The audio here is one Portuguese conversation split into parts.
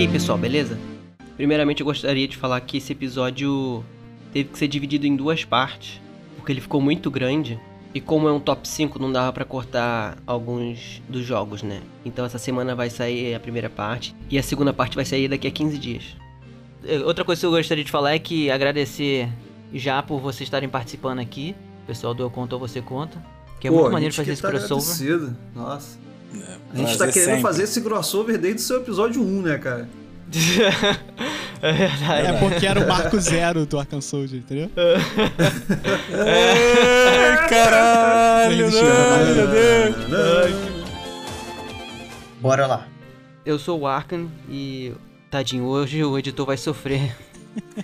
E aí pessoal, beleza? Primeiramente eu gostaria de falar que esse episódio teve que ser dividido em duas partes, porque ele ficou muito grande. E como é um top 5, não dava pra cortar alguns dos jogos, né? Então essa semana vai sair a primeira parte e a segunda parte vai sair daqui a 15 dias. Eh, Outra coisa que eu gostaria de falar é que agradecer já por vocês estarem participando aqui. O pessoal do Eu Conto ou Você Conta. Que é Pô, muito maneiro fazer esse tá crossover. agradecido. Nossa. A gente tá querendo sempre. fazer esse crossover desde o seu episódio 1, né, cara? é verdade. É porque era o marco zero do Arkham Soldier, entendeu? Ai, caralho, Não não, meu Deus. Bora lá. Eu sou o Arkan e. Tadinho, hoje o editor vai sofrer.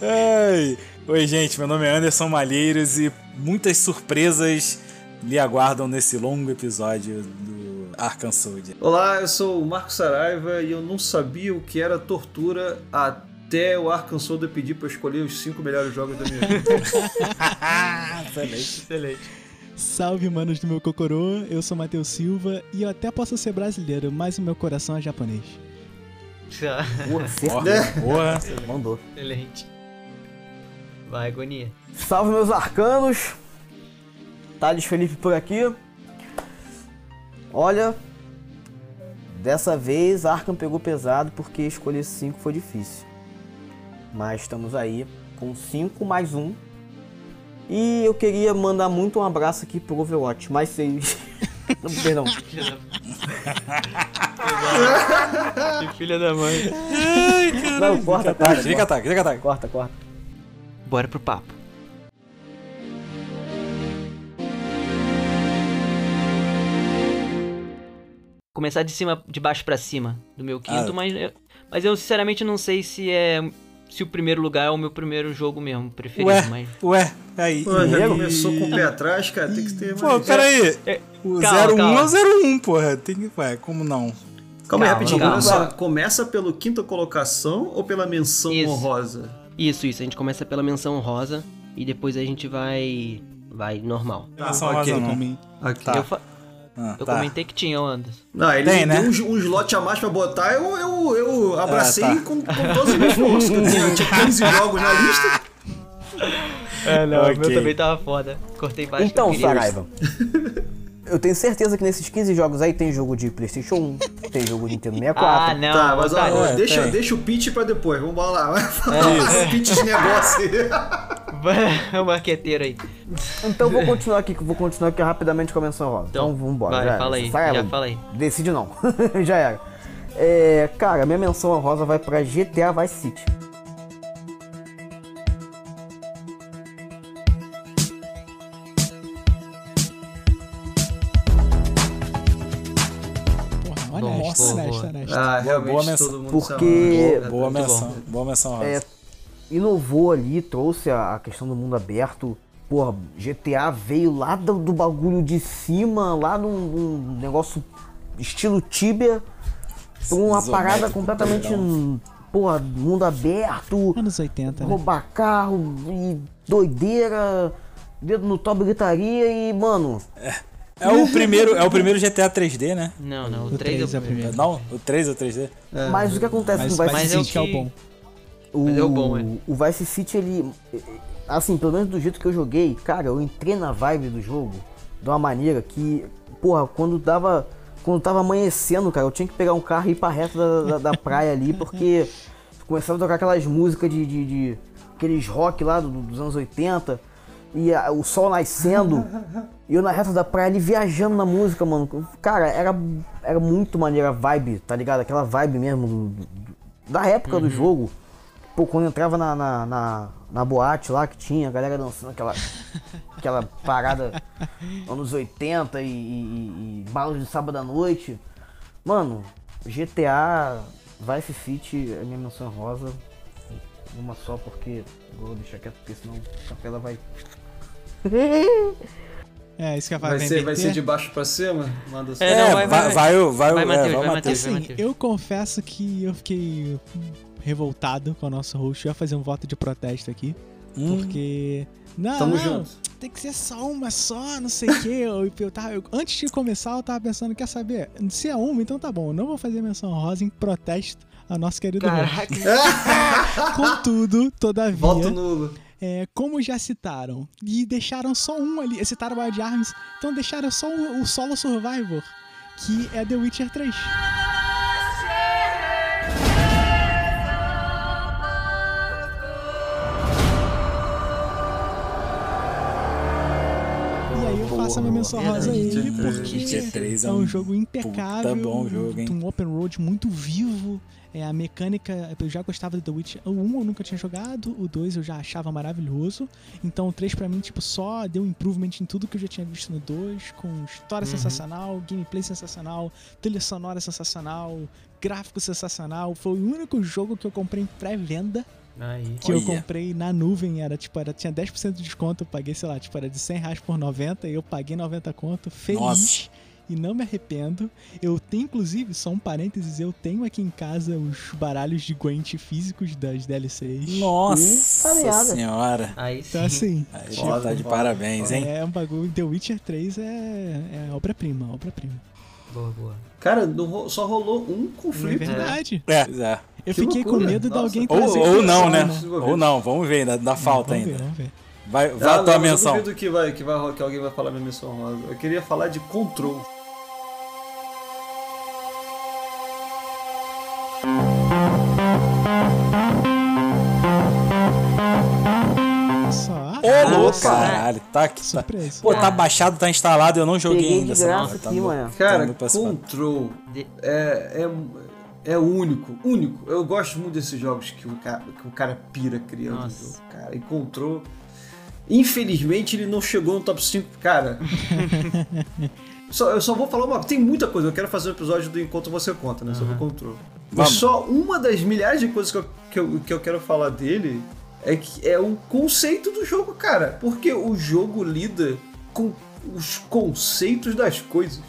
Ai. Oi, gente, meu nome é Anderson Malheiros e muitas surpresas lhe aguardam nesse longo episódio do Arkham Soldier. Olá, eu sou o Marco Saraiva e eu não sabia o que era tortura até o Arkham Soldier pedir pra eu escolher os 5 melhores jogos da minha vida. Excelente. Excelente. Salve, manos do meu Cocorô, eu sou Matheus Silva e eu até posso ser brasileiro, mas o meu coração é japonês. Porra, Porra, porra. Mandou. Excelente. Vai, agonia. Salve, meus arcanos. Thales Felipe por aqui. Olha, dessa vez Arkham pegou pesado porque escolher 5 foi difícil. Mas estamos aí com 5 mais 1. E eu queria mandar muito um abraço aqui pro Overwatch, mais 6. Perdão. Que filha da mãe. Não, corta, corta. Ataque, liga ataque, liga ataque. Corta, corta. Bora pro papo. Começar de cima, de baixo pra cima do meu quinto, Ah. mas, eu- mas eu sinceramente não sei se é se o primeiro lugar é o meu primeiro jogo mesmo preferido, Ué, mas ué, aí. Pô, já Primeiro? começou com o pé atrás, cara, tem que ter Pô, mais. peraí. É, O calma, 01 calma. é o 01, porra. Tem que. Ué, como não? Calma aí, Calma, rapidinho, calma. olha só. Começa pelo quinta colocação ou pela menção Isso. honrosa? Isso, isso, a gente começa pela menção rosa e depois a gente vai vai normal. É só. Aqui. Tá. Eu, fa- Ah, eu tá. comentei que tinha, Anderson. Não, ele Tem, né? um, um slot a mais pra botar, eu, eu, eu abracei tá. com, com todas as minhas forças. que Eu tinha, eu tinha 15 jogos na lista. É, não, o meu também tava foda. Cortei baixo. Então, Saraiva. Eu tenho certeza que nesses 15 jogos aí tem jogo de Playstation 1, tem jogo de Nintendo 64. Ah, não. tá, mas otário. ó, É, deixa, tem. deixa o pitch pra depois, vamos lá. Vai falar o pitch de negócio aí. É o marqueteiro aí. Então vou continuar aqui, vou continuar aqui rapidamente com a menção rosa. Então, Então, vambora. vai, já fala aí, Saraiva, já fala aí. Decide não. já era. É, cara, minha menção rosa vai pra GTA Vice City. Honesto, Nossa, honesto, boa. honesto. Ah, realmente boa menção. todo mundo Porque-. Boa Muito menção. Boa menção rosa. É, inovou ali, trouxe a, a questão do mundo aberto. Porra, GTA veio lá do, do bagulho de cima, lá num, num negócio estilo Tibia, uma Isométrico, parada completamente, porra, mundo aberto, Anos 80, né? roubar carro e doideira, dedo no top gritaria e, mano, É o primeiro, é o primeiro GTA 3D, né? Não, não, o O 3 três é é o o primeiro. Não, o 3 é o 3D? mas o que acontece Mas com o Vice Mas é o City que é o bom. O, Mas é o bom, é. o Vice City, ele. Assim, pelo menos do jeito que eu joguei, cara, eu entrei na vibe do jogo de uma maneira que, porra, quando dava. Quando tava amanhecendo, cara, eu tinha que pegar um carro e ir pra reta da, da, da praia ali, porque começava a tocar aquelas músicas de. de, de- aqueles rock lá do- dos anos 80, e a- o sol nascendo, e eu na reta da praia ali viajando na música, mano. Cara, era, era muito maneira a vibe, tá ligado? Aquela vibe mesmo do- do- da época do jogo. Pô, quando eu entrava na, na, na, na boate lá que tinha, a galera dançando aquela, aquela parada anos 80 e, e, e, e balas de sábado à noite. Mano, GTA Vice City é minha menção rosa. Uma só porque vou deixar quieto porque senão a capela vai. É, isso que eu ia Vai ser, vai ser de baixo pra cima? Manda. É, É, não, vai- vai, vai- vai, o- vai, o- vai, é, Matheus, vai. Assim, eu confesso que eu fiquei revoltado com o nosso host. Eu ia fazer um voto de protesto aqui. Hum. Porque. Não, Tamo não. junto. tem que ser só uma só, não sei o quê. Eu, eu tava, eu- antes de começar, eu tava pensando, quer saber? Se é uma, então tá bom. Eu não vou fazer menção rosa em protesto ao nosso querido Caraca. Contudo, todavia, Voto nulo. É, como já citaram, e deixaram só um ali, citaram o Wild Arms, então deixaram só o, o Solo Survivor, que é The Witcher 3. E aí eu faço a minha menção rosa a ele, Witcher porque 3 é um jogo impecável, puta bom jogo, hein? um open road muito vivo. É, a mecânica, eu já gostava do The Witcher. O 1 eu nunca tinha jogado, o 2 eu já achava maravilhoso. Então o 3 pra mim, tipo, só deu improvement em tudo que eu já tinha visto no 2, com história sensacional, gameplay sensacional, trilha sonora sensacional, gráfico sensacional. Foi o único jogo que eu comprei em pré-venda Aí. que eu Olha. comprei na nuvem, era tipo, era, tinha 10% de desconto, eu paguei, sei lá, tipo, era de 100 reais por 90 e eu paguei 90 conto, feliz. Nossa. E não me arrependo. Eu tenho, inclusive, só um parênteses, eu tenho aqui em casa os baralhos de Gwent físicos das DLCs. Nossa tá senhora. Aí sim. Então, assim, Aí Foda, tá de parabéns, hein? é um bagulho. The Witcher 3 é, é obra-prima, obra-prima. Boa, boa. Cara, não só rolou um Não é conflito. verdade. É, é. Eu Que fiquei com loucura. medo de Nossa. alguém Ou, trazer. ou não, coisa, né? Ou não, vamos ver, ainda dá falta vamos ainda. Ver, vamos ver. Vai, vai Ah, a tua não, menção. Eu duvido que, vai, que, vai, que, vai, que alguém vai falar minha menção rosa. Eu queria falar de Control. Ô, louco, caralho. Tá aqui. Tá. Surpresa. Pô, tá baixado, tá instalado, eu não joguei Peguei ainda de essa graça tá aqui, mano. Cara, Tá. Control é, é, é único, único. Eu gosto muito desses jogos que o cara, que o cara pira criando o Nossa. jogo, cara. E Control... Infelizmente ele não chegou no top 5, cara. Só- eu só vou falar uma. Tem muita coisa. Eu quero fazer um episódio do Enquanto Você Conta, né? Sobre o Control. Vamos. só uma das milhares de coisas que eu, que, eu, que eu quero falar dele é que é o conceito do jogo, cara. Porque o jogo lida com os conceitos das coisas.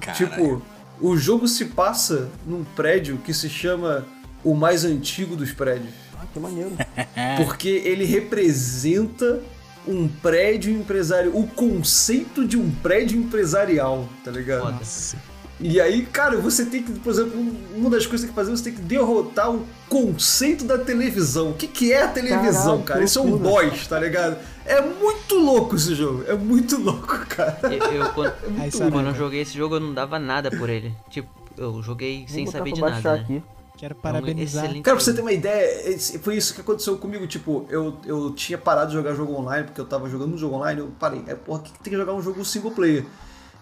Caralho. Tipo, o jogo se passa num prédio que se chama o mais antigo dos prédios. Ah, que maneiro. Porque ele representa um prédio empresarial, o conceito de um prédio empresarial, tá ligado? Nossa. E aí, cara, você tem que, por exemplo, um- uma das coisas que tem que fazer, você tem que derrotar o conceito da televisão. O que, que é a televisão, Caralho, cara? Isso é um boss, tá ligado? É muito louco esse jogo. É muito louco, cara. Eu, eu, quando, Aí, quando eu joguei esse jogo, eu não dava nada por ele. Tipo, eu joguei sem Vou botar saber de nada, né? aqui. Quero É um parabenizar. excelente Cara, pra você ter uma ideia, foi isso que aconteceu comigo. Tipo, eu, eu tinha parado de jogar jogo online, porque eu tava jogando um jogo online, eu parei. É, porra, que tem que jogar um jogo single player?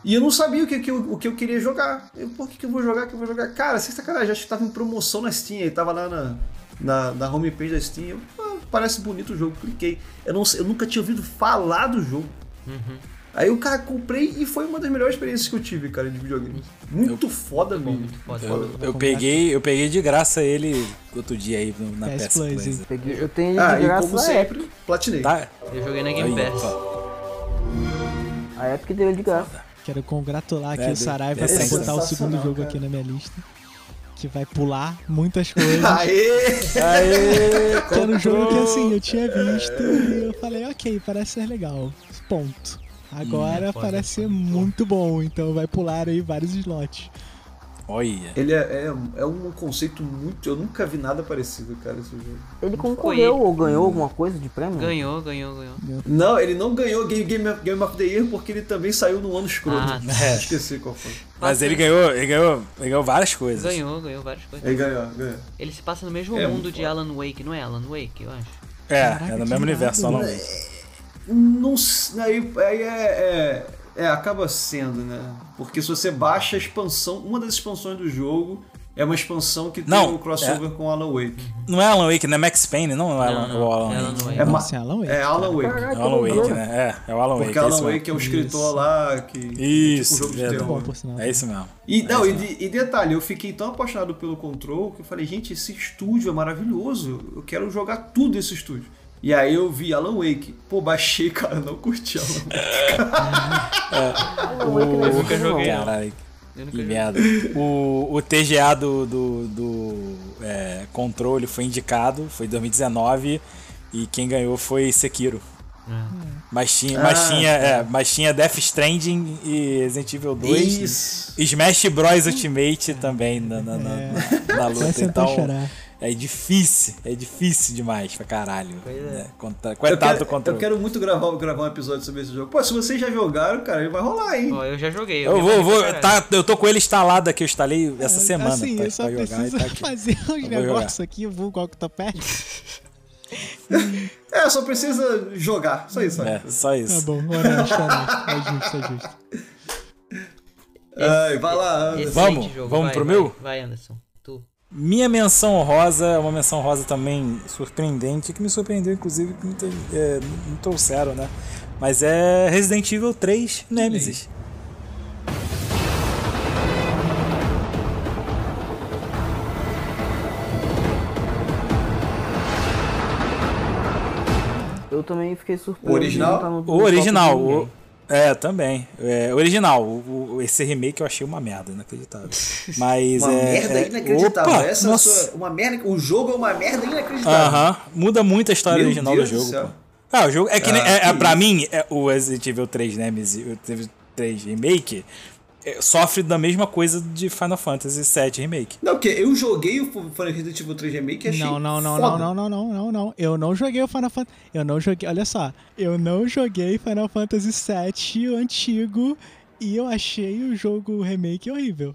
E eu não sabia o que, que eu, o que eu queria jogar. Eu, por que, que eu vou jogar? Que eu vou jogar? Cara, sem sacanagem, acho que tava em promoção na Steam, aí tava lá na, na, na homepage da Steam. Eu, ah, parece bonito o jogo, cliquei. Eu, não, eu nunca tinha ouvido falar do jogo. Aí o cara comprei e foi uma das melhores experiências que eu tive, cara, de videogame. Muito foda bom, mesmo. muito foda. Foda. Eu peguei, eu peguei de graça ele outro dia aí na PS PS Plus, Plus. hein? Peguei, eu tenho ele Ah, de e graça como na sempre, platinei. Tá? Eu joguei na Game Pass. A Epic deu ele de graça. Quero congratular aqui É, o Saraiva por ser botar o segundo jogo cara. aqui na minha lista. Que vai pular muitas coisas. Aê! Aê! que era um jogo que assim, eu tinha visto e eu falei, ok, parece ser legal. Ponto. Agora é foda, parece ser muito bom, então vai pular aí vários slots. Olha. Ele é, é, é um conceito muito. Eu nunca vi nada parecido, cara, esse jogo. Ele concorreu ele. ou ganhou alguma coisa de prêmio? Ganhou, ganhou, ganhou. Não, ele não ganhou Game, Game, of- Game of the Year porque ele também saiu no ano escroto. Ah, É. Esqueci qual foi. Mas ele ganhou, ele ganhou, ele ganhou várias coisas. Ganhou, ganhou várias coisas. Ele ganhou, ganhou. Ele se passa no mesmo É, mundo de Alan Wake, não é Alan Wake, eu acho. É, Caraca, é no mesmo universo, só irado. não. Aí, aí é, é, é, acaba sendo, né? Porque se você baixa a expansão, uma das expansões do jogo é uma expansão que tem Não, o crossover com Alan Wake. Não é Alan Wake, não é Max Payne, não é Alan, Não, não, o Alan é Alan Wake. É, ma- é Alan Wake. é Alan Wake. Caraca, É o Alan Wake, né? É, é o Alan Wake. Porque é Alan mesmo. Wake é o escritor Isso. lá que. Isso, tipo, um jogo de terror. É isso mesmo. E, não, e, de- e detalhe, eu fiquei tão apaixonado pelo Control que eu falei, gente, esse estúdio é maravilhoso. Eu quero jogar tudo esse estúdio. E aí eu vi Alan Wake. Pô, baixei, cara, não curti Alan Wake. Alan Wake não é Eu nunca joguei. Caralho, que merda. O, o TGA do, do, do é, Controle foi indicado, foi em 2019, e quem ganhou foi Sekiro. É. Mas tinha, mas, Ah, tinha, é, mas tinha Death Stranding e Resident Evil 2. Isso. Smash Bros Ultimate também na, na, na, É. na- luta. Então, chorar. É difícil. É difícil demais pra caralho. Pois é. né? Eu Coitado quero, do controle. eu quero muito gravar, gravar um episódio sobre esse jogo. Pô, se vocês já jogaram, cara, ele vai rolar, hein? Ó, eu já joguei. Eu me vou, vou. Tá, eu tô com ele instalado aqui, eu instalei essa semana Assim, pra, eu só pra jogar. preciso tá aqui. fazer uns negócios aqui, eu vou qual que tá perto. É, só precisa jogar. Só isso, É, sabe? só Tá isso. bom, honesto, honesto. É justo, é justo. Ai, vai lá, Anderson. Vamos? jogo, Vamos vai, pro vai, meu? Vai, Anderson. Minha menção rosa é uma menção rosa também surpreendente, que me surpreendeu, inclusive, que muita, é, não trouxeram, né? Mas é Resident Evil 3 Nemesis. Eu também fiquei surpreso. O original? não tá no- no O original, o, é, também. É, original, o, o- esse remake eu achei uma merda, inacreditável. Mas Uma é. merda é- inacreditável. Opa, Essa é nossa. sua, uma merda. O jogo é uma merda inacreditável. Aham, muda muito a história Meu original Deus do do jogo. pô. Ah, o jogo é que Ah, é, é, que pra isso. mim, é, o Resident Evil 3 Nemesis, o Resident Evil 3 Remake, é, sofre da mesma coisa de Final Fantasy VII Remake. Não, porque eu joguei o Final Evil 3 Remake e achei Não, não, não, foda. não, não, não, não, não, não. Eu não joguei o Final Fantasy. Eu não joguei. Olha só. Eu não joguei Final Fantasy VII o antigo e eu achei o jogo remake horrível.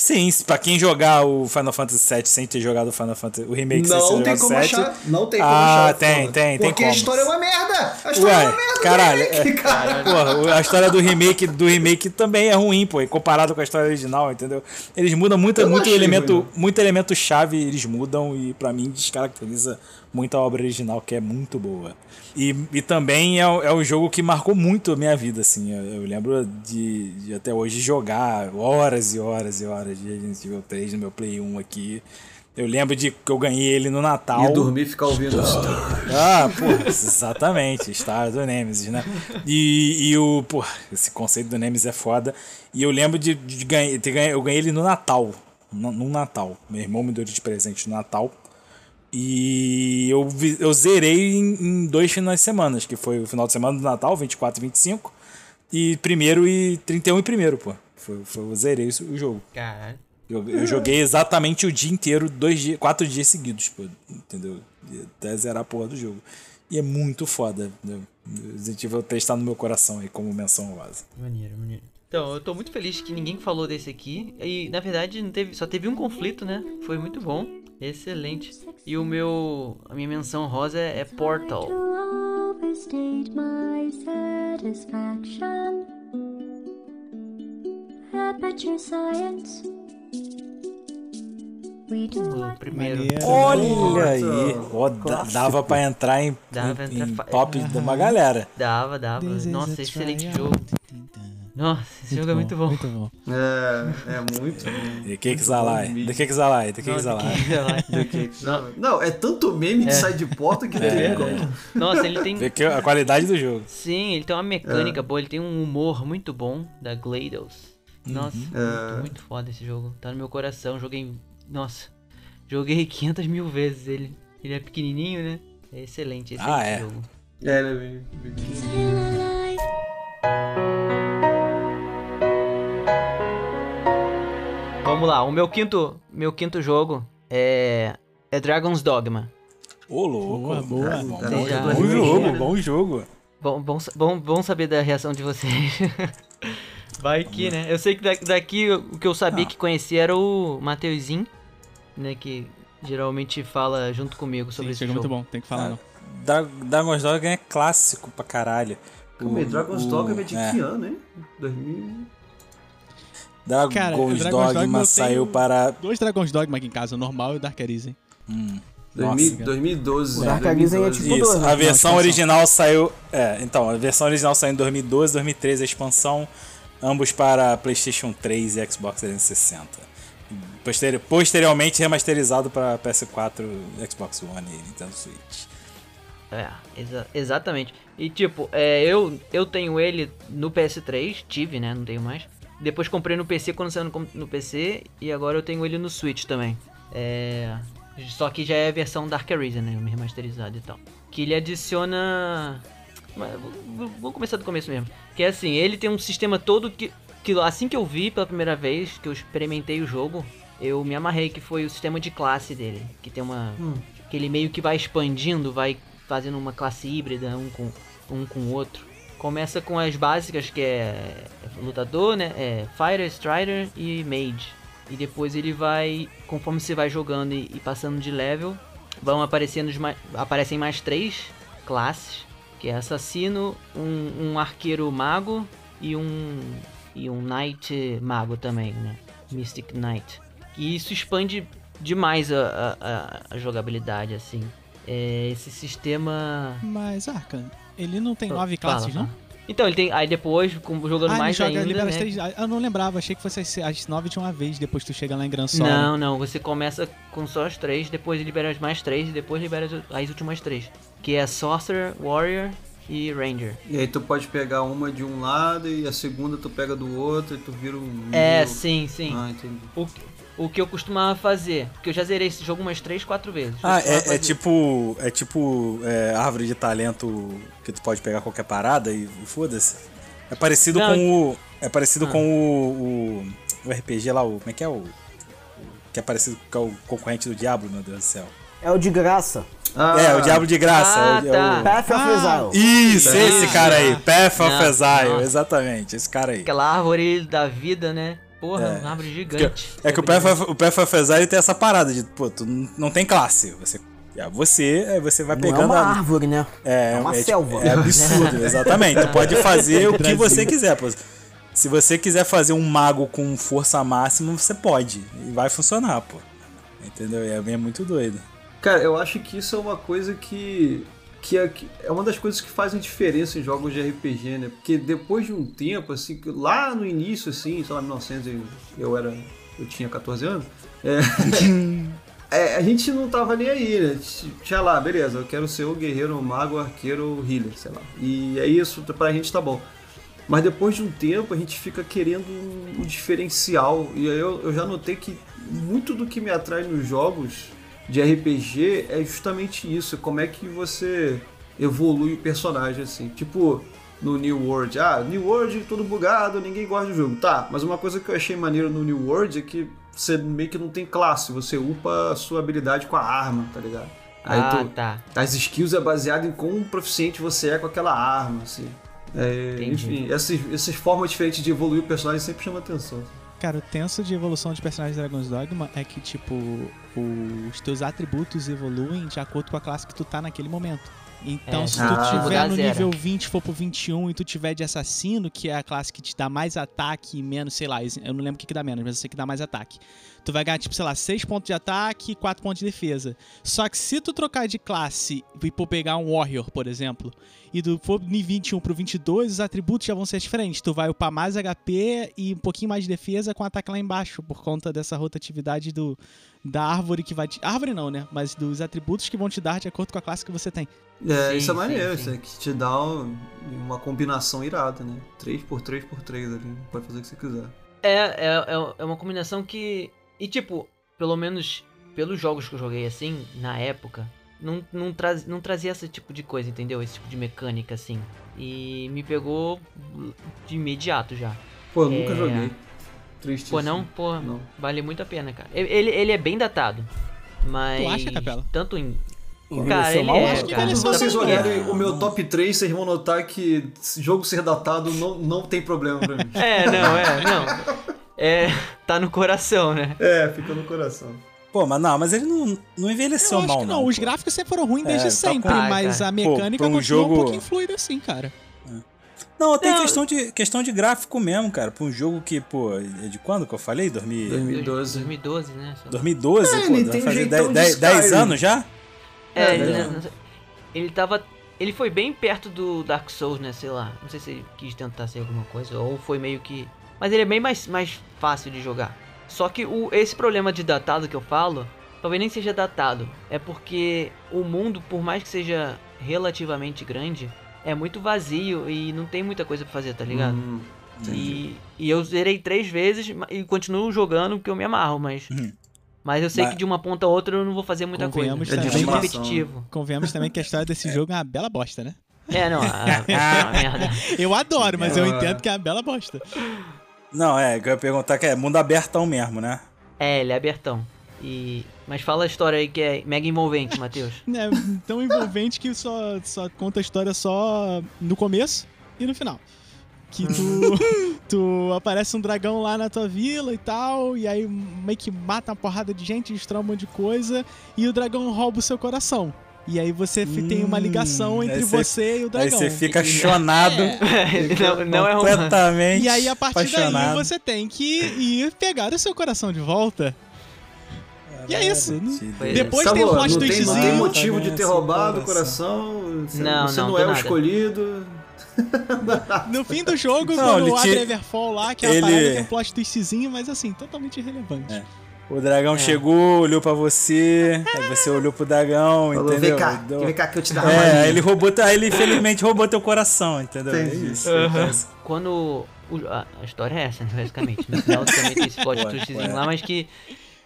Sim, pra quem jogar o Final Fantasy VII sem ter jogado o Final Fantasy, o remake sem ter Não tem jogado como 7, achar. Não tem como Ah, achar. tem, foda. tem, tem Porque a como. história é uma merda. A história é Ué, uma merda. caralho, remake, é- cara. Porra, a história do remake, do remake também é ruim, pô, comparado com a história original, entendeu? Eles mudam muito, Eu não muito elemento, ruim, muito elemento chave, eles mudam e pra mim descaracteriza muito a obra original, que é muito boa. E, e também é, é um jogo que marcou muito a minha vida, assim. Eu, eu lembro de, de até hoje jogar horas e horas e horas de Resident Evil 3 no meu Play 1 aqui. Eu lembro de que eu ganhei ele no Natal. E dormir e ficar ouvindo isso. Ah, pô, exatamente, Star do Nemesis, né? E, e o, pô, esse conceito do Nemesis é foda. E eu lembro de, de ganhar, ter ganho, eu ganhei ele no Natal, no, no Natal. Meu irmão me deu de presente no Natal. E eu, eu zerei em, em dois finais de semana, que foi o final de semana do Natal, 24 e 25, e primeiro e 31 e primeiro, pô. Foi, foi, eu zerei o jogo. Caralho. Eu, eu joguei exatamente o dia inteiro, dois dias, quatro dias seguidos, pô, entendeu? E Até zerar a porra do jogo. E é muito foda. Né? Resident Evil 3 tá no meu coração aí como menção rosa. Maneiro, maneiro. Então, eu tô muito feliz que ninguém falou desse aqui. E, na verdade, não teve, só teve um conflito, né? Foi muito bom. Excelente. E o meu... A minha menção rosa é, é Portal. Aperture science. O primeiro. Olha aí! Da- dava pra entrar em, Dava pra em- entrar em top de uma galera. Dava, dava. Nossa, excelente jogo. Nossa, esse jogo é muito bom. Muito bom. É, é muito bom. The Cakes Alive. The Cakes Alive. The Cakes Alive. Não, não, é tanto meme de sai de porta que não tem como. Nossa, ele tem... A qualidade do jogo. Sim, ele tem uma mecânica boa, ele tem um humor muito bom da GLaDOS. Nossa, É. muito, muito foda esse jogo. Tá no meu coração, joguei... Nossa, joguei 500 mil vezes ele. Ele é pequenininho, né? É excelente, excelente Ah, é. jogo. É, ele é bem- alive. Vamos lá, o meu quinto, meu quinto jogo é, é Dragon's Dogma. Ô, louco. Boa, boa. Bom, bom, Já- bom jogo, bom jogo. Bom, bom, bom, bom saber da reação de vocês. Vai que, né? Eu sei que da- daqui o que eu sabia que conhecia era o Mateuzinho, né? Que geralmente fala junto comigo sobre Sim, esse chega jogo. muito bom, tem que falar não. Dra Dragon's Dogma é clássico pra caralho. Calma aí, O- Dragon's o- Dogma é de é. que ano, hein? 2000. Dragon's Cara, Dragon's Dogma Dogma saiu para. Dois Dragon's Dogma aqui em casa, o normal e o Dark Arisen. Hum, 2000 nossa. 2012. O Dark Arisen é 2012. tipo- Isso, dois, a né? versão Não, original saiu. É, então, a versão original saiu em 2012, 2013 a expansão, ambos para PlayStation 3 e Xbox 360. Posteri- posteriormente remasterizado para PS4, Xbox One e Nintendo Switch. É, exa- exatamente. E tipo, é, eu, eu tenho ele no PS3, tive, né? Não tenho mais. Depois comprei no PC quando saiu no, no PC e agora eu tenho ele no Switch também. É, só que já é a versão Dark Arisen, né? Remasterizado e tal. Que ele adiciona vou- começar do começo mesmo. Que assim, ele tem um sistema todo que, que assim que eu vi pela primeira vez, que eu experimentei o jogo, eu me amarrei, que foi o sistema de classe dele. Que tem uma. Que ele meio que vai expandindo, vai fazendo uma classe híbrida um com um com o outro. Começa com as básicas, que é lutador, né? É Fighter, Strider e Mage. E depois ele vai, conforme você vai jogando e, e passando de level, vão aparecendo os ma- aparecem mais três classes, que é assassino, um, um arqueiro mago e um e um knight mago também, né? Mystic Knight. E isso expande demais a, a- a- jogabilidade, assim. É, esse sistema Mas, Arca, ele não tem Fala, nove classes, fala. não? Então, ele tem. Aí depois, com- jogando Ah, mais joga, ainda. libera né? as três. Ah, Eu não lembrava, achei que fosse as, as nove de uma vez, depois tu chega lá em Gran Solo. Não, não, você começa com só as três, depois libera as mais três e depois libera as, as últimas três. Que é Sorcerer, Warrior e Ranger. E aí tu pode pegar uma de um lado e a segunda tu pega do outro e tu vira um. É, meio- sim, sim. Ah, entendi. O, o que eu costumava fazer, porque eu já zerei esse jogo umas três, quatro vezes. Eu Ah, é, é tipo. É tipo é, árvore de talento que tu pode pegar qualquer parada e, e foda-se. É parecido Não, com o. É parecido Ah. com o, o. o RPG lá, o. Como é que é o. o- Que é parecido com o concorrente do Diablo, meu Deus do céu. É o de graça. Ah, é, o Diablo de Graça. Ah, é o- é tá. o- Path of Ah, Exile. Isso, esse Ah, cara aí. Path of Exile, exatamente, esse cara aí. Aquela árvore da vida, né? Porra, É. uma árvore Porque- gigante. é que o of, o of Exile tem essa parada de, pô, tu não tem classe. Você, é você, aí você vai Não pegando é uma a- árvore, né? É, É uma tipo, selva. É absurdo, exatamente. Tu pode fazer o que você quiser. pô. Se você quiser fazer um mago com força máxima, você pode. E vai funcionar, pô. Entendeu? E É, é muito doido. Cara, eu acho que isso é uma coisa que. Que é, que é uma das coisas que fazem diferença em jogos de RPG, né? Porque depois de um tempo, assim, que lá no início, assim, sei lá, 1900, eu, era. Eu tinha 14 anos. É, é, a gente não tava nem aí, né? Tinha lá, beleza, eu quero ser o guerreiro, o mago, o arqueiro, o healer, sei lá. E é isso, pra gente tá bom. Mas depois de um tempo a gente fica querendo um diferencial. E aí eu, eu já notei que muito do que me atrai nos jogos de RPG é justamente isso. Como é que você evolui o personagem, assim. Tipo, no New World. Ah, New World todo bugado, ninguém gosta do jogo. Tá, mas uma coisa que eu achei maneiro no New World é que você meio que não tem classe. Você upa a sua habilidade com a arma, tá ligado? Aí Ah, tu- tá. as skills é baseado em quão proficiente você é com aquela arma, assim. É, Entendi. enfim, essas, essas formas diferentes de evoluir o personagem sempre chamam atenção. Cara, o tenso de evolução de personagens de Dragon's Dogma é que, tipo, os teus atributos evoluem de acordo com a classe que tu tá naquele momento. Então, É, se tu ah. tiver no zero. nível 20 for pro 21 e tu tiver de assassino, que é a classe que te dá mais ataque e menos, sei lá, eu não lembro o que, que dá menos, mas eu sei que dá mais ataque. Tu vai ganhar, tipo, sei lá, 6 pontos de ataque e 4 pontos de defesa. Só que se tu trocar de classe e for pegar um Warrior, por exemplo, e do for nível 21 pro 22, os atributos já vão ser diferentes. Tu vai upar mais HP e um pouquinho mais de defesa com ataque lá embaixo, por conta dessa rotatividade do, da árvore que vai te... Árvore não, né? Mas dos atributos que vão te dar de acordo com a classe que você tem. É, Sim, isso é sim, maneiro, sim. isso é que te dá um- uma combinação irada, né? 3x3x3 ali, pode fazer o que você quiser. É, é, é- é uma combinação que. E tipo, pelo menos pelos jogos que eu joguei assim, na época, não, não, traz, não trazia esse tipo de coisa, entendeu? Esse tipo de mecânica assim. E me pegou de imediato já. Pô, eu nunca É. joguei. Triste. Pô, não? Pô, Não. vale muito a pena, cara. Ele, ele é bem datado. Mas. Tu acha, Capela? Tanto em. Cara, ele mal, é. acho que cara. Quando envelheceu vocês olharem o meu top 3, vocês vão notar que jogo ser datado não, não tem problema pra mim. É, não, é, não. É. Tá no coração, né? É, fica no coração. Pô, mas não, mas ele não, não envelheceu eu acho mal, que não. não, os pô. gráficos sempre foram ruins desde É, tá sempre, com- Ah, mas cara. a mecânica pra um continua jogo- um pouquinho fluida assim, cara. Não, tem Não. questão, de, questão de gráfico mesmo, cara. Pra um jogo que, pô, é de quando que eu falei? 2000, 2012. 2012, né? 2012? É, pô, ele vai tem fazer jeitão 10, de 10 Skyrim. anos já? É, É, ele, né? não sei- ele tava. Ele foi bem perto do Dark Souls, né? Sei lá. Não sei se ele quis tentar ser alguma coisa. Ou foi meio que. Mas ele é bem mais, mais fácil de jogar. Só que o, esse problema de datado que eu falo, talvez nem seja datado. É porque o mundo, por mais que seja relativamente grande, é muito vazio e não tem muita coisa pra fazer, tá ligado? Hum, E, e eu zerei três vezes e continuo jogando porque eu me amarro, mas. Uhum. Mas eu sei Mas- que de uma ponta a outra eu não vou fazer muita coisa. Convenhamos É também. muito É repetitivo. Convenhamos também que a história desse jogo é uma bela bosta, né? É, não, a, a, é uma merda. Eu adoro, mas eu entendo que é uma bela bosta. Não, é, que eu ia perguntar que é mundo abertão mesmo, né? É, ele é abertão. E... Mas fala a história aí que é mega envolvente, Matheus. É tão envolvente que só, só conta a história só no começo e no final. Que tu, tu aparece um dragão lá na tua vila e tal, e aí meio que mata uma porrada de gente, destrói um monte de coisa, e o dragão rouba o seu coração. E aí você fi- tem uma ligação Hum, entre aí cê- você e o Aí dragão. você fica chonado, não, não é completamente E aí, a partir daí, apaixonado. você tem que ir pegar o seu coração de volta. E é isso. Pois é. Depois tem o plot não tem, não tem twistzinho. motivo de ter Seu roubado o coração. Você Não, você não, não, é o nada. escolhido. No fim do jogo, Não, quando abre te- Everfall lá, que é ele- a parada tem um plot twistzinho, mas assim, totalmente irrelevante. É. O dragão chegou, olhou pra você, aí você olhou pro dragão, Falou, entendeu? vem cá, Deu- vem cá que eu te dar uma É, aí ele roubou, aí ele infelizmente roubou teu coração, entendeu? É isso. Quando. o- a, a história é essa, né, basicamente. No final também tem esse plot twistzinho lá, mas que,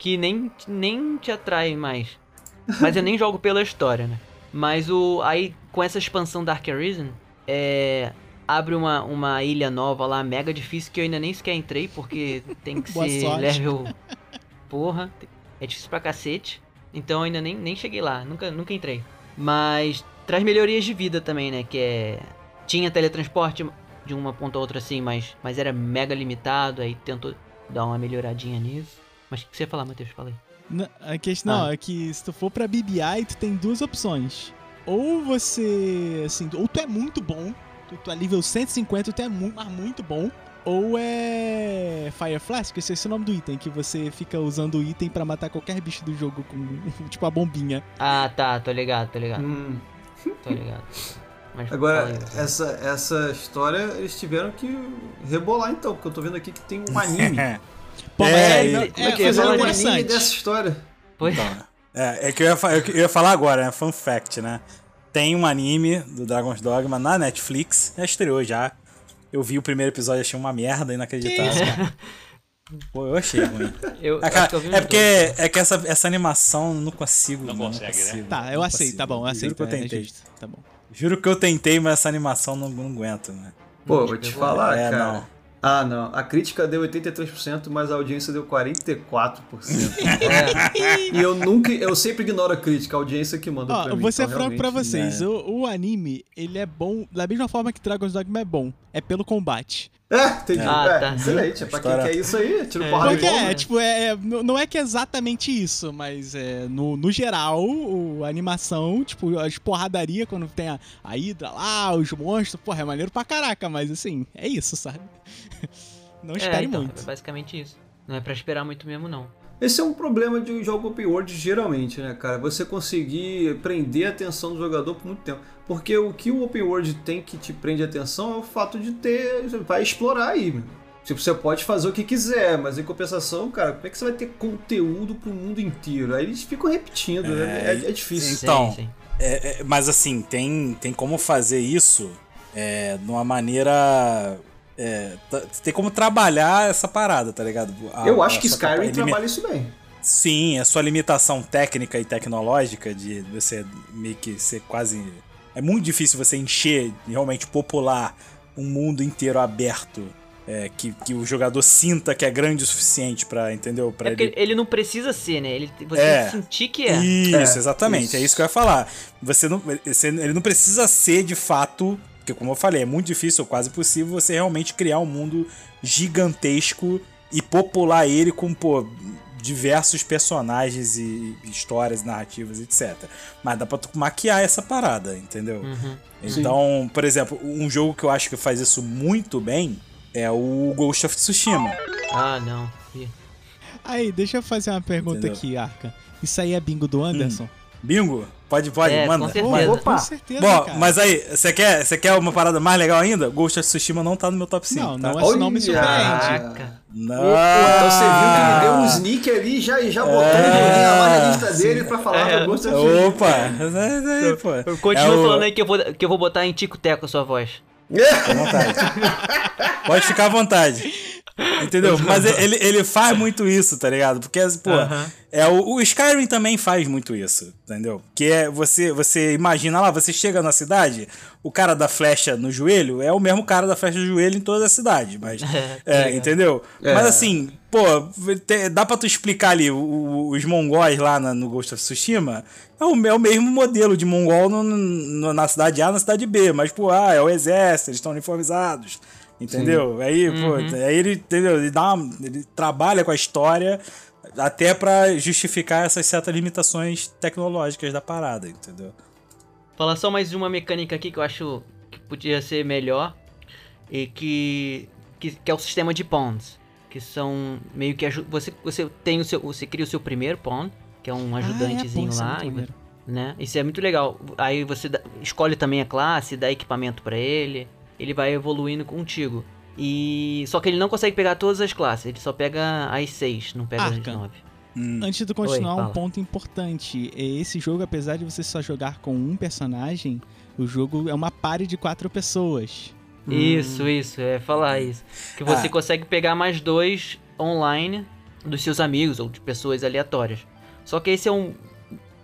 que nem, nem te atrai mais. Mas eu nem jogo pela história, né? Mas o. Aí, com essa expansão Dark Arisen, é. Abre uma, uma ilha nova lá, mega difícil, que eu ainda nem sequer entrei, porque tem que Boa ser sorte. level. Porra, é difícil pra cacete. Então eu ainda nem, nem cheguei lá, nunca, nunca entrei. Mas traz melhorias de vida também, né? Que é. Tinha teletransporte de uma ponta a outra assim, mas, mas era mega limitado, aí tentou dar uma melhoradinha nisso. Mas o que você ia falar, Matheus? Fala aí. N- A questão Ah. é que se tu for pra BBI, tu tem duas opções. Ou você, assim, ou tu é muito bom, tu, tu é nível 150, tu é muito, mas muito bom. Ou é Fire Flask, que esse é o nome do item, que você fica usando o item pra matar qualquer bicho do jogo com, tipo, a bombinha. Ah, tá, tô ligado, tô ligado, Hum. tô ligado. Mas Agora, aí, essa, essa história eles tiveram que rebolar então, porque eu tô vendo aqui que tem um anime. Pô, mas É, e- é que é, fizeram fala um de anime dessa história? Pois É, é que eu ia, eu ia falar agora, né? Fun fact, né? Tem um anime do Dragon's Dogma na Netflix, já estreou já. Eu vi o primeiro episódio, achei uma merda inacreditável. Pô, eu achei ruim. eu, acho cara, eu é porque é que essa, essa animação eu não consigo. Não não consegue, né? consigo, Tá, eu aceito, consigo. tá bom, eu Juro aceito. que eu é tentei. justo, tá bom. Juro que eu tentei, mas essa animação não, não aguento, né? Pô, vou te falar, É, cara. não. Ah, não. A crítica deu 83%, mas a audiência deu 44%. É, e eu nunca. Eu sempre ignoro a crítica, a audiência que manda Ó, pra mim. vou ser então, franco pra vocês. né? O, o anime, ele é bom da mesma forma que Dragon's Dogma é bom. É pelo combate. É, entendi. Ah, é, tá. excelente. É pra quem quer isso aí, tira o É. porrada Porque bomba. é, tipo, é, é- não é que é exatamente isso, mas é, no, no geral, o, a animação, tipo, as porradaria quando tem a, a Hydra lá, os monstros, porra, é maneiro pra caraca, mas assim, é isso, sabe? Não é, espere então, muito. é basicamente isso. Não é pra esperar muito mesmo, não. Esse é um problema de um jogo open world geralmente, né, cara? Você conseguir prender a atenção do jogador por muito tempo. Porque o que o open world tem que te prende a atenção é o fato de ter. Você vai explorar aí. Tipo, você pode fazer o que quiser, mas em compensação, cara, como é que você vai ter conteúdo pro mundo inteiro? Aí eles ficam repetindo, né? É, é difícil. Então, Sim, sim. É, é, mas assim, tem, tem como fazer isso é, de uma maneira. É, tem como trabalhar essa parada, tá ligado? A- Eu acho que Skyrim trabalha isso bem. Sim, a sua limitação técnica e tecnológica de você meio que ser quase. É muito difícil você encher, realmente popular um mundo inteiro aberto. é, que, que o jogador sinta que é grande o suficiente pra, entendeu? Pra É ele ele não precisa ser, né? Ele, você É. sentir que é. Isso, É, exatamente. isso. É isso que eu ia falar. Você não, você- ele não precisa ser de fato. Porque, como eu falei, é muito difícil, ou quase possível, você realmente criar um mundo gigantesco e popular ele com, pô, diversos personagens e histórias, narrativas, etc. Mas dá pra tu maquiar essa parada, entendeu? Uhum. Então, por exemplo, um jogo que eu acho que faz isso muito bem é o Ghost of Tsushima. Ah, não. Aí, deixa eu fazer uma pergunta Entendeu? aqui, Arca. Isso aí é bingo do Anderson? Bingo? Pode, pode, É, manda. com certeza. manda. Opa. Com certeza, Bom, cara. mas aí, você quer, você quer uma parada mais legal ainda? Ghost of Tsushima não tá no meu top 5, Não, tá? não, é, não me surpreende. Caraca. Não. Então você viu que ele deu um sneak ali e já, e já botou É, na lista dele pra falar É. do Ghost of Tsushima. Opa! É, é, pô. Eu continuo É o- falando aí que eu, vou, que eu vou botar em tico-teco a sua voz. Fica à vontade. Pode ficar à vontade. Entendeu? Mas ele, ele faz muito isso, tá ligado? Porque, pô, Aham. é, o, o Skyrim também faz muito isso, entendeu? Que é você, você imagina lá, você chega na cidade, o cara da flecha no joelho é o mesmo cara da flecha no joelho em toda a cidade, mas. é, ligado. entendeu? É. Mas assim, pô, te- dá pra tu explicar ali o- o- os mongóis lá na- no Ghost of Tsushima? É o, é o mesmo modelo de mongol no- no- na cidade A, na cidade B, mas, pô, ah, é o exército, eles estão uniformizados. Entendeu? Aí, pô, aí ele, entendeu? Ele, dá uma- ele trabalha com a história até pra justificar essas certas limitações tecnológicas da parada, entendeu? Falar só mais uma mecânica aqui que eu acho que podia ser melhor. E que. que, que é o sistema de pawns. Que são meio que. Você, você tem o seu. Você cria o seu primeiro pawn, que é um ajudantezinho Ah, é, é lá. muito e né? Isso é muito legal. Aí você escolhe também a classe, dá equipamento pra ele. Ele vai evoluindo contigo. E. Só que ele não consegue pegar todas as classes, ele só pega as seis, não pega Arca. as nove. Hum. Antes de continuar, Oi, um ponto importante. É, Esse jogo, apesar de você só jogar com um personagem, o jogo é uma party de quatro pessoas. Isso, isso, é falar isso. Que você Ah. consegue pegar mais dois online dos seus amigos ou de pessoas aleatórias. Só que esse é um.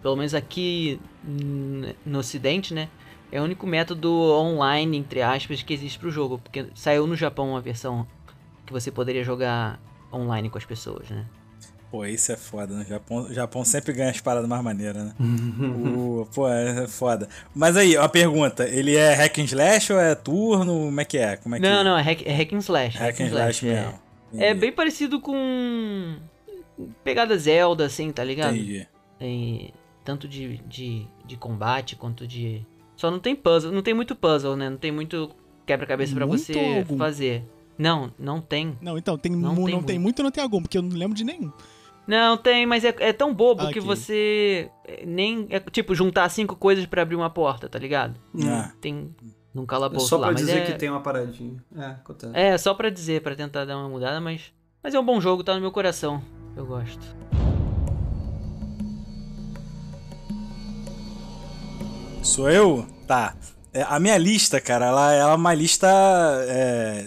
Pelo menos aqui hum, no ocidente, né? É o único método online, entre aspas, que existe pro jogo. Porque saiu no Japão uma versão que você poderia jogar online com as pessoas, né? Pô, isso é foda, né? O Japão, o Japão sempre ganha as paradas mais maneiras, né? o, pô, é foda. Mas aí, uma pergunta: ele é hack and slash ou é turno? Como é que é? Como é que não, não, é hack, é hack and slash. Hack and slash é. mesmo. É Entendi. bem parecido com. Pegada Zelda, assim, tá ligado? Entendi. Tem tanto de, de, de combate quanto de. Só não tem puzzle, não tem muito puzzle, né? Não tem muito quebra-cabeça pra Muito você algum. fazer. Não, não tem. Não, então, tem Não mu- tem não tem muito. muito e não tem algum, porque eu não lembro de nenhum. Não, tem, mas é, é tão bobo que Ok. você eh, nem. É tipo juntar cinco coisas pra abrir uma porta, tá ligado? Ah. Tem num É calabouço só lá, pra mas dizer é, que tem uma paradinha. É, acontece. É, só pra dizer, pra tentar dar uma mudada, mas. Mas é um bom jogo, tá no meu coração. Eu gosto. Sou eu? Tá. É, a minha lista, cara, ela, ela é uma lista é,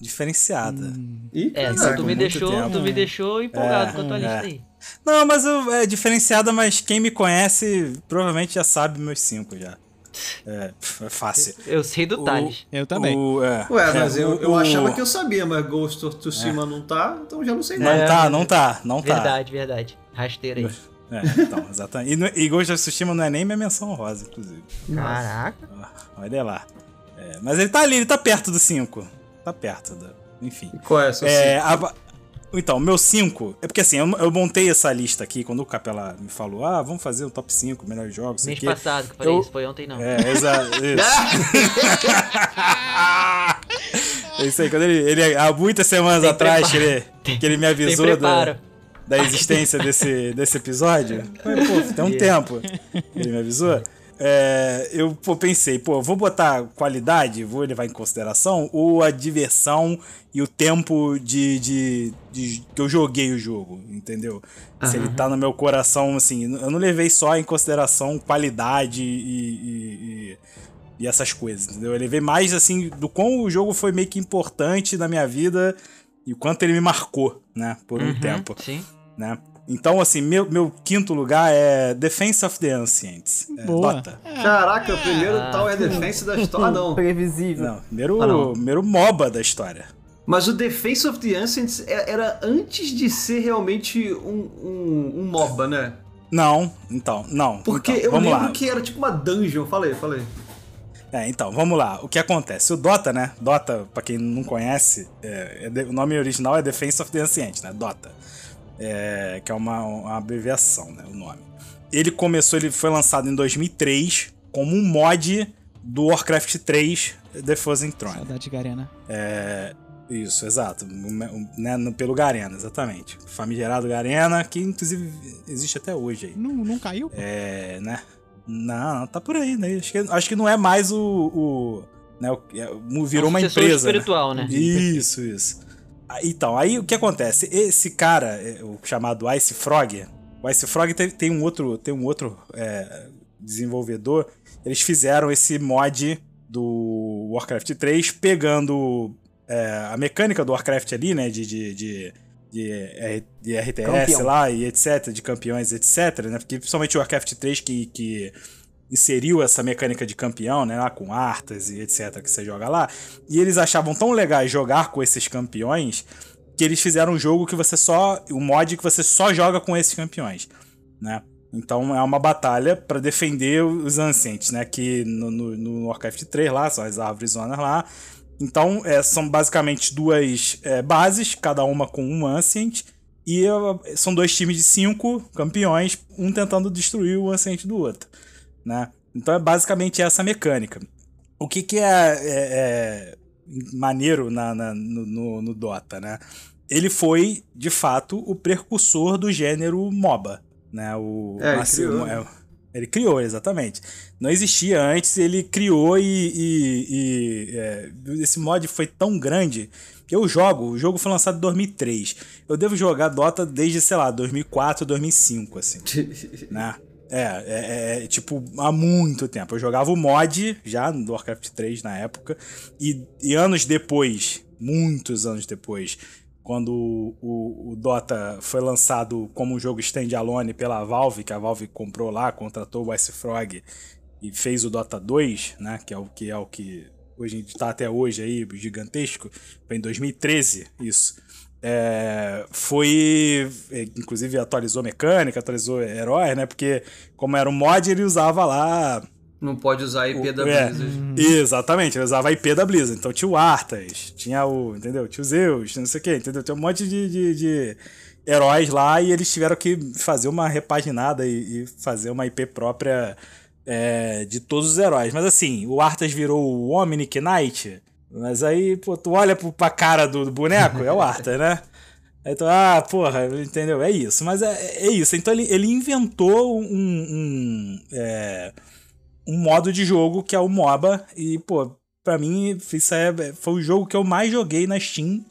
diferenciada. Ih, É, tu me deixou, tempo. tu me deixou empolgado É, com a tua é. lista aí. Não, mas eu, é diferenciada, mas quem me conhece provavelmente já sabe meus cinco já. É, é fácil. Eu sei do Thales. Eu também. O, é, Ué, é, mas eu, o- eu o- achava que eu sabia, mas Ghost of Tsushima não tá, então já não sei Não mais. É, tá, não tá, não tá. Verdade, verdade. Rasteira aí. É, então, exatamente. E, no- e Ghost of Tsushima não é nem minha menção rosa, inclusive. Caraca. Ó, Olha lá. É, mas ele tá ali, ele tá perto do 5. Tá perto do. Enfim. Qual é essa? É, a- então, meu 5. É porque assim, eu, eu montei essa lista aqui quando o Capela me falou: ah, vamos fazer o top 5 melhores jogos. Mês quê. passado que eu falei Eu- isso, foi ontem não. É, exato. Isso. é isso aí, quando ele, ele há muitas semanas Tem atrás que ele, que ele me Tem avisou da, preparo. Da existência desse, desse episódio. Mas, pô, tem um tempo que ele me avisou. É, eu pô, pensei, pô, vou botar qualidade, vou levar em consideração, ou a diversão e o tempo de, de, de- que eu joguei o jogo, entendeu? Se ele tá no meu coração, assim, eu não levei só em consideração qualidade e, e- e- e essas coisas, entendeu? Eu levei mais, assim, do quão o jogo foi meio que importante na minha vida e o quanto ele me marcou, né, por um Uhum, tempo Sim. Né? Então, assim, meu, meu quinto lugar é Defense of the Ancients. É, Boa. Dota. Caraca, o primeiro Ah. tal é Defense da história. Ah, não. Previsível. Não, primeiro, Ah, não. primeiro MOBA da história. Mas o Defense of the Ancients é- era antes de ser realmente um, um, um MOBA, né? Não, então, não. Porque então, eu vamos lembro lá. que era tipo uma dungeon. Falei, falei. É, então, vamos lá. O que acontece? O Dota, né? Dota, pra quem não conhece, é- é o nome original é Defense of the Ancients, né? Dota. É, que é uma, uma abreviação, né? O nome. Ele começou, ele foi lançado em 2003 como um mod do Warcraft 3 The Frozen Throne. Saudade de Garena. É, isso, exato. Né, pelo Garena, exatamente. Famigerado Garena, que inclusive existe até hoje aí. Não, não caiu? É, né? Não, tá por aí, né? Acho que, acho que não é mais o. o né, o- é, virou Um uma empresa. né? espiritual, né? Isso, isso. Ah, Então, aí o que acontece? Esse cara, é, o chamado Ice Frog, o Ice Frog tem, tem um outro, tem um outro é, desenvolvedor. Eles fizeram esse mod do Warcraft 3 pegando é, a mecânica do Warcraft ali, né? De, de, de, de, de RTS Campeão. lá e etc, de campeões, etc, né? Porque principalmente o Warcraft 3 que, que inseriu essa mecânica de campeão, né? Lá com artas e etc, que você joga lá. E eles achavam tão legais jogar com esses campeões que eles fizeram um jogo que você só. um mod que você só joga com esses campeões, né? Então é uma batalha pra defender os Ancients, né? Que no, no, no Warcraft 3 lá, são as árvores zonas lá. Então é, são basicamente duas é, bases, cada uma com um Ancient. E é, são dois times de cinco campeões, um tentando destruir o Ancient do outro, né? Então é basicamente essa mecânica. O que, que é, é- é maneiro na, na- no, no- no Dota, né? Ele foi, de fato, o precursor do gênero MOBA, né? O, É, ele criou. é, ele criou, exatamente. Não existia antes, ele criou e, e- e, é, esse mod foi tão grande que eu jogo, o jogo foi lançado em 2003. Eu devo jogar Dota desde, sei lá, 2004, 2005, assim né? É, é, é, tipo, há muito tempo. Eu jogava o mod já no Warcraft 3 na época, e, e anos depois, muitos anos depois, quando o, o- Dota foi lançado como um jogo standalone pela Valve, que a Valve comprou lá, contratou o Ice Frog e fez o Dota 2, né? Que é o que é o que hoje está até hoje aí, gigantesco. Foi em 2013, isso. É, foi. é, Inclusive atualizou mecânica, atualizou heróis, né? Porque, como era um mod, ele usava lá. Não pode usar a IP da é, Blizzard. Exatamente, ele usava a IP da Blizzard. Então tinha o Arthas, tinha o. Entendeu? Tinha o Zeus, não sei o quê, entendeu? Tinha um monte de, de, de heróis lá e eles tiveram que fazer uma repaginada e, e fazer uma IP própria é, de todos os heróis. Mas assim, o Arthas virou o Omnic Knight. Mas aí, pô, tu olha pro- pra cara do, do boneco, é o Arthas, né? Aí tu, ah, porra, entendeu? É isso. Mas é, é isso. Então ele, ele inventou um, um, é, um modo de jogo que é o MOBA. E, pô, pra mim, isso é, foi o jogo que eu mais joguei na Steam.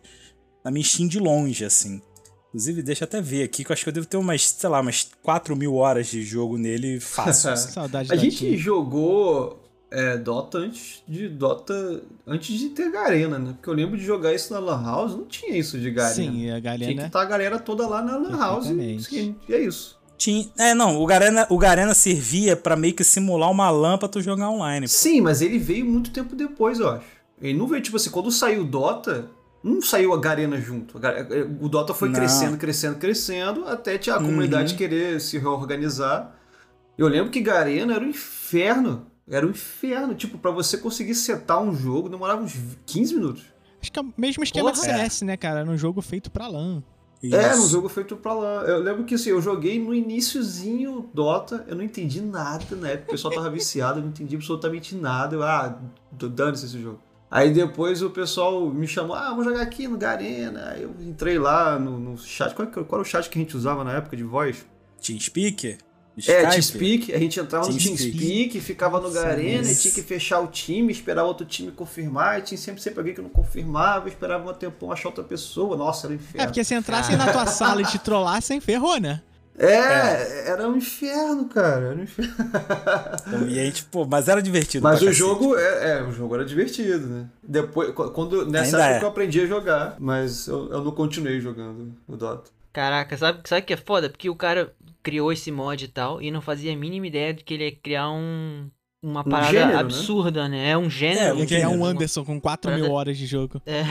Na minha Steam de longe, assim. Inclusive, deixa eu até ver aqui, que eu acho que eu devo ter umas, sei lá, umas 4 mil horas de jogo nele fácil. assim. Saudade A da gente jogou é, Dota antes de Dota. Antes de ter Garena, né? Porque eu lembro de jogar isso na Lan House, não tinha isso de Garena. Sim, a Tinha que estar a galera toda lá na Lan House. E, e é isso. Tinha, é, não, o Garena, o Garena servia pra meio que simular uma lã pra tu jogar online. pô. Sim, mas ele veio muito tempo depois, eu acho. Ele não veio, tipo assim, quando saiu o Dota, não saiu a Garena junto. Ga- O Dota foi Não. crescendo, crescendo, crescendo, até tinha a Uhum. comunidade querer se reorganizar. Eu lembro que Garena era um inferno. Era um inferno. Tipo, pra você conseguir setar um jogo, demorava uns 15 minutos. Acho que é o mesmo esquema de Porra. CS, né, cara? Era um jogo feito pra LAN. É, Isso. no jogo feito pra lá. Eu lembro que assim, eu joguei no iniciozinho Dota, eu não entendi nada na época, o pessoal tava viciado, eu não entendi absolutamente nada. Eu, ah, d- dane-se esse jogo. Aí depois o pessoal me chamou, ah, vamos jogar aqui no Garena. Aí eu entrei lá no, no chat. Qual, que- qual era o chat que a gente usava na época de voz? TeamSpeak? É, Skype? TeamSpeak. A gente entrava no TeamSpeak. Ficava no Garena e tinha que fechar o time, esperar outro time confirmar. E tinha sempre, sempre alguém que não confirmava, esperava um tempão achar outra pessoa. Nossa, era um inferno. É, porque se entrassem na tua sala e te trollassem, ferrou, né? É, era um inferno, cara. Era um inferno. Então, E aí, tipo, mas era divertido. Mas o cacete. jogo, é, é, o jogo era divertido, né? Depois, qu- quando, nessa Ainda época é. eu aprendi a jogar, mas eu, eu não continuei jogando o Dota. Caraca, sabe sabe o que é foda? Porque o cara criou esse mod e tal e não fazia a mínima ideia de que ele ia criar um. Uma Um parada gênero, né? absurda, né? É um É, gênero. um Ia criar um uma- Anderson com 4 mil horas de jogo. É,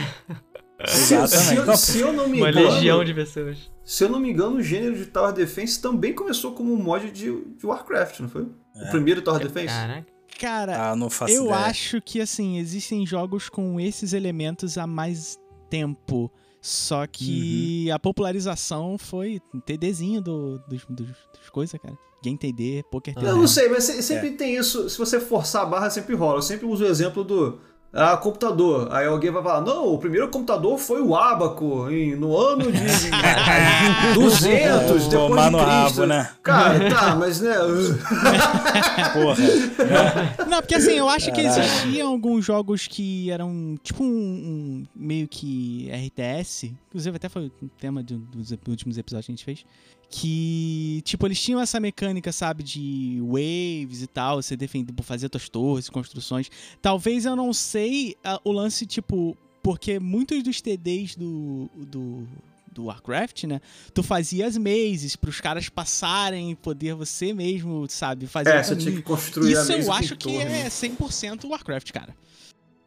Se, se, eu- Então, se eu não me uma engano, legião de pessoas. se eu não me engano, o gênero de Tower Defense também começou como um mod de, de Warcraft, não foi? É. O primeiro Tower Defense? Caraca. Cara, Ah, não faço eu ideia. acho que, assim, existem jogos com esses elementos há mais tempo. Só que Uhum. a popularização foi TDzinho do, dos, dos, dos coisas, cara. Game TD, Poker TD. Eu não sei, mas se- É. sempre tem isso. Se você forçar a barra, sempre rola. Eu sempre uso o exemplo do ah, computador. Aí alguém vai falar: não, o primeiro computador foi o Abaco, em- no ano de 200 É, depois tomar de no Cristo. rabo, né? Cara, tá, mas né. Porra. Não, porque assim, eu acho que existiam alguns jogos que eram tipo um, um meio que RTS, inclusive até foi um tema de um dos últimos episódios que a gente fez, que tipo eles tinham essa mecânica, sabe, de waves e tal, você defender, fazer tuas torres, construções. Talvez eu não sei ah, o lance tipo porque muitos dos TDs do, do, do Warcraft, né? Tu fazia as mazes pros caras passarem e poder você mesmo, sabe, fazer É, você tinha que construir a Isso eu mesa com acho que torre. é 100% Warcraft, cara.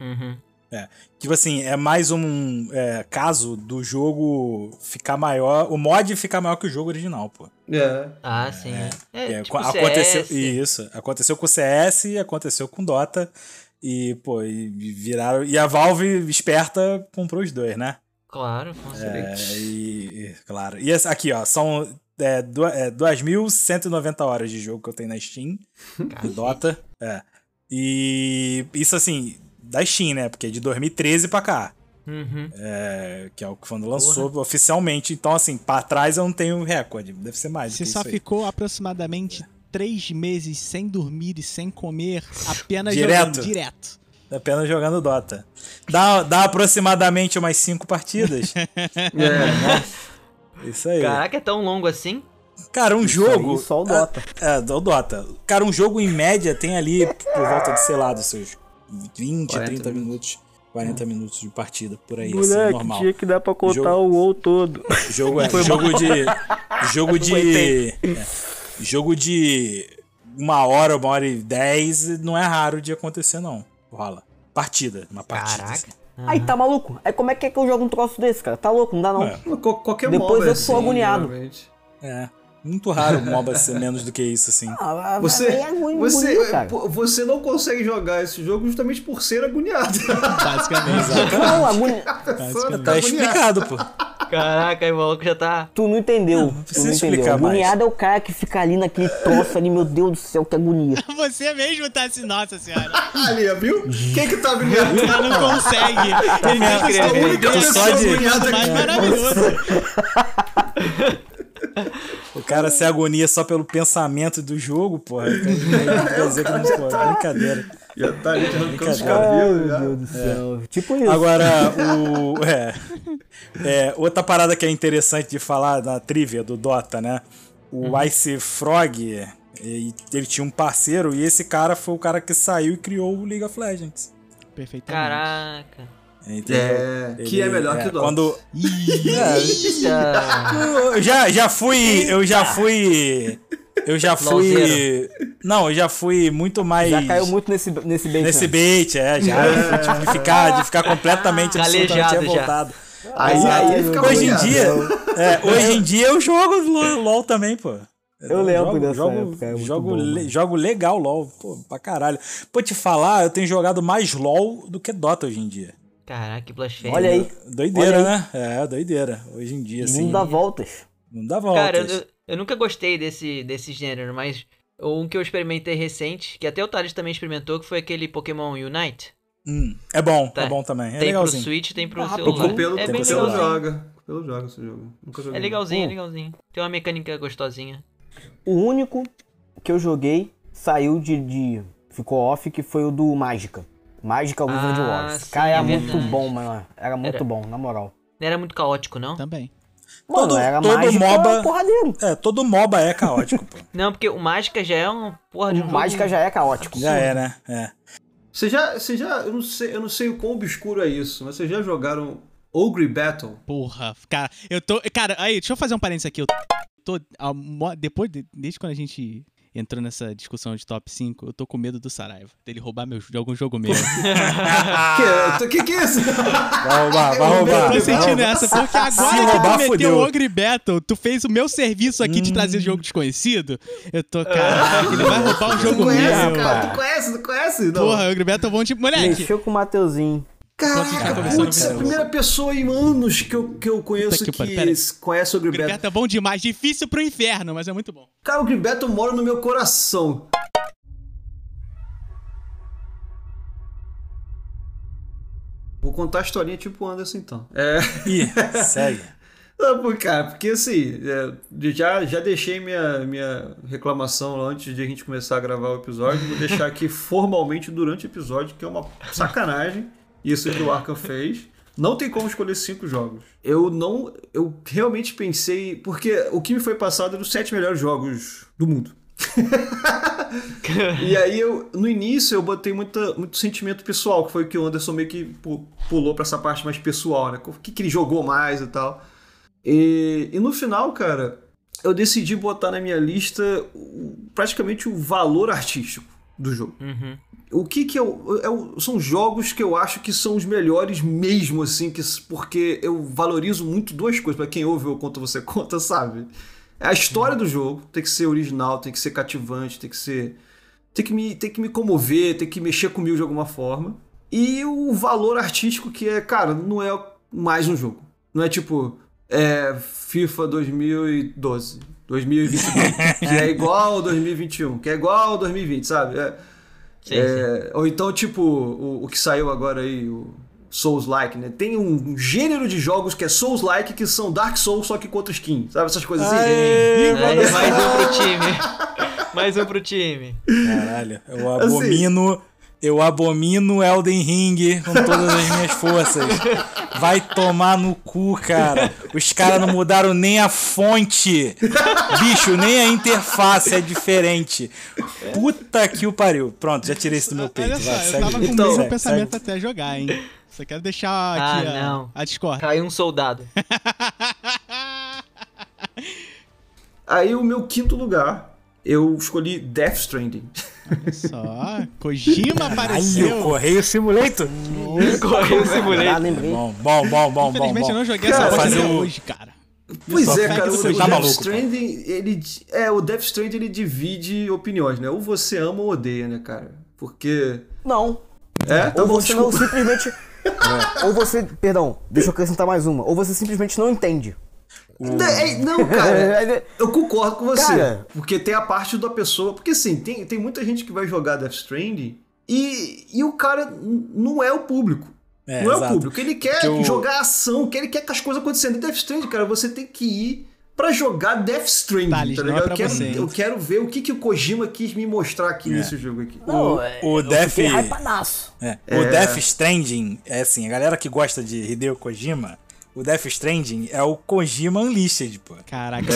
Uhum. Tipo assim, é mais um é, caso do jogo ficar maior, o mod ficar maior que o jogo original, pô. É. Ah, sim. É, É, tipo aconteceu CS. isso, aconteceu com o CS, aconteceu com Dota e pô, e viraram e a Valve esperta comprou os dois, né? Claro, com certeza. É, e, e, claro. E esse aqui, ó, são é, du- é, 2.190 horas de jogo que eu tenho na Steam de Dota. É. E isso assim, da Steam, né? Porque é de 2013 pra cá. Uhum. É, que é o que quando lançou oficialmente. Então, assim, pra trás eu não tenho recorde. Deve ser mais. do Você que só isso aí. ficou aproximadamente três meses sem dormir e sem comer, apenas Direto. jogando direto. Apenas jogando Dota. Dá, dá aproximadamente umas 5 partidas. É. Isso aí. Caraca, é tão longo assim? Cara, um jogo. Aí, só o Dota. É, é, o Dota. Cara, um jogo em média tem ali por volta de, sei lá, dos seus 20, 40 30 minutos. 40 minutos de partida, por aí, assim, normal. que dar pra contar Jogo- o WoW todo. Jogo é jogo de. Jogo de. é, jogo de uma hora, uma hora e dez não é raro de acontecer, não. Rola. Partida, uma partida. Caraca. assim. Aí tá maluco? Aí como é que é que eu jogo um troço desse, cara? Tá louco? Não dá não. É. Qual- Qualquer Depois é eu sou assim, agoniado. geralmente. É. Muito raro o MOBA ser menos do que isso, assim. Ah, Você, é ruim, você, bonito, cara. pô, você não consegue jogar esse jogo justamente por ser agoniado. Basicamente. Não, agoni... Tá Tá explicado, pô. Caraca, aí o maluco já tá. Tu não entendeu. tu precisa não entendeu. explicar mais. Agoniado é o cara que fica ali naquele troço ali, meu Deus do céu, que agonia. Você mesmo tá assim, nossa senhora. Ali, viu? Quem que tá agoniado? Ela não consegue. Ele vendo? fica A única Tu pessoa só de- agoniada mais aqui. maravilhoso. O cara se agonia só pelo pensamento do jogo, porra. Quer dizer que não pode. Brincadeira. Já tá ali arrancando os cabelos. meu. Deus do céu. Tipo isso. Agora, o. É, é, outra parada que é interessante de falar na trivia do Dota, né? O Ice Frog, ele, ele tinha um parceiro e esse cara foi o cara que saiu e criou o League of Legends. Perfeitamente. Caraca. Entendeu? É, que é melhor que o Dota. Quando, eu já, já fui. Eu já fui. Eu já fui. Não, eu já fui muito mais. Já caiu muito nesse, nesse bait. Nesse bait, é, já. tipo, de, ficar, de ficar completamente absolutamente Calejado já. revoltado. Aí, aí ele fica Hoje em dia, é, hoje em dia eu jogo LOL, também, pô. Eu lembro jogo, dessa jogo, época, é jogo, bom, le- jogo legal LOL, pô, pra caralho. Pô, te falar, eu tenho jogado mais LOL do que Dota hoje em dia. Caraca, que blasfêmia. Olha aí. Doideira, Olha aí. né? É, doideira. Hoje em dia, assim. Não dá voltas. Não dá voltas. Cara, eu, eu nunca gostei desse, desse gênero, mas um que eu experimentei recente, que até o Thales também experimentou, que foi aquele Pokémon Unite. Hum, é bom, Tá. é bom também. É tem pro legalzinho. Switch, tem pro Ah, celular. O pelo, é o bem pro pelo celular. legalzinho. joga. O pelo joga esse jogo. Nunca joguei. É legalzinho, é legalzinho. Tem uma mecânica gostosinha. O único que eu joguei saiu de, de- ficou off, que foi o do Mágica. Mágica Wizard Ah, Wars. sim, Cara, é era muito verdade. bom, mano. Era muito Era. bom, na moral. Não era muito caótico, não? Também. Mano, Todo- era todo mágica MOBA-. É, todo MOBA é caótico, pô. Não, porque o Mágica já é um porra de um O jogo- Mágica já é caótico. Já é, né? É. Você já, você já, eu não sei, eu não sei o quão obscuro é isso, mas vocês já jogaram Ogre Battle? Porra, cara, eu tô. Cara, aí, deixa eu fazer um parênteses aqui. Eu tô. Depois, de- desde quando a gente entrou nessa discussão de top 5, eu tô com medo do Saraiva. Dele roubar meu, de algum jogo meu. Que, que que é isso? Vai roubar, vai Eu roubar. tô sentindo essa, porque agora Se que roubar, tu meteu o Ogre Battle, tu fez o meu serviço aqui de trazer jogo desconhecido. Eu tô, caraca, ele vai roubar o Tu jogo conhece, meu. cara? Tu conhece? Tu conhece? Não. Porra, Ogre Battle é bom tipo, moleque. Mexeu com o Mateuzinho. Caraca, putz, é a primeira pessoa em anos que eu, que eu conheço Puta que que, conhece o Ogre Battle. Battle é bom demais, difícil pro inferno, mas é muito bom. Cara, o Battle mora no meu coração. Vou contar a historinha tipo o Anderson então. É. Ih, segue. Não, cara, porque assim, é, já, já deixei minha, minha reclamação lá antes de a gente começar a gravar o episódio. Vou deixar aqui formalmente durante o episódio, que é uma sacanagem isso que o Arkham fez. Não tem como escolher cinco jogos. Eu não. Eu realmente pensei. Porque o que me foi passado eram os sete melhores jogos do mundo. e aí eu, no início, eu botei muita, muito sentimento pessoal, que foi o que o Anderson meio que pu- pulou pra essa parte mais pessoal, né? O que, que ele jogou mais e tal. E, e no final, cara, eu decidi botar na minha lista praticamente o valor artístico do jogo. Uhum. O que que eu, eu- São jogos que eu acho que são os melhores mesmo, assim, que, porque eu valorizo muito duas coisas. Pra quem ouve ou conta você conta, sabe? É a história do jogo, tem que ser original, tem que ser cativante, tem que ser. Tem que me, tem que me comover, tem que mexer comigo de alguma forma. E o valor artístico que é, cara, não é mais um jogo. Não é tipo. É FIFA 2012, 2022, que é igual ao 2021, que é igual ao 2020, sabe? É, Sim, é, Ou então, tipo, o, o que saiu agora aí, o Souls-like, né? Tem um gênero de jogos que é Souls-like que são Dark Souls, só que contra skin, sabe? Essas coisas assim. Aê, Aí, mais um pro time. mais um pro time. Caralho, eu abomino. Eu abomino Elden Ring com todas as minhas forças. Vai tomar no cu, cara. Os caras não mudaram nem a fonte. Bicho, nem a interface é diferente. Puta que o pariu. Pronto, já tirei isso do meu peito. Olha só, Vai, eu segue. tava com o Então, mesmo segue, pensamento segue. até jogar, hein? Só quero deixar Ah, aqui a, não. a Discord. Caiu um soldado. Aí o meu quinto lugar, eu escolhi Death Stranding. Só, Kojima apareceu. Correio Simulator. Correu o simulator. Ah, lembrei. Bom, bom, bom, bom, bom. Infelizmente bom. eu não joguei Cara, essa bosta fazer até o- hoje, cara. Pois só é, cara, o, tá Death maluco, Stranding, ele. É, o Death Stranding ele divide opiniões, né? Ou você ama ou odeia, né, cara? Porque. Não. É? Tá Ou bom, você não simplesmente. Ou você. Perdão, deixa eu acrescentar mais uma. Ou você simplesmente não entende. É, Não, cara, eu concordo com você. Cara. Porque tem a parte da pessoa. Porque assim, tem, tem muita gente que vai jogar Death Stranding e, e o cara não é o público. É, não é o exato. público. Ele quer Que o- jogar ação, que ele quer que as coisas acontecendo. E Death Stranding, cara, você tem que ir pra jogar Death Stranding, tá não é ligado? pra eu, quero, você, eu quero ver o que, que o Kojima quis me mostrar aqui nesse jogo aqui. Não, O- é, o eu Def- fiquei hypadaço. É. O Death Stranding, é assim, a galera que gosta de Hideo Kojima, o Death Stranding é o Kojima Unleashed, pô. Caraca,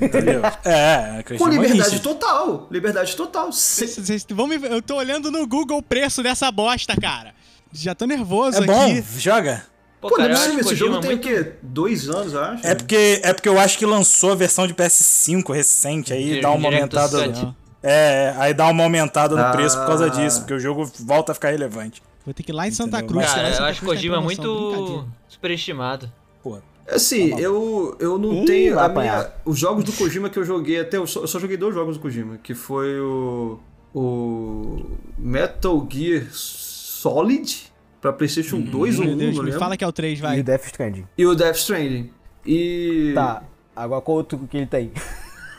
Entendeu? é, é Com Kojima liberdade Unleashed. total. Liberdade total. Vocês- vão me Eu tô olhando no Google o preço dessa bosta, cara. Já tô nervoso É bom, aqui. joga. Pô, Pô, não cara, é possível, que esse jogo tem muito... o quê? Dois anos, eu acho? É porque, é porque eu acho que lançou a versão de PS5 recente, aí dá uma aumentada. Cut. É, aí dá uma aumentada no Ah. preço por causa disso, porque o jogo volta a ficar relevante. Vou ter que ir lá em Santa Entendeu? Cruz. Mas- lá em Cara, eu Santa acho Cruz Kojima promoção, muito. Superestimado. Pô, Assim, Tá eu, eu não Ih, tenho. a minha- os jogos do Kojima que eu joguei até. Eu só, eu só joguei dois jogos do Kojima, que foi o. O. Metal Gear Solid pra PlayStation 2 ou 1, Meu Deus, me fala que é o 3, E vai. o Death Stranding. E o Death Stranding. E. Tá, agora qual outro que ele tem?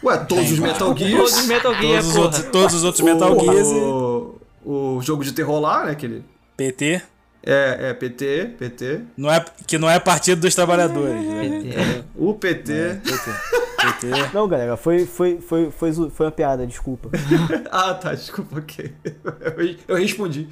Ué, todos os Metal Todos os Gears. Metal Gear, todos, os outros, todos os outros Metal o, Gears e o, o jogo de terror lá, né? Aquele. PT, É, é PT, PT. não é, que não é Partido dos Trabalhadores. né? PT. O PT. PT. PT. Não, galera, foi, foi, foi, foi, foi uma piada, desculpa. ah, tá, desculpa, ok. Eu, eu respondi.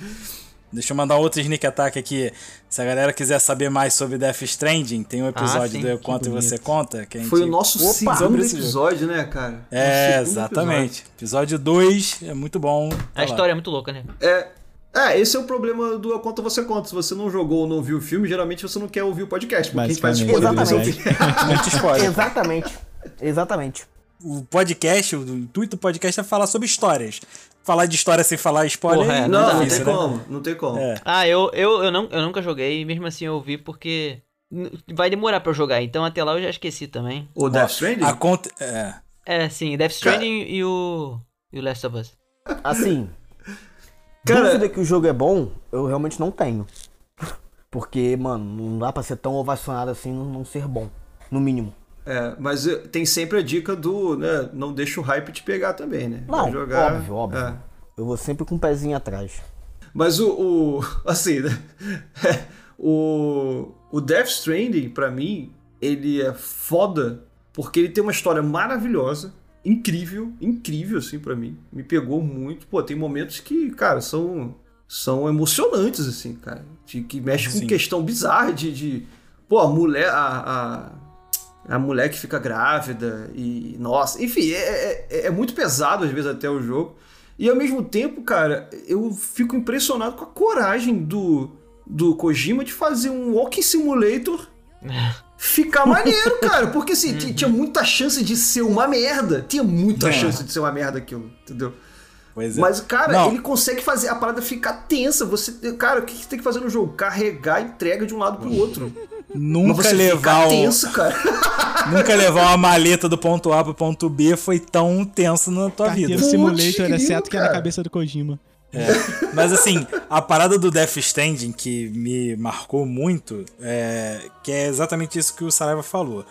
Deixa eu mandar outro sneak attack aqui. Se a galera quiser saber mais sobre Death Stranding, tem um episódio sim, do Eu que Conto e Você Conta. Que a gente... Foi o nosso Opa, segundo episódio, né, cara? É, exatamente. Episódio 2 é muito bom. Tá A lá. história é muito louca, né? É, é, esse é o problema do A Conta Você Conta. Se você não jogou ou não viu o filme, geralmente você não quer ouvir o podcast, porque a gente faz Basicamente. spoiler. Exatamente. Spoiler. Exatamente. Exatamente. O podcast, o intuito do podcast é falar sobre histórias. Falar de história sem falar spoiler Porra, é, é Não, não difícil, tem né? como, não tem como. É. Ah, eu, eu, eu, não, eu nunca joguei, e mesmo assim eu ouvi porque vai demorar pra eu jogar, então até lá eu já esqueci também. O Death Stranding? A conta... É. É, sim, Death Stranding e o. e o Last of Us. Assim, Cara- dúvida que o jogo é bom, eu realmente não tenho. Porque, mano, não dá pra ser tão ovacionado assim não, ser bom. No mínimo. É, mas eh, tem sempre a dica do, né, não deixa o hype te pegar também, né? Vai Não, óbvio, óbvio. é. Eu vou sempre com o pezinho atrás. Mas o, o assim, né? o, o Death Stranding, pra mim, ele é foda porque ele tem uma história maravilhosa, incrível, incrível, assim, pra mim. Me pegou muito. Pô, tem momentos que, cara, são, são emocionantes, assim, cara. De, que mexe com Sim. questão bizarra de, de. Pô, a mulher, a. a a mulher que fica grávida e. Nossa, enfim, é, é, é muito pesado às vezes até o jogo. E ao mesmo tempo, cara, eu fico impressionado com a coragem do, do Kojima de fazer um Walking Simulator ficar maneiro, cara. Porque assim, t- tinha muita chance de ser uma merda. Tinha muita É. chance de ser uma merda aquilo, entendeu? Pois é. Mas, cara, Não. ele consegue fazer a parada ficar tensa. Você, cara, o que que tem que fazer no jogo? Carregar a entrega de um lado pro outro. Nunca você levar, fica o- tenso, cara. nunca levar uma maleta do ponto A pro ponto B foi tão tenso na tua vida. Carteiro Putz, Simulator, grilo, exceto que é na cara. cabeça do Kojima. Mas assim, a parada do Death Stranding que me marcou muito, é, que é exatamente isso que o Saraiva falou.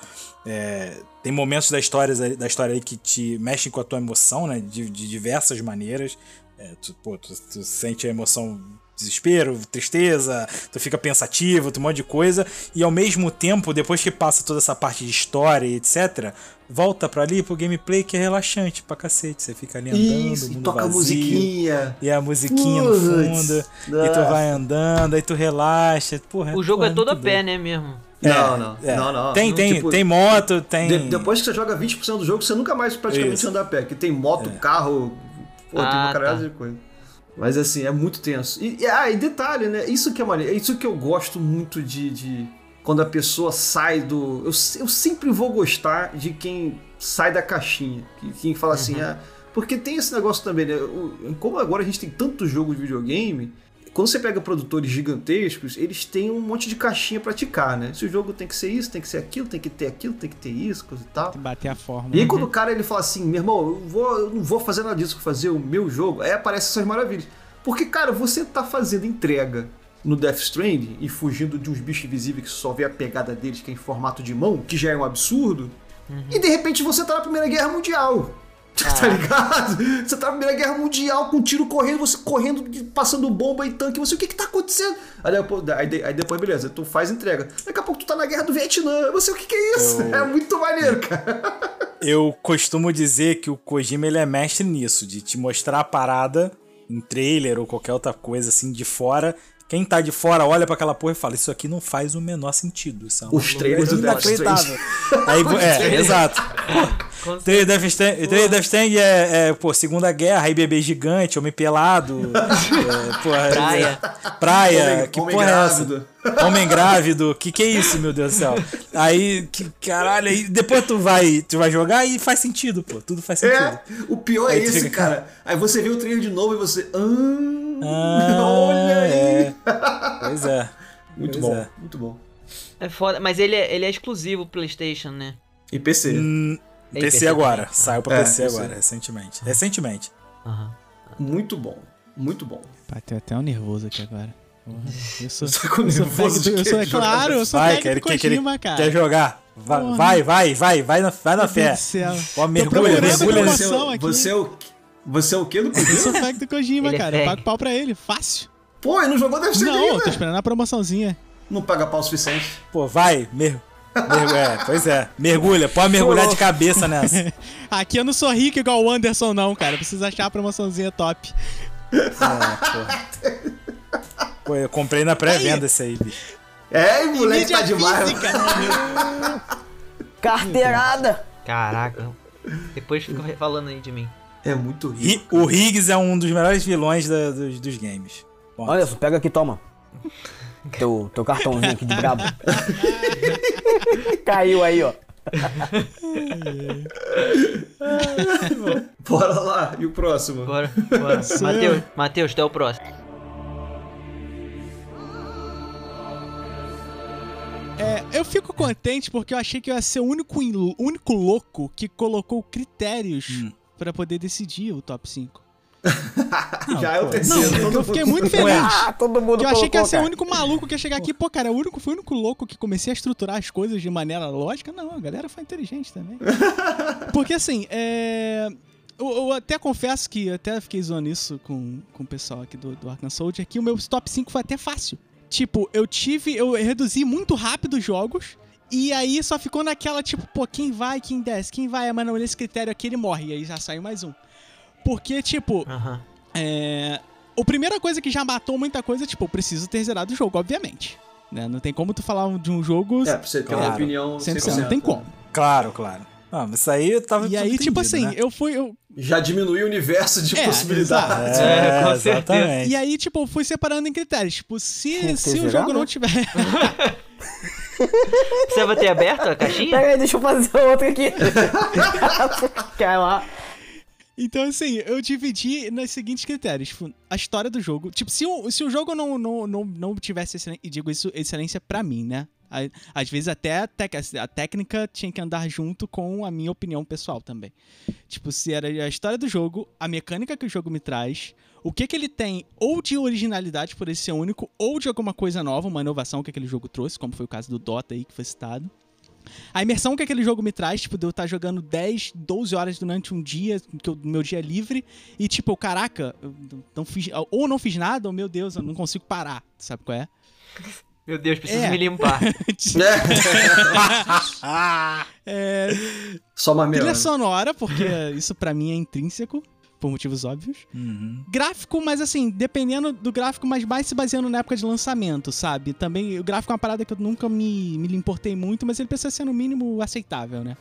É, tem momentos da história, da história aí que te mexem com a tua emoção, né? De, de diversas maneiras. É, tu, pô, tu, tu sente a emoção desespero, tristeza, tu fica pensativo, tu um monte de coisa, e ao mesmo tempo, depois que passa toda essa parte de história e etc, volta pra ali pro gameplay que é relaxante pra cacete. Você fica ali andando, Isso, e mundo toca a vazio, musiquinha. e a musiquinha no Putz, fundo, e tu vai andando, aí tu relaxa. Porra, O jogo porra, é todo a pé, né, mesmo? Não, não, É, não, não. Tem, tem, tipo, tem moto, tem. de- depois que você joga 20% do jogo, você nunca mais praticamente Isso. anda a pé. Que tem moto, carro, pô, tem Ah, uma caralhada tá. de coisa. Mas assim, é muito tenso. E, e- ah, e detalhe, né? Isso que é maneiro. Isso que eu gosto muito de. de- quando a pessoa sai do. Eu, eu sempre vou gostar de quem sai da caixinha. Que, quem fala assim, ah. Porque tem esse negócio também, né? Como agora a gente tem tanto jogo de videogame. Quando você pega produtores gigantescos, eles têm um monte de caixinha pra ticar, né? Se o jogo tem que ser isso, tem que ser aquilo, tem que ter aquilo, tem que ter isso, coisa e tal. Tem que bater a forma. E aí quando o cara ele fala assim, meu irmão, eu, vou, eu não vou fazer nada disso, vou fazer o meu jogo, aí aparecem essas maravilhas. Porque, cara, você tá fazendo entrega no Death Stranding e fugindo de uns bichos invisíveis que só vê a pegada deles, que é em formato de mão, que já é um absurdo, e de repente você tá na Primeira Guerra Mundial. Tá ligado? Você tá na Primeira Guerra Mundial com um tiro correndo, você correndo, passando bomba e tanque, você, o que que tá acontecendo? Aí, depois- aí, de- aí depois, beleza, tu faz entrega. Daqui a pouco tu tá na Guerra do Vietnã, você, o que que é isso? É muito maneiro, cara. Eu costumo dizer que o Kojima ele é mestre nisso, de te mostrar a parada em trailer ou qualquer outra coisa assim de fora. Quem tá de fora olha pra aquela porra e fala: Isso aqui não faz o menor sentido. Isso é Os trailers do Death inacreditável. Aí, é, exato. Com Trailer Death Death é, é, pô, Segunda Guerra, aí bebê gigante, homem pelado, é, porra, Praia. é, praia, Homem- que homem porra grávido. é essa? Homem grávido, que que é isso, meu Deus do céu? Aí, que caralho, aí depois tu vai, tu vai jogar e faz sentido, pô, tudo faz sentido. É, o pior é Aí tu esse, fica, cara. Aí você vê o trailer de novo e você. Ah, Ah, olha aí. é. Pois é. Muito Pois bom, é. muito bom. É foda, mas ele é, ele é exclusivo PlayStation, né? E PC. Hum, PC PC agora, também. saiu pra É, PC PC. agora, recentemente. Recentemente. Aham. Muito bom, muito bom. Bateu até um nervoso aqui agora. Eu sou, eu sou nervoso eu sou, Jogar claro, eu sou Vai, quer, quer, quer, Kojima, cara. quer jogar? Vai, Porra. vai, vai, vai, vai na, vai na fé. Ó, mergulha, mergulha. Você, promoção aqui. você é o. Você é o quê do Eu Kojima? sou fag do Kojima, Ele é cara. Eu fag. pago pau pra ele, fácil. Pô, ele não jogou Death Stranding Não, eu ainda. tô esperando a promoçãozinha. Não paga pau o suficiente. Pô, vai, mer... mergu- é, pois é, mergulha, pode mergulhar de cabeça nessa. Aqui eu não sou rico igual o Anderson, não, cara. Precisa achar a promoçãozinha top. É, pô. Pô, eu comprei na pré-venda esse aí, bicho. É, moleque tá demais. física. Carteirada! Caraca. Depois fica falando aí de mim. É muito rico. Ri- O Higgs é um dos melhores vilões da- dos, dos games. Bom, Olha só, pega aqui, toma. Teu, teu cartãozinho aqui de brabo. Caiu aí, ó. Bora lá. E o próximo? Bora, bora. Matheus, eu. Matheus, tu é o próximo. É, eu fico contente porque eu achei que eu ia ser o único, único louco que colocou critérios Hum. pra poder decidir o top 5. Já é o terceiro. Não, eu fiquei muito feliz. Ah, todo mundo Que eu achei que ia ser o único maluco que ia chegar aqui. Pô, cara, o único, fui o único louco que comecei a estruturar as coisas de maneira lógica. Não, a galera foi inteligente também. Porque assim, é. Eu, eu até confesso que eu até fiquei zoando isso com, com o pessoal aqui do, do Arkham Soldier, que o meu top 5 foi até fácil. Tipo, eu tive. Eu reduzi muito rápido os jogos. E aí só ficou naquela, tipo, pô, quem vai, quem desce, quem vai, mas não, nesse critério aqui ele morre. E aí já saiu mais um. Porque, tipo, Aham. é. A primeira coisa que já matou muita coisa, tipo, eu preciso ter zerado o jogo, obviamente. Né? Não tem como tu falar de um jogo. É, pra você ter uma Claro. opinião 100%, 100%. não tem como. Claro, claro. Ah, mas isso aí eu tava E aí, tipo assim, né? eu fui. Eu, Já diminui o universo de É, possibilidades. É, com certeza. exatamente. e aí, tipo, eu fui separando em critérios. Tipo, se, se o jogo não né? tiver. Você vai ter aberto a caixinha? Pera aí, deixa eu fazer outra aqui. Cai lá. Então, assim, eu dividi nos seguintes critérios. Tipo, a história do jogo. Tipo, se o, se o jogo não, não, não, não tivesse excelência, e digo isso, excelência pra mim, né? Às vezes até a, a técnica tinha que andar junto com a minha opinião pessoal também. Tipo, se era a história do jogo, a mecânica que o jogo me traz, o que que ele tem ou de originalidade por ele ser único, ou de alguma coisa nova, uma inovação que aquele jogo trouxe, como foi o caso do Dota aí que foi citado. A imersão que aquele jogo me traz, tipo, de eu estar jogando 10, 12 horas durante um dia, que eu, meu dia é livre, e tipo, caraca, eu não fiz, ou não fiz nada, ou meu Deus, eu não consigo parar, sabe qual é? Meu Deus, preciso É. me limpar. é, Só uma meia trilha hora. sonora, porque isso pra mim é intrínseco, por motivos óbvios. Uhum. Gráfico, mas assim, dependendo do gráfico, mas mais se baseando na época de lançamento, sabe? Também, o gráfico é uma parada que eu nunca me, me importei muito, mas ele precisa ser no mínimo aceitável, né?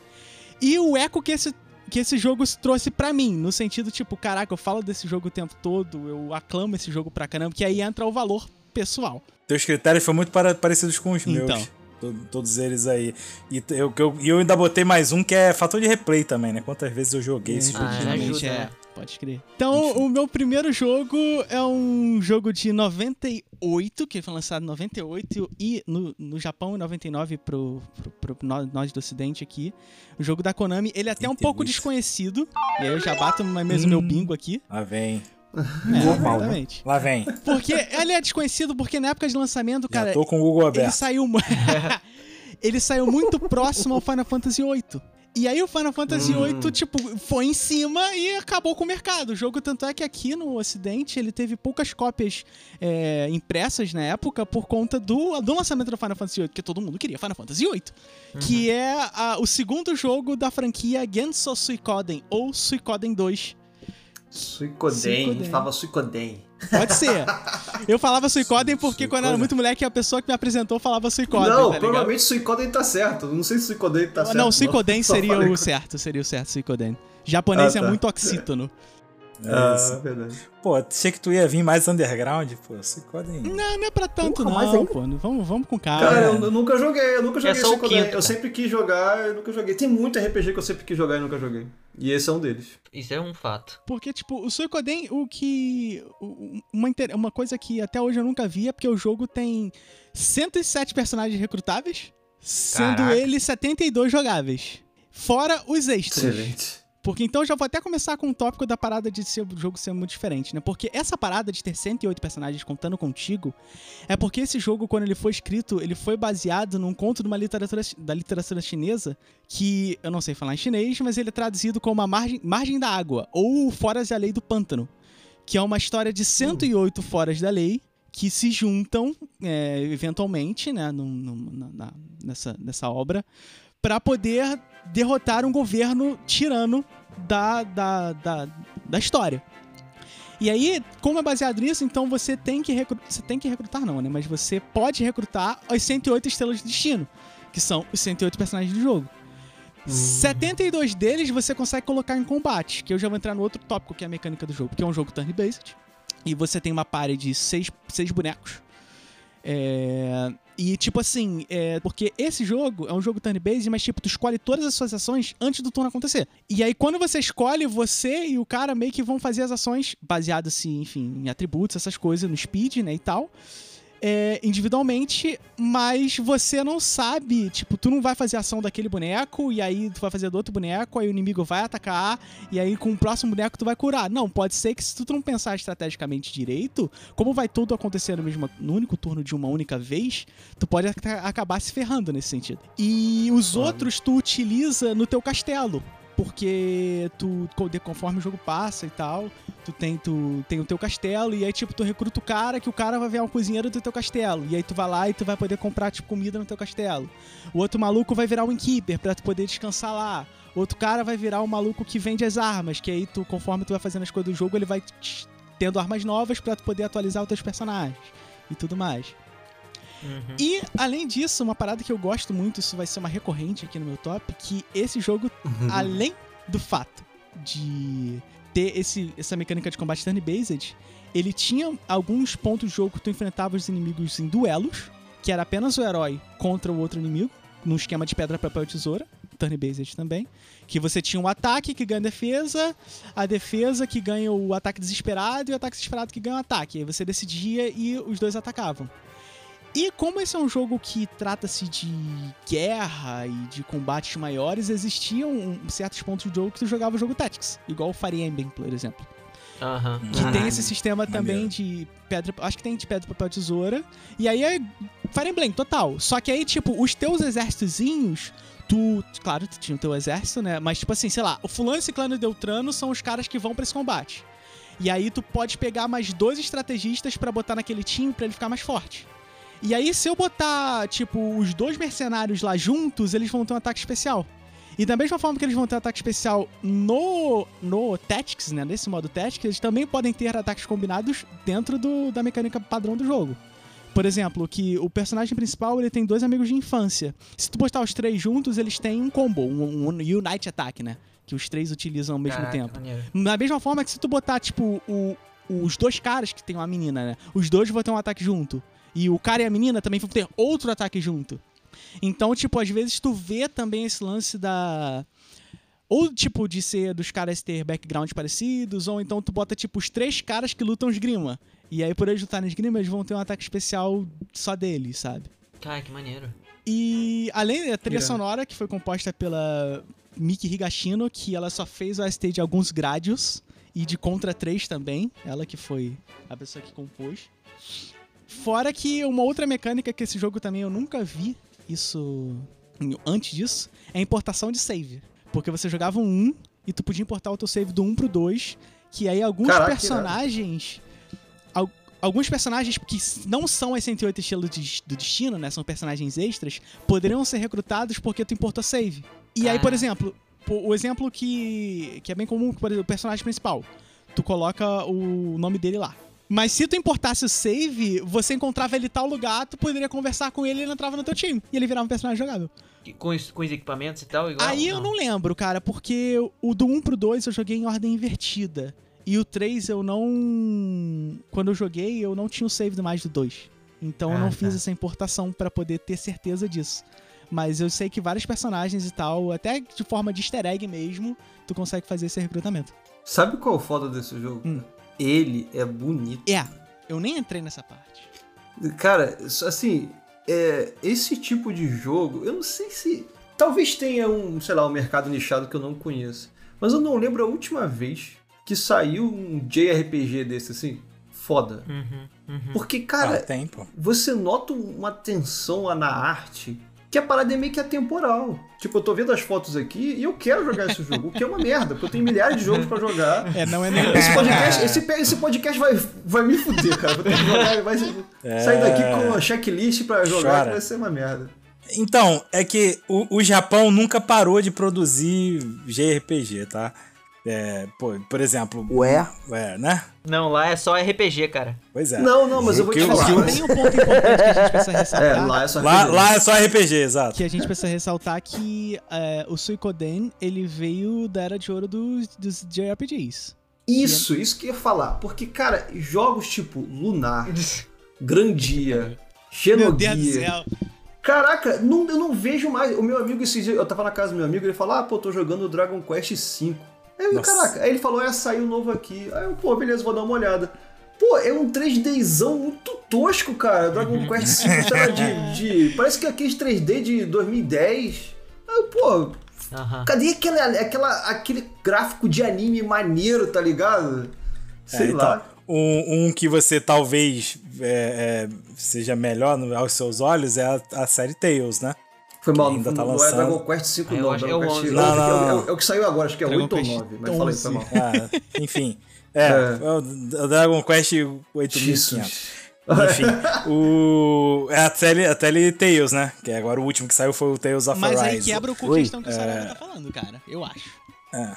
E o eco que esse, que esse jogo trouxe pra mim, no sentido, tipo, caraca, eu falo desse jogo o tempo todo, eu aclamo esse jogo pra caramba, que aí entra o valor pessoal. Teus critérios foram muito para- parecidos com os Então. meus. To- Todos eles aí. E eu, eu, e eu ainda botei mais um que é fator de replay também, né? Quantas vezes eu joguei esse jogo? Ah, Realmente ajuda, é. Pode crer. Então, o meu primeiro jogo é um jogo de 98, que foi lançado em 98 e no, no Japão em 99 pro, pro, pro nós do ocidente aqui. O jogo da Konami, ele é até um 98. pouco desconhecido. E aí eu já bato mais mesmo meu bingo aqui. Lá vem. É, Normal, né? exatamente. Lá vem. Porque ele é desconhecido porque na época de lançamento, cara, Já tô com o Google ele aberto. saiu mu- ele saiu muito próximo ao Final Fantasy VIII. E aí o Final Fantasy VIII, tipo, foi em cima e acabou com o mercado. O jogo, tanto é que aqui no ocidente, ele teve poucas cópias é, impressas na época por conta do, do lançamento do Final Fantasy VIII, porque todo mundo queria Final Fantasy VIII. Que é a- o segundo jogo da franquia Genso Suikoden, ou Suikoden 2. Suicoden, a Suicoden. gente falava Suicoden. Pode ser. Eu falava Suicoden porque quando eu era Suicoden. muito moleque, a pessoa que me apresentou falava Suicoden, não, tá provavelmente Suicoden tá certo. Não sei se Suicoden tá certo. não, Suicoden seria o certo, seria o certo, Suicoden. Japonês Ah, tá. é muito oxítono. É Ah, verdade. Pô, achei que tu ia vir mais underground, pô. Se codem. Não, não é pra tanto Porra, mais não, ainda? pô. Vamos, vamos com calma. Cara, eu, eu nunca joguei, eu nunca joguei só o Suicoden. quinto, Eu sempre quis jogar, eu nunca joguei. Tem muito RPG que eu sempre quis jogar e nunca joguei. E esse é um deles. Isso é um fato. Porque, tipo, o Suicoden, o que... Uma, inter- uma coisa que até hoje eu nunca vi é porque o jogo tem 107 personagens recrutáveis, sendo Caraca. eles 72 jogáveis. Fora os extras. Excelente. Porque então eu já vou até começar com o tópico da parada de ser, o jogo ser muito diferente, né? Porque essa parada de ter 108 personagens contando contigo é porque esse jogo, quando ele foi escrito, ele foi baseado num conto de uma literatura, da literatura chinesa que eu não sei falar em chinês, mas ele é traduzido como a margem, margem da água ou Foras da Lei do Pântano, que é uma história de 108 foras da lei que se juntam é, eventualmente, né, na- na- nessa, nessa obra para poder derrotar um governo tirano da, da, da, da história. E aí, como é baseado nisso, então você tem que recrutar. Você tem que recrutar, não, né? Mas você pode recrutar as 108 estrelas de destino, que são os 108 personagens do jogo. 72 deles você consegue colocar em combate, que eu já vou entrar no outro tópico, que é a mecânica do jogo, que é um jogo turn-based. E você tem uma party de seis, seis bonecos. É, E, tipo assim, é, porque esse jogo é um jogo turn-based, mas, tipo, tu escolhe todas as suas ações antes do turno acontecer. E aí, quando você escolhe, você e o cara meio que vão fazer as ações baseadas, assim, enfim, em atributos, essas coisas, no speed, né, e tal. É, individualmente, mas você não sabe, tipo, tu não vai fazer ação daquele boneco, e aí tu vai fazer do outro boneco, aí o inimigo vai atacar, e aí com o próximo boneco tu vai curar. Não, pode ser que se tu não pensar estrategicamente direito, como vai tudo acontecer no, mesmo, no único turno de uma única vez, tu pode aca- acabar se ferrando nesse sentido. E os outros tu utiliza no teu castelo. Porque tu, conforme o jogo passa e tal, tu tem, tu tem o teu castelo, e aí, tipo, tu recruta o cara, que o cara vai virar um cozinheiro do teu castelo. E aí tu vai lá e tu vai poder comprar, tipo, comida no teu castelo. O outro maluco vai virar um innkeeper pra tu poder descansar lá. Outro cara vai virar um maluco que vende as armas, que aí tu, conforme tu vai fazendo as coisas do jogo, ele vai te- tendo armas novas pra tu poder atualizar os teus personagens e tudo mais. E, além disso, uma parada que eu gosto muito, isso vai ser uma recorrente aqui no meu top, que esse jogo, além do fato de ter esse, essa mecânica de combate turn-based, ele tinha alguns pontos do jogo que tu enfrentava os inimigos em duelos, que era apenas o herói contra o outro inimigo, num esquema de pedra, papel e tesoura, turn-based também, que você tinha um ataque que ganha defesa, a defesa que ganha o ataque desesperado e o ataque desesperado que ganha o ataque. Aí você decidia e os dois atacavam. E como esse é um jogo que trata-se de guerra e de combates maiores, existiam certos pontos do jogo que tu jogava o jogo Tactics, igual o Fire Emblem, por exemplo. Aham. Que tem esse sistema também maneiro. de pedra. Acho que tem de pedra, papel, tesoura. E aí é Fire Emblem, total. Só que aí, tipo, os teus exércitozinhos. Tu, claro, tu tinha o teu exército, né? Mas, tipo assim, sei lá, o Fulano, Ciclano e Deltrano são os caras que vão pra esse combate. E aí tu pode pegar mais dois estrategistas pra botar naquele time pra ele ficar mais forte. E aí, se eu botar, tipo, os dois mercenários lá juntos, eles vão ter um ataque especial. E da mesma forma que eles vão ter ataque especial no, no Tactics, né? Nesse modo Tactics, eles também podem ter ataques combinados dentro do, da mecânica padrão do jogo. Por exemplo, que o personagem principal ele tem dois amigos de infância. Se tu botar os três juntos, eles têm um combo, um, um Unite Attack, né? Que os três utilizam ao mesmo Caraca, tempo. maneiro. Da mesma forma que se tu botar, tipo, o- os dois caras que tem uma menina, né? Os dois vão ter um ataque junto. E o cara e a menina também vão ter outro ataque junto. Então, tipo, às vezes tu vê também esse lance da. Ou, tipo, de ser dos caras ter backgrounds parecidos, ou então tu bota, tipo, os três caras que lutam esgrima. E aí, por eles lutarem esgrima, eles vão ter um ataque especial só deles, sabe? Cara, que maneiro. E além da trilha sonora, que foi composta pela Miki Higashino, que ela só fez o ST de alguns Gradius e de Contra 3 também, ela que foi a pessoa que compôs. Fora que uma outra mecânica que esse jogo também eu nunca vi isso antes disso, é a importação de save. Porque você jogava um 1 e tu podia importar o teu save do 1 pro 2, que aí alguns Caraca, personagens al- alguns personagens que não são as 108 estilos de- do destino, né? São personagens extras, poderiam ser recrutados porque tu importou save. E aí, por Ah. exemplo, o exemplo que, que é bem comum, por exemplo, o personagem principal. Tu coloca o nome dele lá. Mas se tu importasse o save, você encontrava ele em tal lugar, tu poderia conversar com ele e ele entrava no teu time. E ele virava um personagem jogável. Com os, com os equipamentos e tal, igual? Aí eu não lembro, cara, porque o do 1 pro 2 eu joguei em ordem invertida. E o 3 eu não. Quando eu joguei, eu não tinha o save do mais do 2. Então eu Ah, não tá. fiz essa importação pra poder ter certeza disso. Mas eu sei que vários personagens e tal, até de forma de easter egg mesmo, tu consegue fazer esse recrutamento. Sabe qual é o foda desse jogo? Hum. Ele é bonito. É, eu nem entrei nessa parte. Cara, assim, é, esse tipo de jogo, eu não sei se. Talvez tenha um, sei lá, um mercado nichado que eu não conheço. Mas eu não lembro a última vez que saiu um JRPG desse, assim, foda. Uhum, uhum. Porque, Ah, cara, pô. você nota uma tensão lá na arte que a parada é meio que atemporal. Tipo, eu tô vendo as fotos aqui e eu quero jogar esse jogo, o que é uma merda, porque eu tenho milhares de jogos pra jogar. É, não é nem. Esse podcast, esse, esse podcast vai, vai me fuder, cara. Vou ter que jogar, vai sair daqui com uma checklist pra jogar, Chora. que vai ser uma merda. Então, é que o, o Japão nunca parou de produzir JRPG, tá? É, pô, por exemplo. Ué? É, né? Não, lá é só RPG, cara. Pois é. Não, não, mas eu vou Que te falar. Tem um ponto importante que a gente precisa ressaltar. É, lá é só Lá, RPG. lá é só RPG, exato. Que a gente precisa ressaltar que é, o Suikoden, ele veio da era de ouro dos, dos JRPGs. Isso, isso que eu ia falar. Porque, cara, jogos tipo Lunar, Grandia, Meu Deus do Xenogear... céu. Caraca, não, eu não vejo mais. O meu amigo, esses dias, eu tava na casa do meu amigo, ele falou: Ah, pô, tô jogando Dragon Quest V. Aí Nossa. caraca, aí ele falou: É, saiu novo aqui. Aí eu, pô, beleza, vou dar uma olhada. Pô, é um 3Dzão muito tosco, cara. Dragon Quest V, de, de. Parece que é aqueles 3D de 2010. Aí eu, pô, Aham. cadê aquele, aquela, aquele gráfico de anime maneiro, tá ligado? Sei É, então, lá. Um, um que você talvez é, é, seja melhor aos seus olhos é a, a série Tales, né? Foi mal, ainda tá não é lançando. Dragon Quest V, Ah, eu não. acho- é o Quest 11. é o- Não, é não, é o- é que saiu agora, acho que é Dragon 8 ou Quest 9, mas falei, foi 11. mal. Ah, enfim. É, É. é o Dragon Quest 8500. Jesus. Enfim, o, é a Tele, a Tele Tales, né? Que agora o último que saiu foi o Tales of Mas aí Arise. quebra o questão que o Saraiva tá falando, cara. Eu acho. É.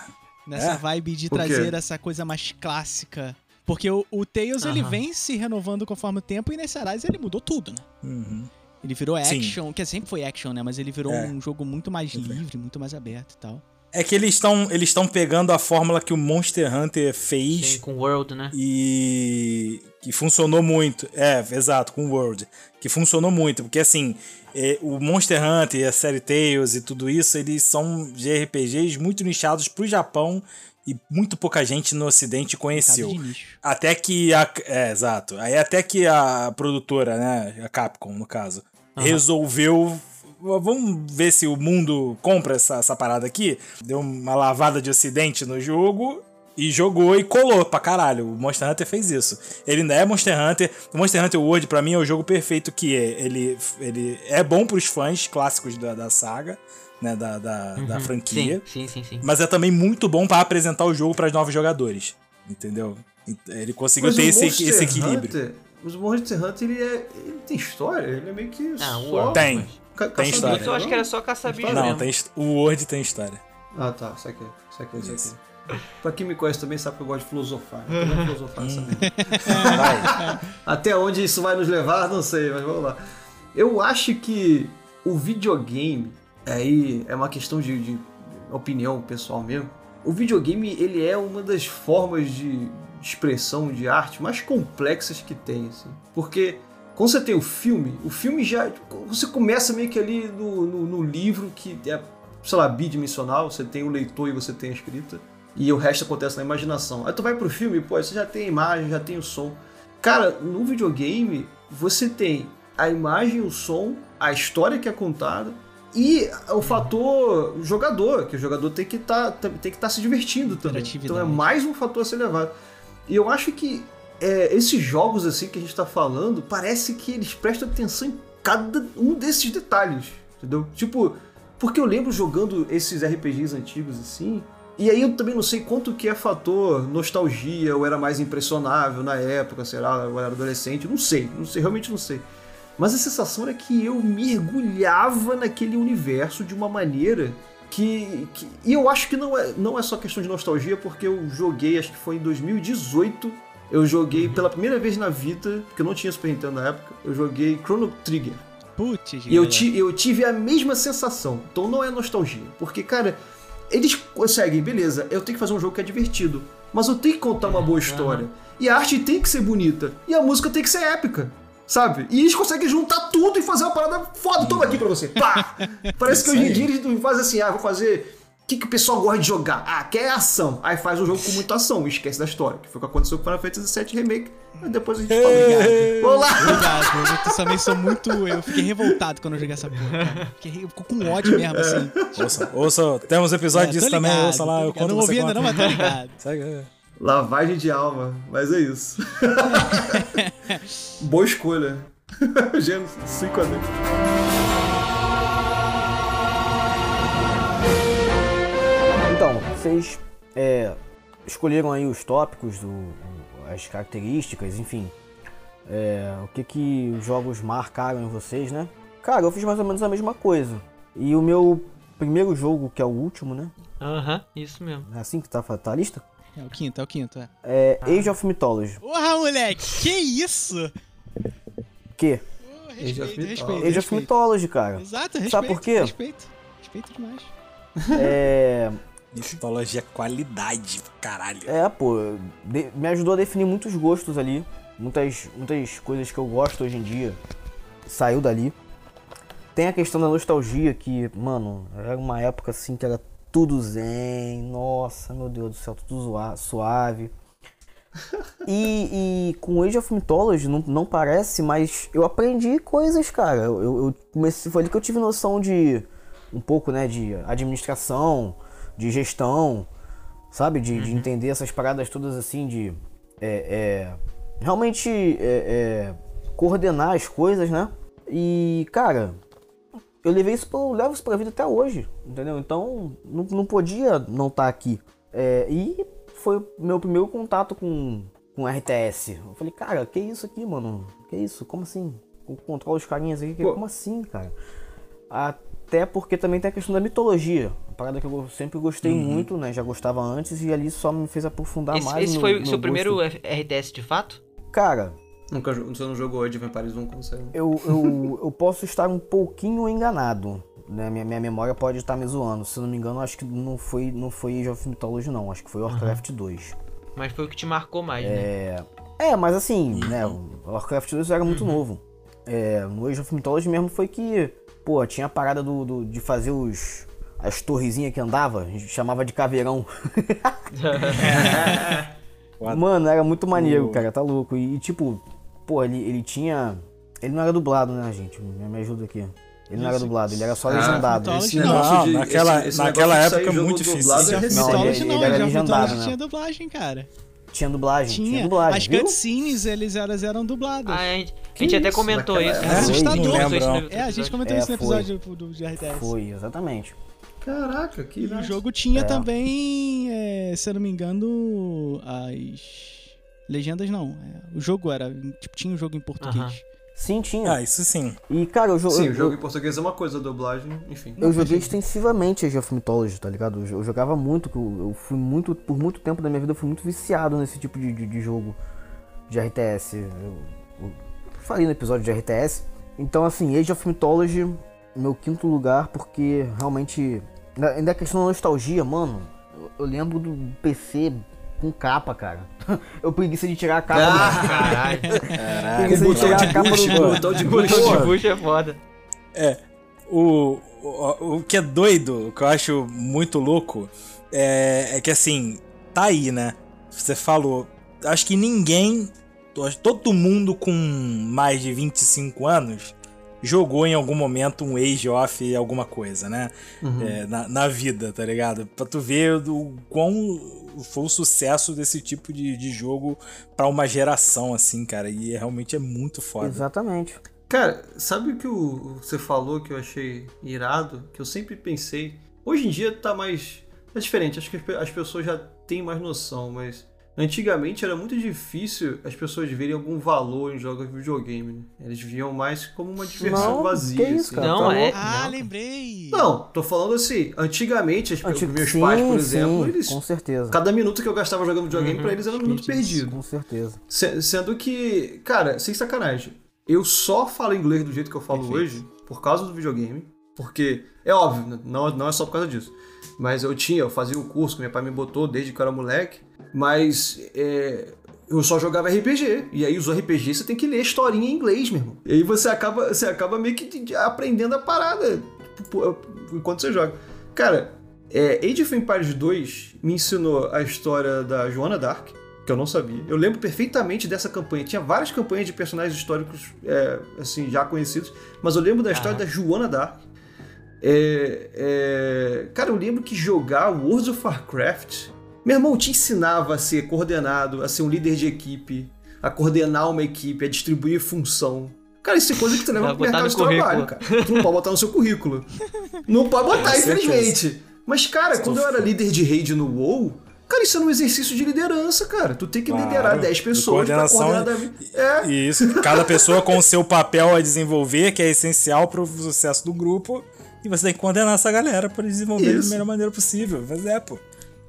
Nessa É? vibe de trazer essa coisa mais clássica Porque o, o Tails, ele Aham. vem se renovando conforme o tempo, e nesse Arise ele mudou tudo, né? Uhum. Ele virou Sim. action, que sempre foi action, né? Mas ele virou É. um jogo muito mais livre, muito mais aberto e tal. É que eles estão eles estão pegando a fórmula que o Monster Hunter fez Sim, com World, né? e que funcionou muito. É, exato, com o World. Que funcionou muito, porque assim, é, o Monster Hunter, a série Tales e tudo isso, eles são JRPGs muito nichados pro Japão e muito pouca gente no ocidente conheceu. Até que a. É, exato. Aí até que a produtora, né? A Capcom, no caso, resolveu. Vamos ver se o mundo compra essa, essa parada aqui. Deu uma lavada de ocidente no jogo. E jogou e colou pra caralho. O Monster Hunter fez isso. Ele ainda é Monster Hunter. O Monster Hunter World, pra mim, é o jogo perfeito que é. Ele, ele é bom pros fãs clássicos da, da saga, né? Da, da, da franquia. Sim, sim, sim, sim. Mas é também muito bom pra apresentar o jogo para novos jogadores. Entendeu? Ele conseguiu Mas ter esse, Monster esse equilíbrio. Hunter, os Monster Hunter, ele, é, ele tem história, ele é meio que Ah, só... o World. Tem. ca- tem história. Eu acho não? que era só caçar bicho Não, mesmo. tem, o Word tem história. Ah, tá, isso aqui, isso aqui, isso. Pra quem me conhece também sabe que eu gosto de filosofar. Eu gosto de filosofar essa. Vai. Até onde isso vai nos levar, não sei, mas vamos lá. Eu acho que o videogame, aí é uma questão de, de opinião pessoal mesmo. O videogame, ele é uma das formas de expressão de arte mais complexas que tem, assim. Porque quando você tem o filme, o filme já. Você começa meio que ali no, no, no livro que é, sei lá, bidimensional, você tem o leitor e você tem a escrita. E o resto acontece na imaginação. Aí tu vai pro filme, pô, você já tem a imagem, já tem o som. Cara, no videogame, você tem a imagem, o som, a história que é contada e o fator jogador, que o jogador tem que tá, estar se divertindo também. Então é mais um fator a ser levado. E eu acho que é, esses jogos assim que a gente tá falando, parece que eles prestam atenção em cada um desses detalhes, entendeu? Tipo, porque eu lembro jogando esses RPGs antigos assim, e aí eu também não sei quanto que é fator nostalgia, ou era mais impressionável na época, sei lá, eu era adolescente, não sei, não sei, realmente não sei. Mas a sensação era que eu mergulhava naquele universo de uma maneira que, que- e eu acho que não é, não é só questão de nostalgia, porque eu joguei, acho que foi em 2018, eu joguei pela primeira vez na vida, porque eu não tinha Super Nintendo na época, eu joguei Chrono Trigger. Putz, E eu, ti- eu tive a mesma sensação. Então não é nostalgia. Porque, cara, eles conseguem, beleza, eu tenho que fazer um jogo que é divertido. Mas eu tenho que contar uma boa história. E a arte tem que ser bonita. E a música tem que ser épica. Sabe? E eles conseguem juntar tudo e fazer uma parada foda. Toma aqui pra você. Pá! Parece que hoje em dia eles fazem assim, ah, vou fazer. O que, que o pessoal gosta de jogar? Ah, quer ação. Aí faz um jogo com muita ação e esquece da história. Que foi o que aconteceu com Final Fantasy VII Remake. Mas depois a gente fala. Obrigado. Vamos lá! Obrigado, eu também sou muito. Eu fiquei revoltado quando eu joguei essa porra. Cara. Fiquei re- ficou com ódio mesmo, assim. Ouça, ouça, temos episódio É, disso tô também, ligado, ouça lá, eu ligado. conto Não ouvi ainda não, mas tô ligado. Segue, é. Lavagem de alma, mas é isso. Boa escolha. Gênesis 5 a 10. Então, vocês é, escolheram aí os tópicos, o- o- as características, enfim. É, o que que os jogos marcaram em vocês, né? Cara, eu fiz mais ou menos a mesma coisa. E o meu primeiro jogo, que é o último, né? Aham, isso mesmo. É assim que tá, tá a lista? É o quinto, é o quinto, é. É Age of Mythology. Porra, moleque, que isso? Que? Pô, Age of respeito, Mythology. respeito, Age of respeito. Mythology, cara. Exato, respeito. Sabe por quê? Respeito. Respeito demais. É. Mitologia qualidade, caralho. É, pô, de- me ajudou a definir muitos gostos ali. Muitas, muitas coisas que eu gosto hoje em dia saiu dali. Tem a questão da nostalgia que, mano, era uma época assim que era tudo zen. Nossa, meu Deus do céu, tudo suave. E, e com Age of Mythology não, não parece, mas eu aprendi coisas, cara. Eu, eu, comecei, foi ali que eu tive noção de um pouco, né, de administração, de gestão, sabe? De, de entender essas paradas todas assim, de é, é, realmente é, é, coordenar as coisas, né? E, cara, eu levei isso pro, levo isso pra vida até hoje, entendeu? Então, não, não podia não estar aqui. É, e foi o meu primeiro contato com, com RTS. Eu falei, cara, que isso aqui, mano? Que isso? Como assim? Controla os carinhas aqui? Pô. Como assim, cara? Até porque também tem a questão da mitologia. Uma parada que eu sempre gostei muito, né? Já gostava antes e ali só me fez aprofundar Esse, mais. esse no- foi o seu gosto. primeiro RTS de fato? Cara, Nunca você não jogou of Empires 1 como você. eu, eu, eu posso estar um pouquinho enganado. Né? Minha, minha memória pode estar me zoando. Se eu não me engano, acho que não foi, não foi Age of Mythology, não. Acho que foi Warcraft 2. Mas foi o que te marcou mais, né? É, é, mas assim, né? O Warcraft 2 era muito novo. É, no Age of Mythology mesmo foi que, pô, tinha a parada do, do- de fazer os. As torrezinhas que andava, a gente chamava de caveirão. Mano, era muito maneiro, cara, tá louco. E, tipo, pô, ele, ele tinha. Ele não era dublado, né, gente? Me, me ajuda aqui. Ele não era dublado, ele era só Ah, legendado. Mythology Esse não. Não, de- naquela- esse- esse naquela de época é muito difícil. é recente. Não, ele- ele não, era legendado, né? tinha dublagem, cara. Tinha dublagem, tinha, Tinha. dublagem. As viu? cutscenes, eles eram, eram dubladas. Ah, a gente, a gente até comentou Naquela isso. É assustador. Não não. É, a gente comentou É, isso no foi. episódio do, do, RTS. Foi, exatamente. Caraca, que E o jogo tinha É. também, é, se eu não me engano, as. Legendas não. é, o jogo era. Tipo, tinha um jogo em português. Sim, tinha. Ah, isso sim. E, cara, eu, jo- Sim, eu, o jogo em português é uma coisa, a dublagem, enfim. eu joguei extensivamente Age of Mythology, tá ligado? Eu, jo- eu jogava muito, eu, eu fui muito, por muito tempo da minha vida, eu fui muito viciado nesse tipo de, de, de jogo de RTS. Eu, eu falei no episódio de RTS. Então, assim, Age of Mythology, meu quinto lugar, porque realmente. Ainda ainda a questão da nostalgia, mano. Eu, eu lembro do PC com capa, cara. Eu preguiça de tirar a capa. do- Caralho. preguiça de tirar a capa do. botão de Bush. Bush, Porra. Bush é foda. O, o, o que é doido, o que eu acho muito louco, é, é que assim, tá aí, né? Você falou. Acho que ninguém, todo mundo com mais de 25 anos jogou em algum momento um Age of alguma coisa, né? É, na, na vida, tá ligado? Pra tu ver o quão foi o sucesso desse tipo de, de jogo pra uma geração, assim, cara. E realmente é muito foda. Exatamente. Cara, sabe o que o- você falou que eu achei irado? Que eu sempre pensei. Hoje em dia tá mais. É diferente, acho que as pessoas já têm mais noção, mas. Antigamente era muito difícil as pessoas verem algum valor em jogos de videogame. Né? Eles viam mais como uma diversão Não, vazia. que isso, assim. cara, Não, tá é. Ah, não. lembrei! Não, tô falando assim, antigamente, as, Antigo- meus sim, pais, por sim, exemplo, eles. Com certeza. Cada minuto que eu gastava jogando videogame pra eles era um minuto perdido. Com certeza. Se- Sendo que, cara, sem sacanagem, eu só falo inglês do jeito que eu falo Perfeito. hoje por causa do videogame. Porque, é óbvio, né, não, não é só por causa disso. Mas eu tinha, eu fazia o curso que meu pai me botou desde que eu era moleque. Mas é, eu só jogava RPG. E aí os RPG você tem que ler historinha em inglês, meu irmão. E aí você acaba, você acaba meio que de- de- aprendendo a parada pô, enquanto você joga. Cara, é, Age of Empires 2 me ensinou a história da Joana Dark, que eu não sabia. Eu lembro perfeitamente dessa campanha. Tinha várias campanhas de personagens históricos, é, assim, já conhecidos, mas eu lembro da história da Joana Dark. É, é, Cara, eu lembro que jogar World of Warcraft, meu irmão te ensinava a ser coordenado, a ser um líder de equipe, a coordenar uma equipe, a distribuir função. Cara, isso é coisa que tu leva Vai pro botar mercado de no trabalho, cara. Tu não pode botar no seu currículo. Não pode botar, infelizmente. Mas, cara, quando eu era líder de raid no WoW, cara, isso é um exercício de liderança, cara. Tu tem que Claro. liderar 10 De pessoas pra coordenação coordenar da... É, Isso, cada pessoa com o seu papel a desenvolver, que é essencial pro sucesso do grupo, e você tem que coordenar essa galera para desenvolver Isso. da melhor maneira possível. Mas é, pô.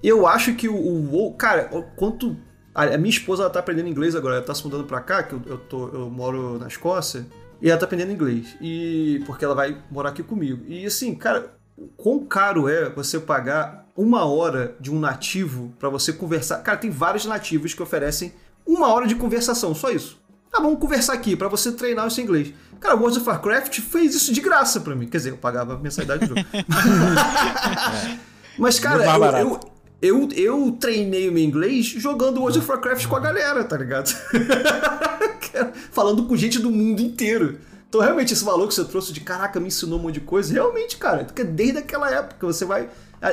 Eu acho que o, o WoW, cara, o quanto a, minha esposa ela tá aprendendo inglês agora, ela tá se mudando pra cá, que eu, eu, tô, eu moro na Escócia, e ela tá aprendendo inglês. E porque ela vai morar aqui comigo. E assim, cara, quão caro é você pagar uma hora de um nativo pra você conversar? Cara, tem vários nativos que oferecem uma hora de conversação, só isso. Ah, vamos conversar aqui pra você treinar o seu inglês. Cara, World of Warcraft fez isso de graça pra mim. Quer dizer, eu pagava a mensalidade do jogo. Mas, cara, eu, eu, eu, eu treinei o meu inglês jogando World of Warcraft com a galera, tá ligado? Falando com gente do mundo inteiro. Então, realmente, esse valor que você trouxe de caraca, me ensinou um monte de coisa, realmente, cara, porque desde aquela época você vai.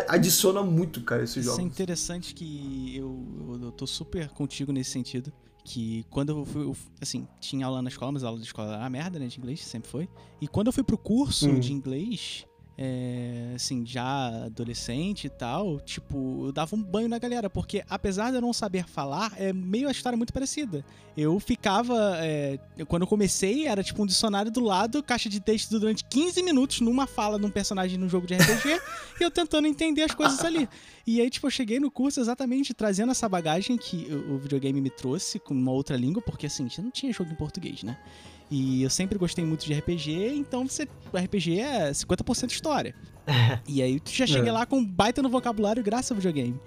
Adiciona muito, cara, esses Isso é interessante que eu, eu, tô super contigo nesse sentido. Que quando eu fui, eu, assim, tinha aula na escola, mas a aula de escola era merda, né, de inglês, sempre foi. E quando eu fui pro curso Hum. de inglês, é, assim, já adolescente e tal, tipo, eu dava um banho na galera, porque apesar de eu não saber falar, é meio a história muito parecida. Eu ficava, é, quando eu comecei, era tipo um dicionário do lado, caixa de texto durante 15 minutos numa fala de um personagem num jogo de RPG, e eu tentando entender as coisas ali. E aí, tipo, eu cheguei no curso exatamente trazendo essa bagagem que o, o videogame me trouxe com uma outra língua, porque assim, já não tinha jogo em português, né? E eu sempre gostei muito de RPG, então você, o RPG é 50% história. e aí tu já cheguei É. lá com um baita no vocabulário graças ao videogame.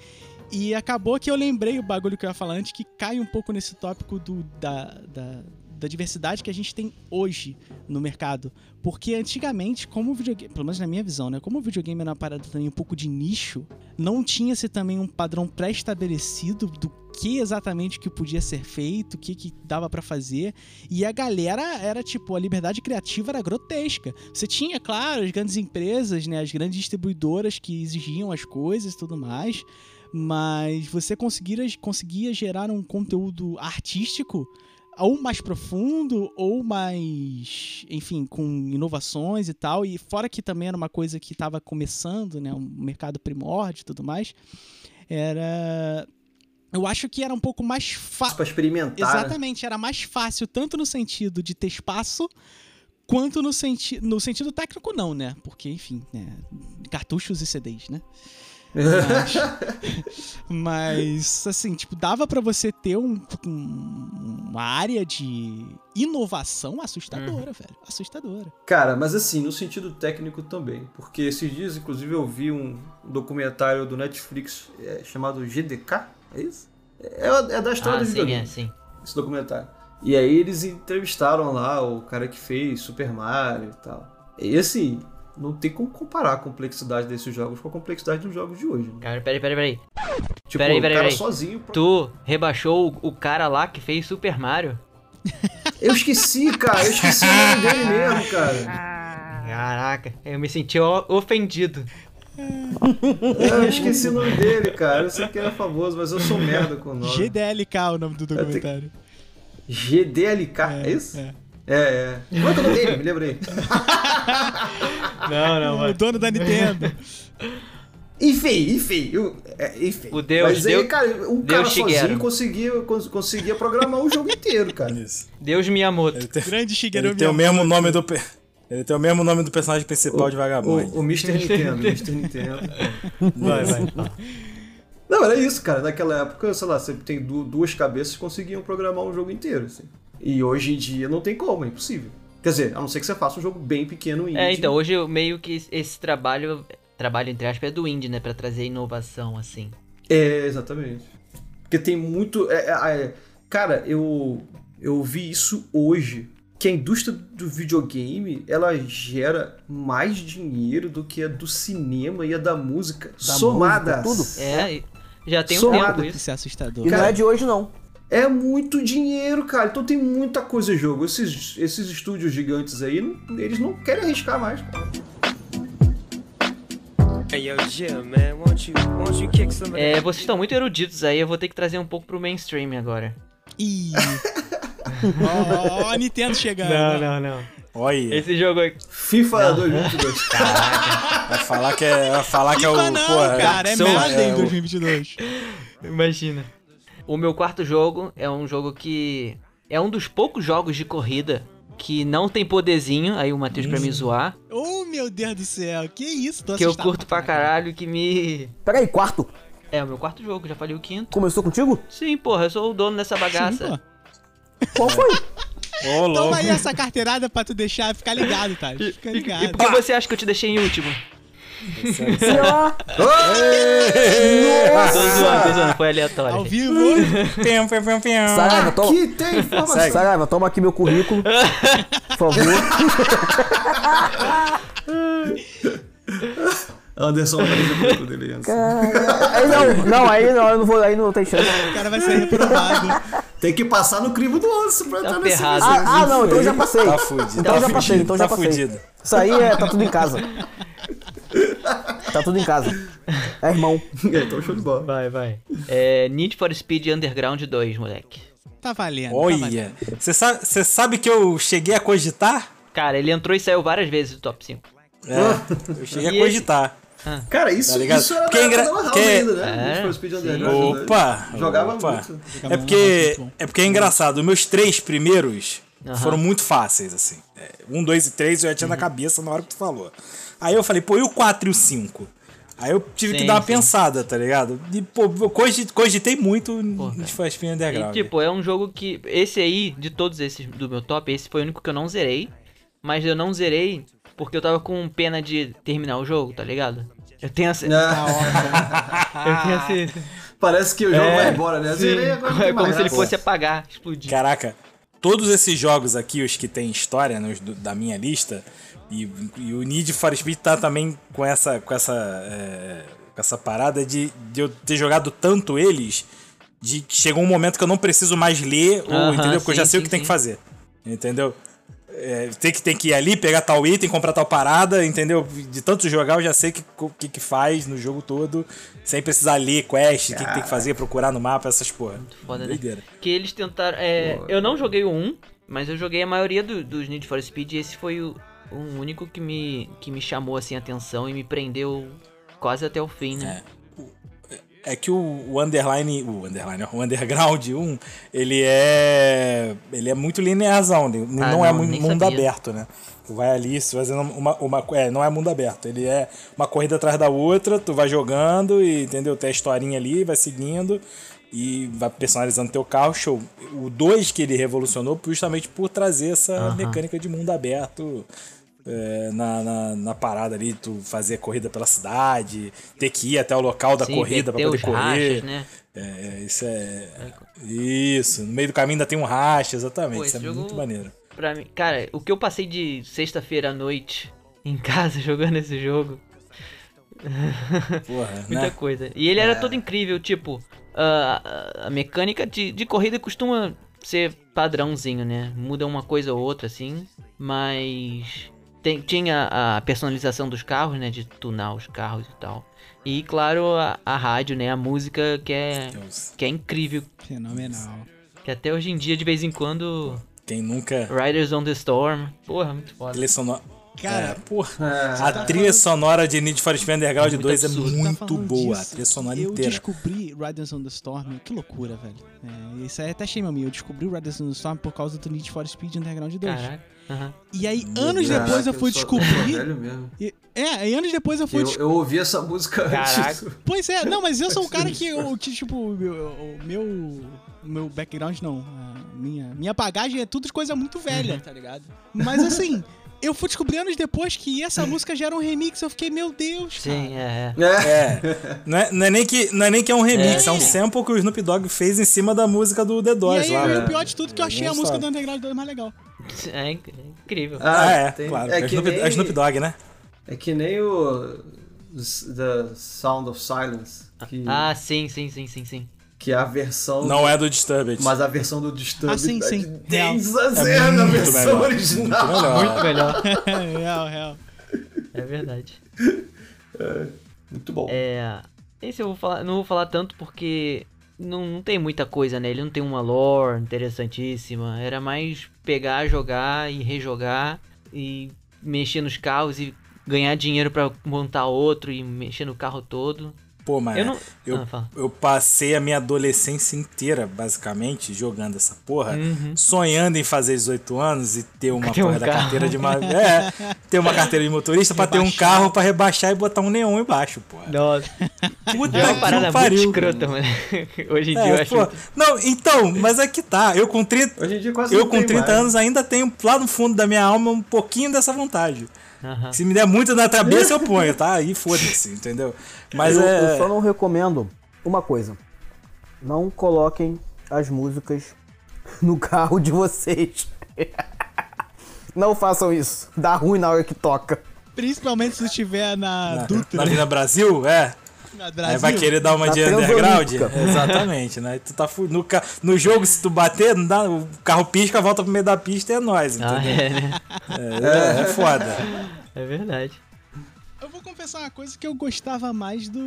E acabou que eu lembrei o bagulho que eu ia falar antes, que cai um pouco nesse tópico do, da, da, da diversidade que a gente tem hoje no mercado. Porque antigamente, como o videogame, pelo menos na minha visão, né? Como o videogame era uma parada também um pouco de nicho, não tinha-se também um padrão pré-estabelecido do que exatamente que podia ser feito, o que, que dava pra fazer. E a galera era tipo, a liberdade criativa era grotesca. Você tinha, claro, as grandes empresas, né? As grandes distribuidoras que exigiam as coisas e tudo mais. Mas você conseguia, conseguia gerar um conteúdo artístico ou mais profundo, ou mais, enfim, com inovações e tal. E fora que também era uma coisa que estava começando, né? Um mercado primórdio e tudo mais. Era. Eu acho que era um pouco mais fácil. Pra experimentar. né? Exatamente, era mais fácil, tanto no sentido de ter espaço, quanto no, senti no sentido técnico, não, né? Porque, enfim, né? cartuchos e CDs, né? Mas, mas, assim, tipo, dava pra você ter um, um- uma área de inovação assustadora, velho. Assustadora. Cara, mas assim, no sentido técnico também. Porque esses dias, inclusive, eu vi um documentário do Netflix é, chamado GDK, é isso? É, é da história Ah, do sim, videogame, é, sim. esse documentário. E aí eles entrevistaram lá o cara que fez Super Mario e tal. E assim, não tem como comparar a complexidade desses jogos com a complexidade dos jogos de hoje. Né? Cara, peraí, peraí, peraí. Tipo, Peraí, o peraí, cara peraí. sozinho. Tu rebaixou o, o cara lá que fez Super Mario? Eu esqueci, cara, eu esqueci o nome dele mesmo, cara. Caraca, eu me senti o- ofendido. Eu esqueci o nome dele, cara. Eu sei que ele é famoso, mas eu sou merda com o nome. GDLK é o nome do documentário. GDLK, é, isso? é. É, é. Qual é o nome dele? Me lembrei. Não, O dono da Nintendo. Enfim, enfim, eu- é, enfim. O Deus, Mas aí, Deus- cara, um cara Deus Shigeru. sozinho conseguia, cons- conseguia programar o jogo inteiro, cara. Isso. Deus Miyamoto. Ele tem, Grande Shigeru ele tem o Miyamoto. mesmo nome do. Ele tem o mesmo nome do personagem principal de Vagabundo. O, o Mr. Nintendo, o Mr. Nintendo. Vai, vai. Não, era isso, cara. Naquela época, sei lá, você tem du- duas cabeças que conseguiam programar um jogo inteiro, assim. E hoje em dia não tem como, é impossível. Quer dizer, a não ser que você faça um jogo bem pequeno indie. É, então, hoje eu meio que esse trabalho, trabalho entre aspas, é do indie, né? Pra trazer inovação, assim. É, exatamente. Porque tem muito. é, é, é, cara, eu, eu vi isso hoje. Que a indústria do videogame ela gera mais dinheiro do que a do cinema e a da música. Da somadas. música, É, e já tem um Somado. tempo isso. Isso é assustador. E não Cara, é de hoje, não. É muito dinheiro, cara. Então tem muita coisa em jogo. Esses, esses estúdios gigantes aí, não- eles não querem arriscar mais. cara. É, vocês estão muito eruditos aí, eu vou ter que trazer um pouco pro mainstream agora. Ih. Ó, ó, ó, Nintendo chegando. não, não. Olha, Esse jogo aqui. FIFA 2022. vai falar que é, vai falar que é o. FIFA não, porra, cara. É é, o- 2022. Imagina. O meu quarto jogo é um jogo que. É um dos poucos jogos de corrida que não tem poderzinho, aí o Matheus pra me zoar. Oh, meu Deus do céu. Que isso? Tô Que eu curto pra caralho, que me. Peraí, quarto. É o meu quarto jogo, já falei o quinto. Começou contigo? Sim, porra, eu sou o dono dessa Sim, bagaça. pô. Qual foi? Louco. Toma aí essa carteirada pra tu deixar ficar ligado, tá? E, Fica e- ligado. e por que você acha que eu te deixei em último? Sei lá. Tô zoando, tô zoando, foi Ao aleatório. vivo. Piam, piam. Saraiva, toma. Aqui tem informação. Saraiva, toma aqui meu currículo. Por favor. Anderson vai fazer o currículo dele antes. Aí não, não, aí não, eu não vou, aí não tem chance. O cara vai ser reprovado. Tem que passar no crivo do Anderson pra Tá entrar nesse. Ah, ah, não, então eu já passei. Tá fudido. Então tá já passei, fudido, então já tá passei. fudido. Isso aí é, tá tudo em casa. Tá tudo em casa. É irmão. então show de bola. Vai, vai. É Need for Speed Underground 2, moleque. Tá valendo. Tá. Olha, você sabe, você sabe que eu cheguei a cogitar? Cara, ele entrou e saiu várias vezes do top 5. É, eu cheguei E a cogitar. Cara, isso, Tá isso era da é engra- da que é- ainda, né? É, Need for Speed. Underground. né? Opa! Jogava opa. muito. É porque, é porque é engraçado. Os meus três primeiros foram muito fáceis, assim. É, Um, dois e três eu já tinha na cabeça na hora que tu falou. Aí eu falei, pô, e o 4 e o 5? Aí eu tive que Sim, dar uma sim. pensada, tá ligado? E, pô, eu cogitei, muito no for Speed E, Underground. tipo, é um jogo que. Esse aí, de todos esses do meu top, esse foi o único que eu não zerei. Mas eu não zerei porque eu tava com pena de terminar o jogo, tá ligado? Eu tenho essa. Ah, Eu tenho esse. parece que o jogo É, vai embora, né? Zerei, agora É como se ele fosse apagar, explodir. Caraca, todos esses jogos aqui, os que tem história nos do- da minha lista, e, e o Need for Speed tá também com essa, com essa, é, com essa parada de, de eu ter jogado tanto eles, de que chegou um momento que eu não preciso mais ler, ou, Aham, entendeu? Porque eu já sim, sei o sim, que tem sim. que fazer. Entendeu? É, tem, que, tem que ir ali, pegar tal item, comprar tal parada, entendeu? De tanto jogar, eu já sei o que, o que, que faz no jogo todo, sem precisar ler quest, o que, que tem que fazer, procurar no mapa, essas porra. Foda, né? Que eles tentaram. é, eu não joguei o 1, mas eu joguei a maioria do- dos Need for Speed e esse foi o, o único que me, que me chamou assim a atenção e me prendeu quase até o fim, né? É que o, o underline, o underline, o underground 1, ele é ele é muito linearzão, ele Ah, não, é não, mu- nem mundo sabia. aberto, né? Tu vai ali, se fazendo uma, uma é, não é mundo aberto, ele é uma corrida atrás da outra, tu vai jogando e entendeu? Tem a historinha ali, vai seguindo e vai personalizando teu carro, show. O 2 que ele revolucionou justamente por trazer essa Aham. mecânica de mundo aberto é, na, na, na parada ali, tu fazer corrida pela cidade, ter que ir até o local da Sim, corrida pra ter poder correr. rachas, né? É, isso é. Isso, no meio do caminho ainda tem um racha, exatamente. Pô, isso é jogo- muito maneiro. Pra mim, cara, o que eu passei de sexta-feira à noite em casa jogando esse jogo. Porra, Muita né? coisa. E ele era todo incrível, tipo, a, a- a mecânica de, de corrida costuma ser padrãozinho, né? Muda uma coisa ou outra, assim, mas tem- tinha a personalização dos carros, né? De tunar os carros e tal. E, claro, a, a rádio, né? A música que é, Deus. que é incrível. Fenomenal. Que até hoje em dia, de vez em quando, Quem nunca. Riders on the Storm. Porra, muito foda. Trilha sonora. Cara, é, porra. É. A trilha sonora de Need for Speed Underground Muito 2 é absurdo. Tá muito falando boa. disso, A trilha sonora eu inteira. descobri Riders on the Storm, que loucura, velho. É, isso aí até shame a mim. Eu descobri o Riders on the Storm por causa do Need for Speed Underground 2. Caraca. Aham. E aí, anos Deus. depois eu Caraca, fui eu descobrir. velho mesmo. E- é, e anos depois eu fui Eu, descobrir. eu ouvi essa música Caraca. antes. Pois é, não, mas eu sou o cara que, eu, que tipo, o meu, meu, background, não, minha, minha bagagem é tudo de coisa muito velha, tá ligado? Mas assim, eu fui descobrir anos depois que essa música já era um remix, eu fiquei, meu Deus, cara. Sim, é, é. É. É. Não é, não é nem que, não é nem que é um remix, é, É. um sample que o Snoop Dogg fez em cima da música do The E Doors aí, lá. o né? pior de tudo é que eu achei a música sabe. do Underground 2 mais legal. É é incrível. Ah, é, tem- claro. É É, que, Snoop, nem, é Snoop Dogg, né? é que nem o The Sound of Silence, que, Ah, sim, sim, sim, sim, sim. Que é a versão... Não é do Disturbed. Mas a versão do Disturbed Ah, sim, tá sim. de 10 a É 0 na muito versão melhor, original. Muito melhor. Muito melhor. real, real. É verdade. Muito bom. É. Esse eu vou falar, não vou falar tanto porque não, não tem muita coisa, né? Ele não tem uma lore interessantíssima. Era mais pegar, jogar e rejogar e mexer nos carros e ganhar dinheiro pra montar outro e mexer no carro todo. Pô, mas Eu não- eu, Ah, eu passei a minha adolescência inteira, basicamente, jogando essa porra, Uhum. sonhando em fazer 18 anos e ter uma Ter um porra da carro. carteira de ma... é, ter uma carteira de motorista pra ter um carro pra rebaixar e botar um neon embaixo, porra. Nossa. Puta É uma que parada muito pariu. escrota, mano. Hoje em dia É, eu acho. pô, Não, então, mas é que tá. Eu com 30, Hoje em dia quase eu com tem 30 mais. anos ainda tenho lá no fundo da minha alma um pouquinho dessa vontade. Aham. Se me der muito na cabeça, eu ponho, tá? Aí foda-se, entendeu? Mas eu, é. eu só não recomendo uma coisa. Não coloquem as músicas no carro de vocês. Não façam isso. Dá ruim na hora que toca. Principalmente se estiver na, Na, Dutra, na Vila Brasil, é. Brasil. vai querer dar uma Na de underground? Exatamente, né? Tu tá fu- no, ca- no jogo, se tu bater, não dá, o carro pisca, volta pro meio da pista e é nóis, Ah, entendeu? é, né? É, é foda. É verdade. Eu vou confessar uma coisa que eu gostava mais do,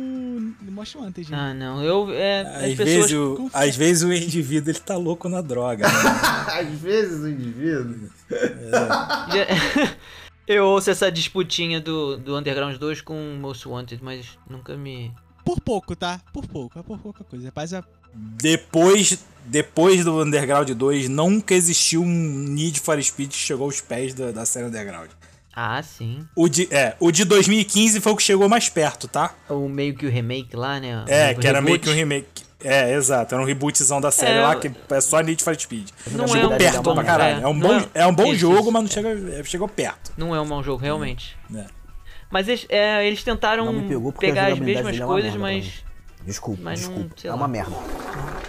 do Most Wanted, gente. Ah, não. Eu. É, as Às pessoas. vezes, o, às vezes o indivíduo ele tá louco na droga. Né? Às vezes o indivíduo. Já- Eu ouço essa disputinha do, do Underground 2 com o Most Wanted, mas nunca me. Por pouco, tá? Por pouco, é por pouca coisa. Rapaz, é... Depois, depois do Underground 2, nunca existiu um Need for Speed que chegou aos pés da, da série Underground. Ah, sim. O de, é, o de 2015 foi o que chegou mais perto, tá? O meio que o remake lá, né? É, O que era meio reboot. que um remake. É, exato. Era um rebootzão da série É, lá, que é só Need for Speed. Não chegou é um perto bom- pra caralho. É, é, um não bom, é- é um bom isso, jogo, isso. mas não chega, é, chegou perto. Não é um mau jogo, realmente. Mas eles, é, eles tentaram Não pegar as jogabilidade mesmas é coisas, mas. Desculpa, Mas não- desculpa. sei é lá. uma merda.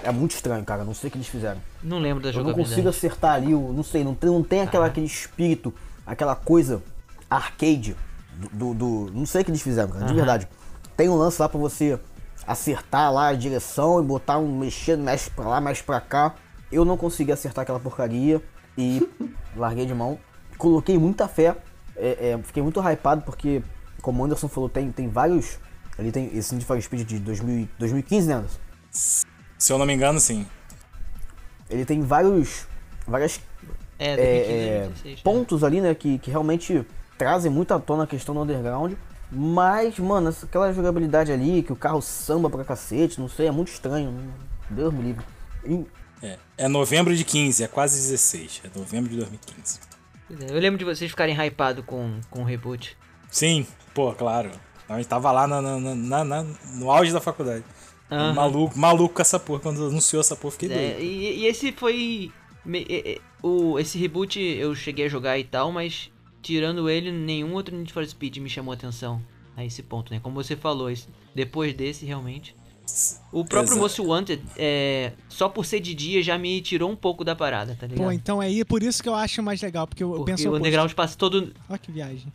É muito estranho, cara. Não sei o que eles fizeram. não lembro da Eu não jogabilidade. consigo acertar ali, o, não sei, não tem, não tem aquela, aquele espírito, aquela coisa arcade do. do- do- não sei o que eles fizeram, cara, de Aham. verdade. Tem um lance lá pra você acertar lá a direção e botar um mexer, mexe pra lá, mexe pra cá. Eu não consegui acertar aquela porcaria e larguei de mão. Coloquei muita fé, é, é, fiquei muito hypado porque, como o Anderson falou, tem, tem vários. Ele tem esse Need for Speed de 2000, e- 2015, né, Anderson? Se eu não me engano, sim. Ele tem vários. várias É, é, 2015, é, 2016, né? pontos ali, né, que, que realmente trazem muito à tona a questão do underground. Mas, mano, aquela jogabilidade ali, que o carro samba pra cacete, não sei, é muito estranho. não- Deus me livre. E- É, é novembro de 15, é quase 16. É novembro de 2015. Pois é, Eu lembro de vocês ficarem hypados com, com o reboot. Sim, pô, claro. A gente tava lá na, na- na- na- no auge da faculdade. Aham. Maluco, maluco com essa porra. Quando anunciou essa porra, fiquei É, doido. e, e esse foi. me- e- e- o, esse reboot eu cheguei a jogar e tal, mas tirando ele, nenhum outro Need for Speed me chamou atenção a esse ponto, né? Como você falou, depois desse realmente. O próprio Exato. Most Wanted, é, só por ser de dia, já me tirou um pouco da parada, tá ligado? Pô, então aí é por isso que eu acho mais legal, porque eu Porque penso o. Underground passa todo. Olha que viagem.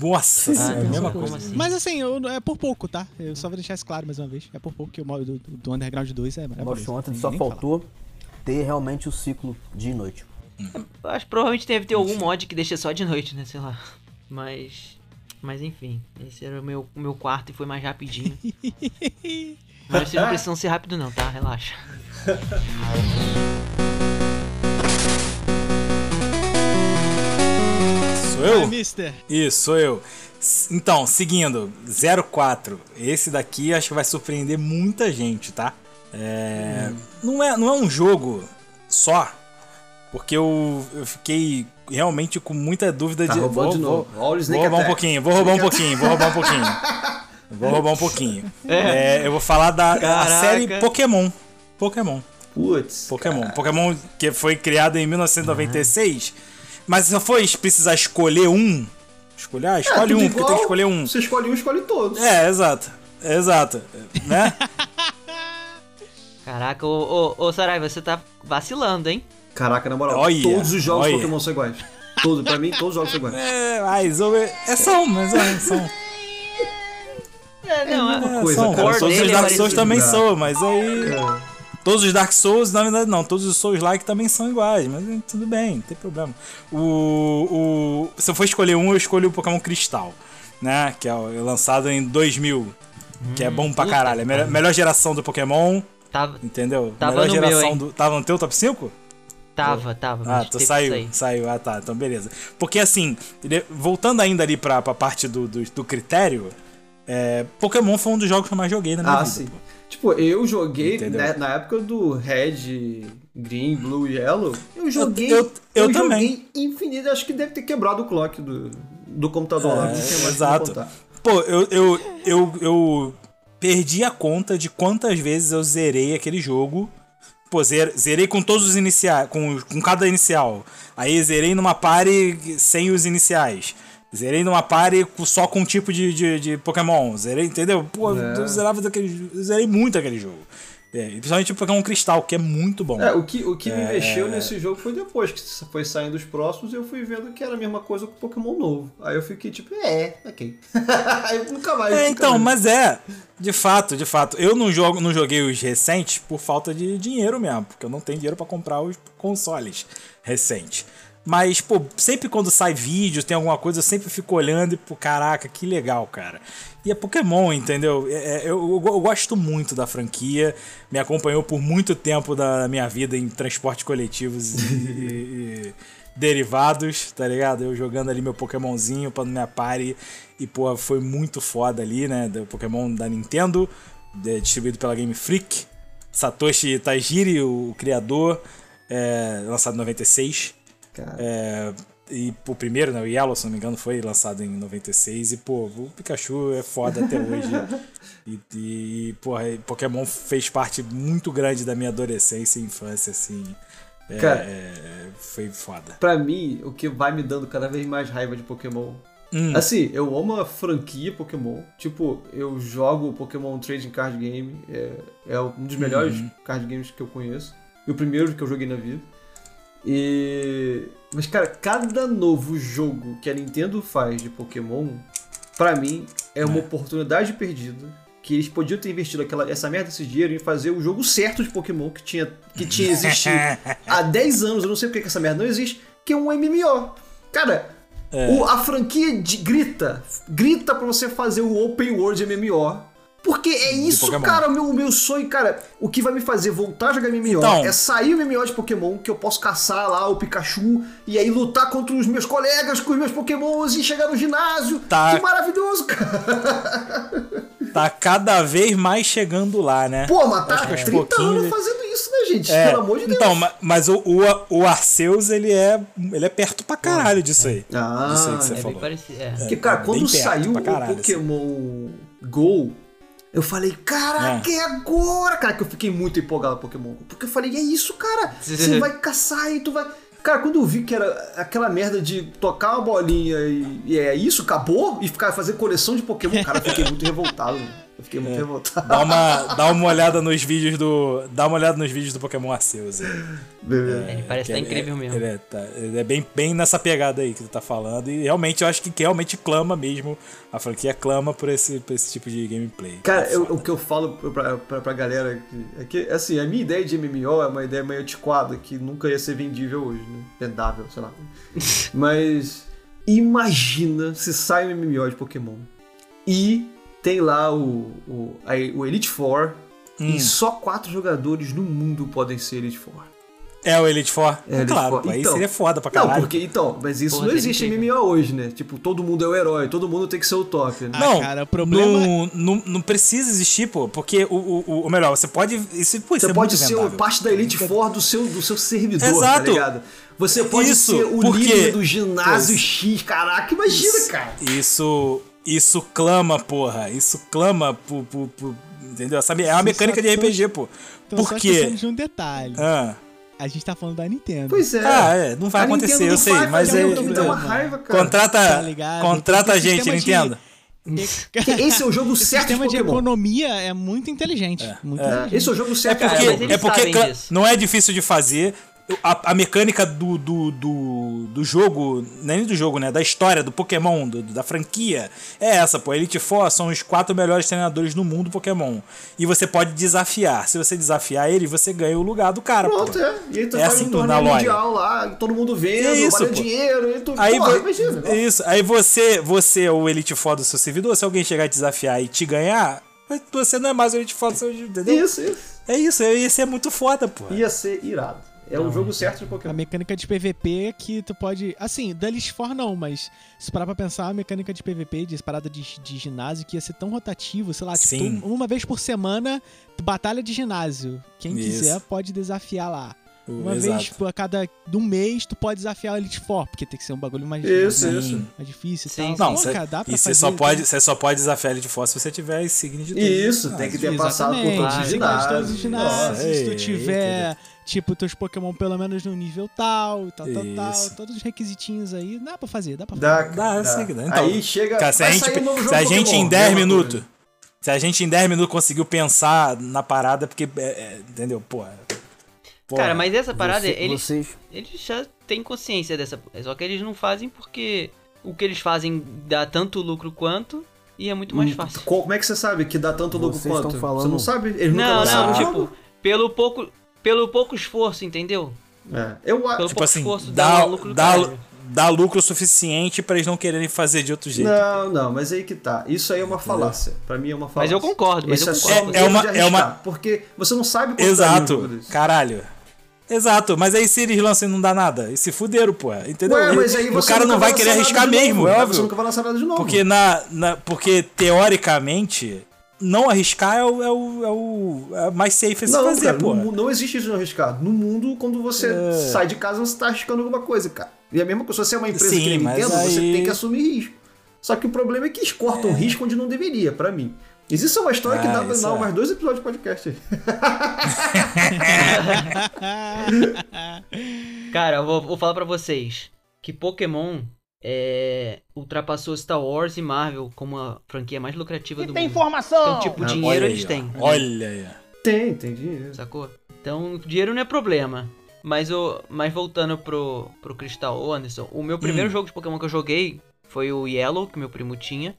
Nossa senhora, é mesma como coisa. assim? Mas assim, eu- é por pouco, tá? Eu só vou deixar isso claro mais uma vez. É por pouco que o modo do, do Underground 2 é maravilhoso. ontem Nem- só nem falar. faltou ter realmente o ciclo dia e noite. Acho que provavelmente deve ter algum mod que deixa só de noite, né? Sei lá. Mas. Mas enfim, esse era o meu, o meu quarto e foi mais rapidinho. Mas vocês não precisam ser rápido não, tá? Relaxa. Sou Vai, eu? mister. Isso, sou eu. Então, seguindo, 04. Esse daqui acho que vai surpreender muita gente, tá? É, não, é, não é um jogo só, porque eu, eu fiquei realmente com muita dúvida Tá de. roubando de novo. Vou Snake roubar um pouquinho, vou roubar um pouquinho, vou roubar um pouquinho. Vou roubar um pouquinho. É, eu vou falar da, Caraca. série Pokémon. Pokémon. Putz. Pokémon. Pokémon que foi criado em 1996. Mas se eu for precisar escolher um. Escolher, ah, escolhe É, um, porque tem que igual. escolher um. Você escolhe um, escolhe todos. É, exato. Exato. Né? Caraca, ô, ô, ô Saraiva, você tá vacilando, hein? Caraca, na moral, Olha, todos os jogos olha. Pokémon são iguais. Todos, pra mim, todos os jogos são iguais. É, mas é só um, mas é são. É, não, uma É, coisa, são. cara, Todos os é Dark Souls parecido. também É. são, mas aí. É. Todos os Dark Souls, na verdade, não. Todos os Souls-like também são iguais, mas tudo bem, não tem problema. O, o, se eu for escolher um, eu escolho o Pokémon Cristal, né? Que é é lançado em 2000. Que é bom pra caralho. É a melhor, melhor geração do Pokémon, Tava, entendeu? Tava melhor no meu, geração hein? do. Tava no teu top 5? Tava, tava. Ah, mas tu saiu, sair. saiu. Ah, tá. Então, beleza. Porque assim, voltando ainda ali pra, pra parte do, do, do critério, é, Pokémon foi um dos jogos que eu mais joguei na minha Ah, vida. sim. Tipo, eu joguei Entendeu? né, na época do Red, Green, Blue e Yellow. Eu joguei. eu- eu joguei infinito. Acho que deve ter quebrado o clock do, do computador lá. É, Não tinha mais como exato. Pô, eu, eu, eu, eu perdi a conta de quantas vezes eu zerei aquele jogo. Pô, zer- zerei com todos os iniciais, com, com cada inicial. Aí zerei numa party sem os iniciais. Zerei numa party só com um tipo de, de, de Pokémon. Zerei, entendeu? Pô, É. eu zerava daquele, eu zerei muito aquele jogo. É, e principalmente o Pokémon Cristal, que é muito bom. É, o que, o que me É. mexeu nesse jogo foi depois que foi saindo os próximos eu fui vendo que era a mesma coisa com Pokémon novo. Aí eu fiquei tipo, é, ok. Aí eu nunca mais. É, nunca então, mais. mas é, de fato, de fato. Eu não jogo, não joguei os recentes por falta de dinheiro mesmo, porque eu não tenho dinheiro pra comprar os consoles recentes. Mas, pô, sempre quando sai vídeo, tem alguma coisa, eu sempre fico olhando e, pô, caraca, que legal, cara. E é Pokémon, entendeu? É, é, eu, eu, eu gosto muito da franquia, me acompanhou por muito tempo da minha vida em transportes coletivos e, e- derivados, tá ligado? Eu jogando ali meu Pokémonzinho pra minha party. E, pô, foi muito foda ali, né? Do Pokémon da Nintendo, distribuído pela Game Freak. Satoshi Tajiri, o criador, é, lançado em 96. Cara, É, e o primeiro, né, o Yellow, se não me engano, foi lançado em 96. E, pô, o Pikachu é foda até hoje. E, e porra, Pokémon fez parte muito grande da minha adolescência e infância, assim. É, Cara. é, foi foda. pra mim, o que vai me dando cada vez mais raiva de Pokémon. Hum. Assim, eu amo a franquia Pokémon. Tipo, eu jogo Pokémon Trading Card Game. É, é um dos melhores Uhum. card games que eu conheço. E o primeiro que eu joguei na vida. E. Mas, cara, cada novo jogo que a Nintendo faz de Pokémon, pra mim, é uma oportunidade perdida. Que eles podiam ter investido aquela, essa merda desse dinheiro em fazer o jogo certo de Pokémon que tinha, que tinha existido há 10 anos. Eu não sei porque que essa merda não existe. Que é um MMO. Cara, o- a franquia de- grita. Grita pra você fazer o Open World MMO. Porque é isso, cara, o meu, meu sonho, cara. O que vai me fazer voltar a jogar MMO Então. é sair o MMO de Pokémon, que eu posso caçar lá o Pikachu e aí lutar contra os meus colegas com os meus Pokémons e chegar no ginásio. Tá. Que maravilhoso, cara. Tá cada vez mais chegando lá, né? Pô, mas tá aos 30 pouquinhos- anos fazendo isso, né, gente? É, Pelo amor de Deus. Então, ma- mas o, o, o Arceus, ele é, ele é perto pra caralho disso aí. Ah, Disso aí que você É bem falou. parecido. É. Porque, cara, bem quando saiu o Pokémon Go, eu falei, caraca, É. é. agora, cara, que eu fiquei muito empolgado com Pokémon. Porque eu falei, é isso, cara. Você vai caçar e tu vai. Cara, quando eu vi que era aquela merda de tocar uma bolinha e, e é isso, acabou, e ficar fazer coleção de Pokémon, cara, eu fiquei muito revoltado. Eu fiquei muito revoltado. Dá uma, dá uma olhada nos vídeos do. Dá uma olhada nos vídeos do Pokémon Arceus. É, Ele parece que estar ele- incrível mesmo. Ele é, tá- ele é bem, bem nessa pegada aí que tu tá falando. E realmente eu acho que, que realmente clama mesmo. A franquia clama por esse, por esse tipo de gameplay. Cara, É eu- o que eu falo pra, pra, pra galera é que, assim, a minha ideia de MMO é uma ideia meio antiquada, que nunca ia ser vendível hoje, né? Vendável, sei lá. Mas imagina se sai um MMO de Pokémon e tem lá o, o, aí, o Elite Four Hum. e só quatro jogadores no mundo podem ser Elite Four. É o Elite Four? É, Elite claro, Four. pô, aí Então, seria foda pra caralho. Não, porque, então, mas isso Porra, não existe em. MMO hoje, né? Tipo, todo mundo é o herói, todo mundo tem que ser o top, né? Ah, Não, cara, o problema- não, não, não precisa existir, pô, porque o, o, o- o melhor, você pode. Isso, pô, isso Você é pode ser parte da Elite Four do seu, do seu servidor, Exato. tá ligado? Você pode Isso, ser o porque- líder do ginásio Pois. X, caraca, imagina, cara. Isso, isso clama, porra. Isso clama por. por, por- entendeu? Essa é uma mecânica de tô- RPG, pô. Então, Por só quê? de um detalhe. Ah, A gente tá falando da Nintendo. Pois é. Ah, é, não vai A acontecer, eu sei, mas é- dá uma é. raiva, cara. contrata, Tá ligado? contrata a o gente, de- Nintendo. Porque esse é o jogo Esse certo de sistema de Pokémon. economia é muito inteligente. muito É, inteligente. esse é o jogo É certo de Cara, porque, é porque não é difícil de fazer. A, a mecânica do, do, do, do jogo, nem do jogo, né? Da história do Pokémon, do- da franquia, é essa, pô. A Elite Four são os quatro melhores treinadores do mundo Pokémon. E você pode desafiar. Se você desafiar ele, você ganha o lugar do cara, Pronto, pô. é. E aí tu É faz assim um torneio mundial lá, todo mundo vendo, É isso, valeu pô. dinheiro, e tu... Aí, vo- imagina. isso, aí você, você é o Elite Four do seu servidor, se alguém chegar te desafiar e te ganhar, você não é mais o Elite Four do seu, entendeu? Isso, isso. É isso, é muito foda, pô. Ia ser irado. É o jogo certo de A Pokémon. mecânica de PVP que tu pode. Assim, da Elite Four não, mas se parar pra pensar, a mecânica de PVP, de parada de, de ginásio, que ia ser tão rotativo, sei lá, tipo, Sim. tu- uma vez por semana, batalha de ginásio. Quem Isso. quiser pode desafiar lá. Uma Exato. vez por a cada um mês, tu pode desafiar a Elite Four, porque tem que ser um bagulho mais, Isso, mais, isso. mais difícil e Sim, tal. Não, Pô, cê, cara, dá pra e você fazer, só pode, né? você só pode desafiar ele de fora se você tiver signo de tudo. Isso, Ah, tem que ter Exatamente. passado por todos os ginásios. todos os ginásios. Nossa, se tu ei, tiver, tipo, teus Pokémon pelo menos no nível tal, tal, tal, tal, todos os requisitinhos aí, dá pra fazer, dá pra fazer. Dá, Dá, sei que dá. Então, Aí chega. Cara, se a gente, sair um novo jogo se a gente Pokémon, em 10 mesma minutos. coisa. Se a gente em 10 minutos conseguiu pensar na parada, porque. é, é, entendeu? Porra. Porra. Cara, mas essa parada, Você- eles, Vocês. eles já têm consciência dessa. Só que eles não fazem porque o que eles fazem dá tanto lucro quanto e é muito mais fácil. Co- Como é que você sabe que dá tanto lucro Vocês quanto? falando- Você não sabe? Eles nunca Não, não, o tipo, pelo pouco, pelo pouco esforço, entendeu? É. Eu acho. Pelo Tipo pouco assim, esforço dá, dá lucro dá, dá lucro suficiente pra eles não quererem fazer de outro jeito. Não, não, mas aí que tá. Isso aí é uma falácia. Pra mim é uma falácia. Mas eu concordo, mas Isso eu é concordo. É- é uma- é uma- Porque você não sabe quanto Exato. desse. Caralho. Exato, mas aí se eles lançam e não dá nada, e se fuderam, pô. Entendeu? Ué, mas aí o você cara não vai querer arriscar mesmo, é Você óbvio. nunca vai lançar nada de novo. Porque, na, na- porque teoricamente, não arriscar é o, é o, é o é mais safe a se Não, fazer, cara, pô. no não existe isso de não arriscar. No mundo, quando você É. sai de casa, você tá arriscando alguma coisa, cara. E a mesma coisa, se você é uma empresa Sim, que nem Nintendo, você aí- tem que assumir risco. Só que o problema é que eles cortam risco onde não deveria, pra mim. Existe uma história que Ah, dá pra dar é. mais dois episódios de podcast aí. Cara, eu vou, vou falar pra vocês que Pokémon é, ultrapassou Star Wars e Marvel como a franquia mais lucrativa do mundo. informação! Então, tipo, Ah, dinheiro eles aí, têm. ó. Olha aí. Tem, tem dinheiro. Sacou? Então, dinheiro não é problema. Mas, o, mas voltando pro, pro Cristal Ô, Anderson, o meu primeiro Hum. jogo de Pokémon que eu joguei foi o Yellow, que meu primo tinha.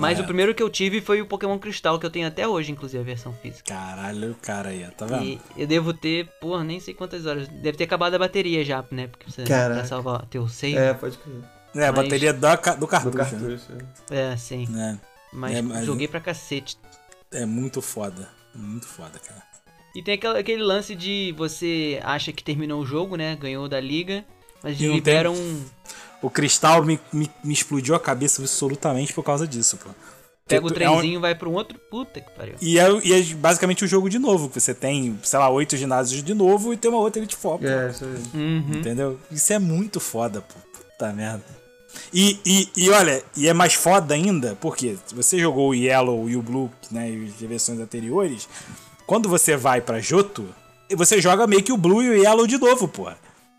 Mas É. o primeiro que eu tive foi o Pokémon Cristal, que eu tenho até hoje, inclusive, a versão física. Caralho, o cara aí, ó, tá vendo? E eu devo ter, porra, nem sei quantas horas. Deve ter acabado a bateria já, né? Porque você Caraca. pra salvar teu save. É, pode crer. É, a mas- bateria da ca- do Do cartucho. né? cartucho. é. É, sim. né? Mas, É, mas- joguei pra cacete. É muito foda. Muito foda, cara. E tem aquela- aquele lance de você acha que terminou o jogo, né? Ganhou da liga, mas E liberam um. O cristal me, me, me explodiu a cabeça absolutamente por causa disso, pô. Pega o é um- trenzinho e vai pra um outro. Puta que pariu. E é, e é basicamente o jogo de novo. que Você tem, sei lá, oito ginásios de novo e tem uma outra Elite Four, pô. É, isso aí. Uhum. Entendeu? Isso é muito foda, pô. Puta merda. E, e, e olha, e é mais foda ainda, porque se você jogou o Yellow e o Blue, né, as versões anteriores, quando você vai pra Johto, você joga meio que o Blue e o Yellow de novo, pô.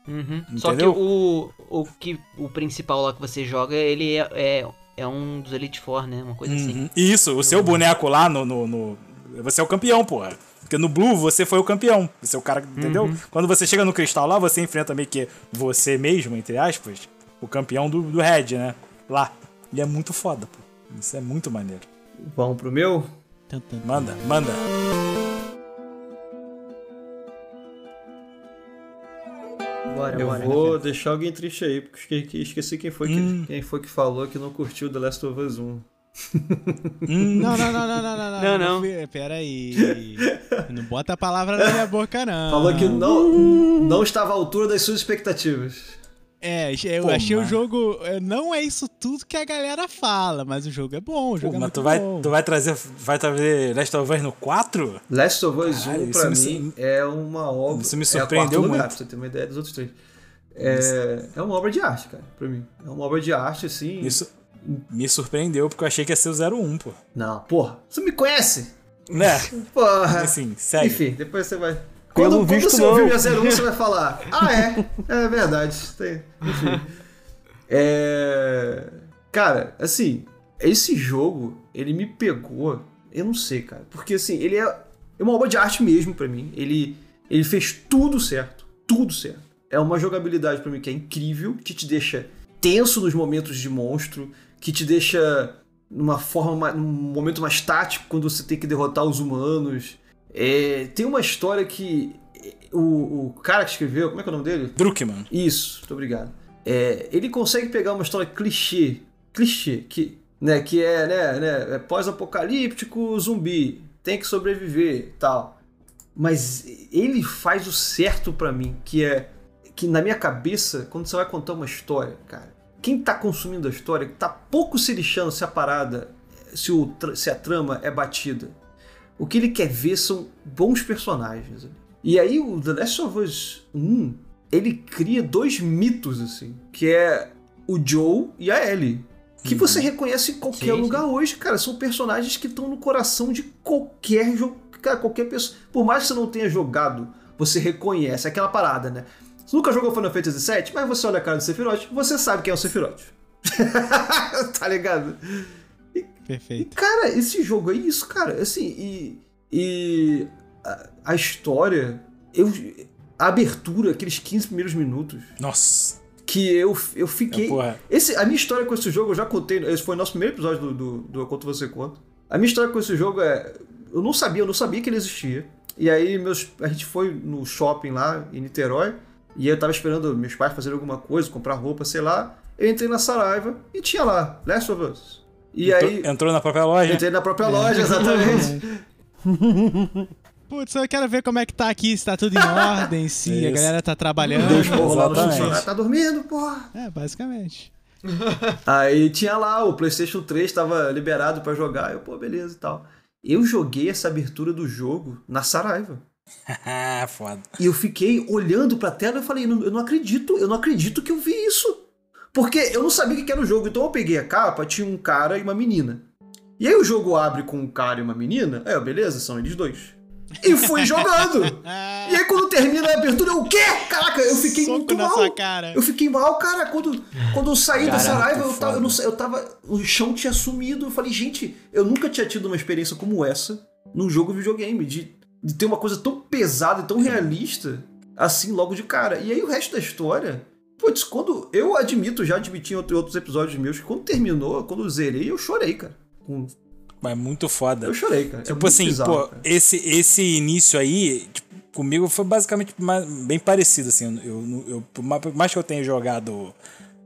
Uhum. Só que o, o que o principal lá que você joga, ele é, é, é um dos Elite Four, né? Uma coisa assim. Uhum. Isso, o seu boneco lá no, no, no- Você é o campeão, porra. Porque no Blue você foi o campeão. Você é o cara, entendeu? Quando você chega no cristal lá, você enfrenta meio que você mesmo, entre aspas, o campeão do, do Red, né? Lá. E é muito foda, pô. Isso é muito maneiro. Vamos pro meu? Manda, manda. Bora, Eu bora. vou deixar alguém triste aí, porque esque- esqueci quem foi, Hum. que, quem foi que falou que não curtiu The Last of Us 1. Não, não, não, não, não, não, Não, não. fui- Pera aí. Não bota a palavra na minha boca, não. Falou que não, não estava à altura das suas expectativas. É, eu Pô, achei o jogo. é, Não é isso tudo que a galera fala, mas o jogo é bom. O Pô, jogo é mas muito tu vai, bom. tu vai trazer. Vai trazer Last of Us no 4? Last of Us Caralho, 1, isso pra me mim, é uma obra. isso me é a surpreendeu lugar, muito. pra você ter uma ideia dos outros três. É, é uma obra de arte, cara, pra mim. É uma obra de arte, assim. Isso me surpreendeu porque eu achei que ia ser o 01, pô. Não, porra, você me conhece? Né? Porra. Assim, segue. Enfim, depois você vai. Pelo Quando, quando visto, você não. ouvir minha 01, você vai falar: Ah, é, é verdade. Tem- Enfim. É... Cara, assim, esse jogo, ele me pegou. Eu não sei, cara. Porque, assim, ele é, é uma obra de arte mesmo pra mim. Ele, ele fez tudo certo. Tudo certo. É uma jogabilidade pra mim que é incrível, que te deixa tenso nos momentos de monstro, que te deixa numa forma, ma- num momento mais tático quando você tem que derrotar os humanos. É, tem uma história que o, o cara que escreveu, como é que é o nome dele? Druckmann. Isso, muito obrigado. É, ele consegue pegar uma história clichê, clichê, que, né, que é, né, né, é pós-apocalíptico, zumbi, tem que sobreviver, tal. Mas ele faz o certo pra mim, que é que na minha cabeça, quando você vai contar uma história, cara, quem tá consumindo a história tá pouco se lixando se a parada, se, o, se a trama é batida. O que ele quer ver são bons personagens. E aí o The Last of Us 1, ele cria dois mitos, assim, que é o Joe e a Ellie. Que você reconhece em qualquer Sim, lugar hoje, cara. São personagens que estão no coração de qualquer jogo. Cara, qualquer pessoa. Por mais que você não tenha jogado, você reconhece aquela parada, né? Você nunca jogou Final Fantasy VII, mas você olha a cara do Sephiroth, você sabe quem é o Sephiroth. tá ligado? Perfeito. E, cara, esse jogo é isso, cara. Assim, e. E. A, a história. Eu, a abertura, aqueles 15 primeiros minutos. Nossa. Que eu, eu fiquei. É. Esse, a minha história com esse jogo, eu já contei. Esse foi o nosso primeiro episódio do, do, do Eu Conto Você Conta. A minha história com esse jogo é. Eu não sabia, eu não sabia que ele existia. E aí, meus, a gente foi no shopping lá em Niterói. E eu tava esperando meus pais fazerem alguma coisa, comprar roupa, sei lá. Eu entrei na Saraiva e tinha lá, Last of Us. E Entrou- aí. Entrou na própria loja. Entrei na própria loja, exatamente. Putz, eu quero ver como é que tá aqui, se tá tudo em ordem, se a galera tá trabalhando. Deus porra lá tá dormindo, porra. É, basicamente. Aí tinha lá, o PlayStation 3 tava liberado pra jogar. Eu, pô, beleza e tal. Eu joguei essa abertura do jogo na Saraiva. Ah, foda. E eu fiquei olhando pra tela e falei, "Não- eu não acredito, eu não acredito que eu vi isso. Porque eu não sabia o que era o jogo, então eu peguei a capa, tinha um cara e uma menina. E aí o jogo abre com um cara e uma menina, aí, ó, beleza, são eles dois. E fui jogando. E aí quando termina a abertura, eu, o quê? Caraca, eu fiquei soco muito mal. Eu fiquei mal, cara, quando, quando eu saí da Caraca, Saraiva, eu foda. tava, eu, não eu tava. O chão tinha sumido. Eu falei, gente, eu nunca tinha tido uma experiência como essa num jogo videogame, de, de ter uma coisa tão pesada e tão realista assim logo de cara. E aí o resto da história. Putz, quando. Eu admito, já admiti em outro- outros episódios meus, que quando terminou, quando eu zerei, eu chorei, cara. Com- Mas muito foda. Eu chorei, cara. É Tipo muito assim, bizarro, pô, cara. esse, esse início aí, tipo, comigo foi basicamente bem parecido, assim. Eu, eu, por mais que eu tenha jogado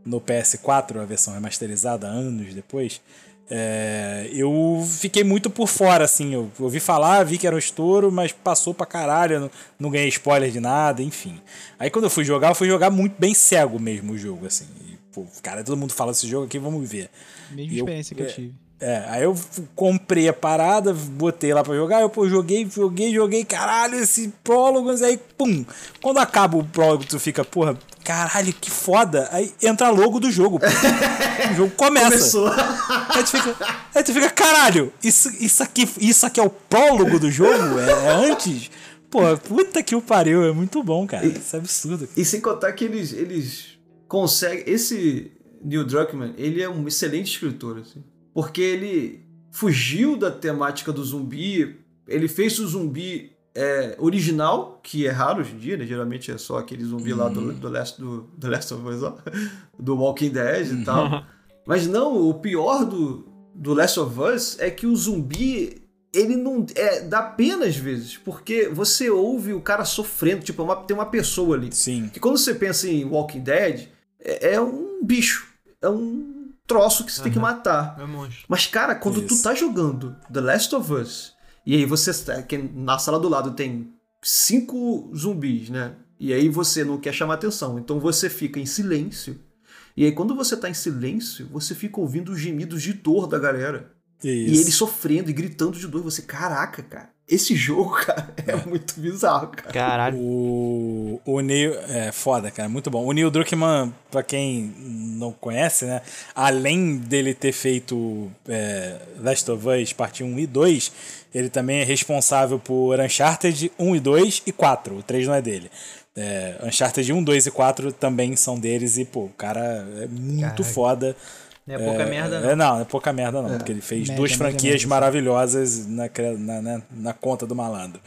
no PS4, a versão remasterizada, anos depois, é, eu fiquei muito por fora, assim. Eu ouvi falar, vi que era um estouro, mas passou pra caralho, não, não ganhei spoiler de nada, enfim. Aí quando eu fui jogar, eu fui jogar muito bem cego mesmo o jogo, assim. E, pô, cara, todo mundo fala desse jogo aqui, vamos ver. Mesma E eu- experiência que eu é, tive. É, aí eu comprei a parada, botei lá pra jogar, eu pô, joguei, joguei, joguei, caralho, esse prólogo, aí pum. Quando acaba o prólogo, tu fica, porra, caralho, que foda. Aí entra logo do jogo. o jogo começa. Começou. Aí tu fica, aí tu fica caralho, isso, isso, aqui, isso aqui é o prólogo do jogo? É, é antes? Pô, puta que o pariu, é muito bom, cara. Isso é absurdo. E sem contar que eles, eles conseguem. Esse Neil Druckmann, ele é um excelente escritor, assim. Porque ele fugiu da temática do zumbi, ele fez o zumbi é, original, que é raro hoje em dia, né? Geralmente é só aquele zumbi lá do, do, Last, do, do Last of Us, ó, do Walking Dead e tal. Mas não, o pior do, do Last of Us é que o zumbi ele não é, dá pena às vezes, porque você ouve o cara sofrendo, tipo, é uma- tem uma pessoa ali. Sim. Que quando você pensa em Walking Dead, é, é um bicho, é um troço que você tem que matar. Meu monstro. Mas, cara, quando tu Isso. tá jogando The Last of Us, e aí você. que na sala do lado tem cinco zumbis, né? E aí você não quer chamar atenção, então você fica em silêncio. E aí, quando você tá em silêncio, você fica ouvindo os gemidos de dor da galera. Isso. E eles sofrendo e gritando de dor. E você, caraca, cara, esse jogo, cara, é, muito bizarro, cara. Caralho. O, o Neil. É foda, cara, muito bom. O Neil Druckmann, pra quem não conhece, né? Além dele ter feito é, Last of Us Parte 1 e 2, ele também é responsável por Uncharted 1 e 2 e 4. O 3 não é dele. É, Uncharted 1, 2 e 4 também são deles e, pô, o cara é muito Caraca. foda. Não é pouca merda, É, não. não, não é pouca merda não, porque ele fez Mega, duas franquias sim. maravilhosas na, na, na conta do malandro.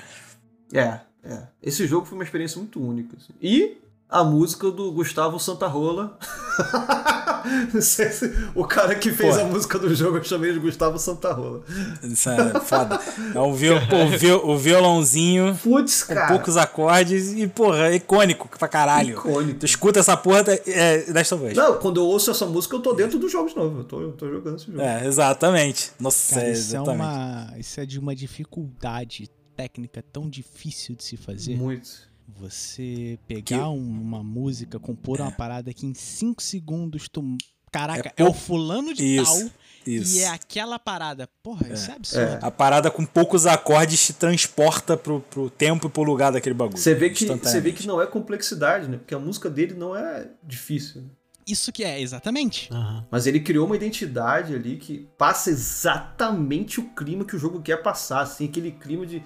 É, é. Esse jogo foi uma experiência muito única. assim. E a música do Gustavo Santarola. Não sei se- o cara que fez Pô. a música do jogo eu chamei de Gustavo Santarola. Isso é foda. É um viol, o, viol- o violãozinho Putz, com cara. poucos acordes e, porra, é icônico pra caralho. Icônico. Tu escuta essa porra, é Last of Us. Não, quando eu ouço essa música, eu tô dentro do jogo de novo. Eu tô, eu tô jogando esse jogo. É, exatamente. Nossa, Cara, é, isso é, exatamente. uma, isso é de uma dificuldade técnica tão difícil de se fazer. Muito. Você pegar Que- um- uma música, compor uma parada que em 5 segundos tu. Caraca, É é, o fulano de Isso, tal isso. e é aquela parada. Porra, isso é absurdo. A parada com poucos acordes te transporta pro, pro tempo e pro lugar daquele bagulho. Você vê, que, você vê que não é complexidade, né? Porque a música dele não é difícil. Isso que é, exatamente. Mas ele criou uma identidade ali que passa exatamente o clima que o jogo quer passar, assim, aquele clima de,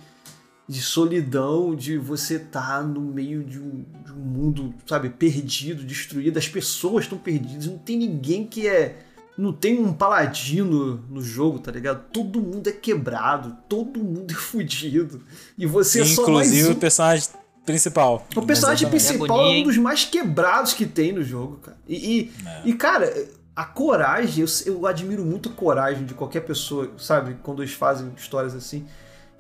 de solidão, de você estar no meio de um, de um mundo, sabe, perdido, destruído, as pessoas estão perdidas, não tem ninguém que é. Não tem um paladino no jogo, tá ligado? Todo mundo é quebrado, todo mundo é fudido. E você é só mais Inclusive um. o personagem principal. O personagem Exatamente. principal é um hein? dos mais quebrados que tem no jogo, cara. E, e, e, cara, a coragem, eu, eu admiro muito a coragem de qualquer pessoa, sabe? Quando eles fazem histórias assim.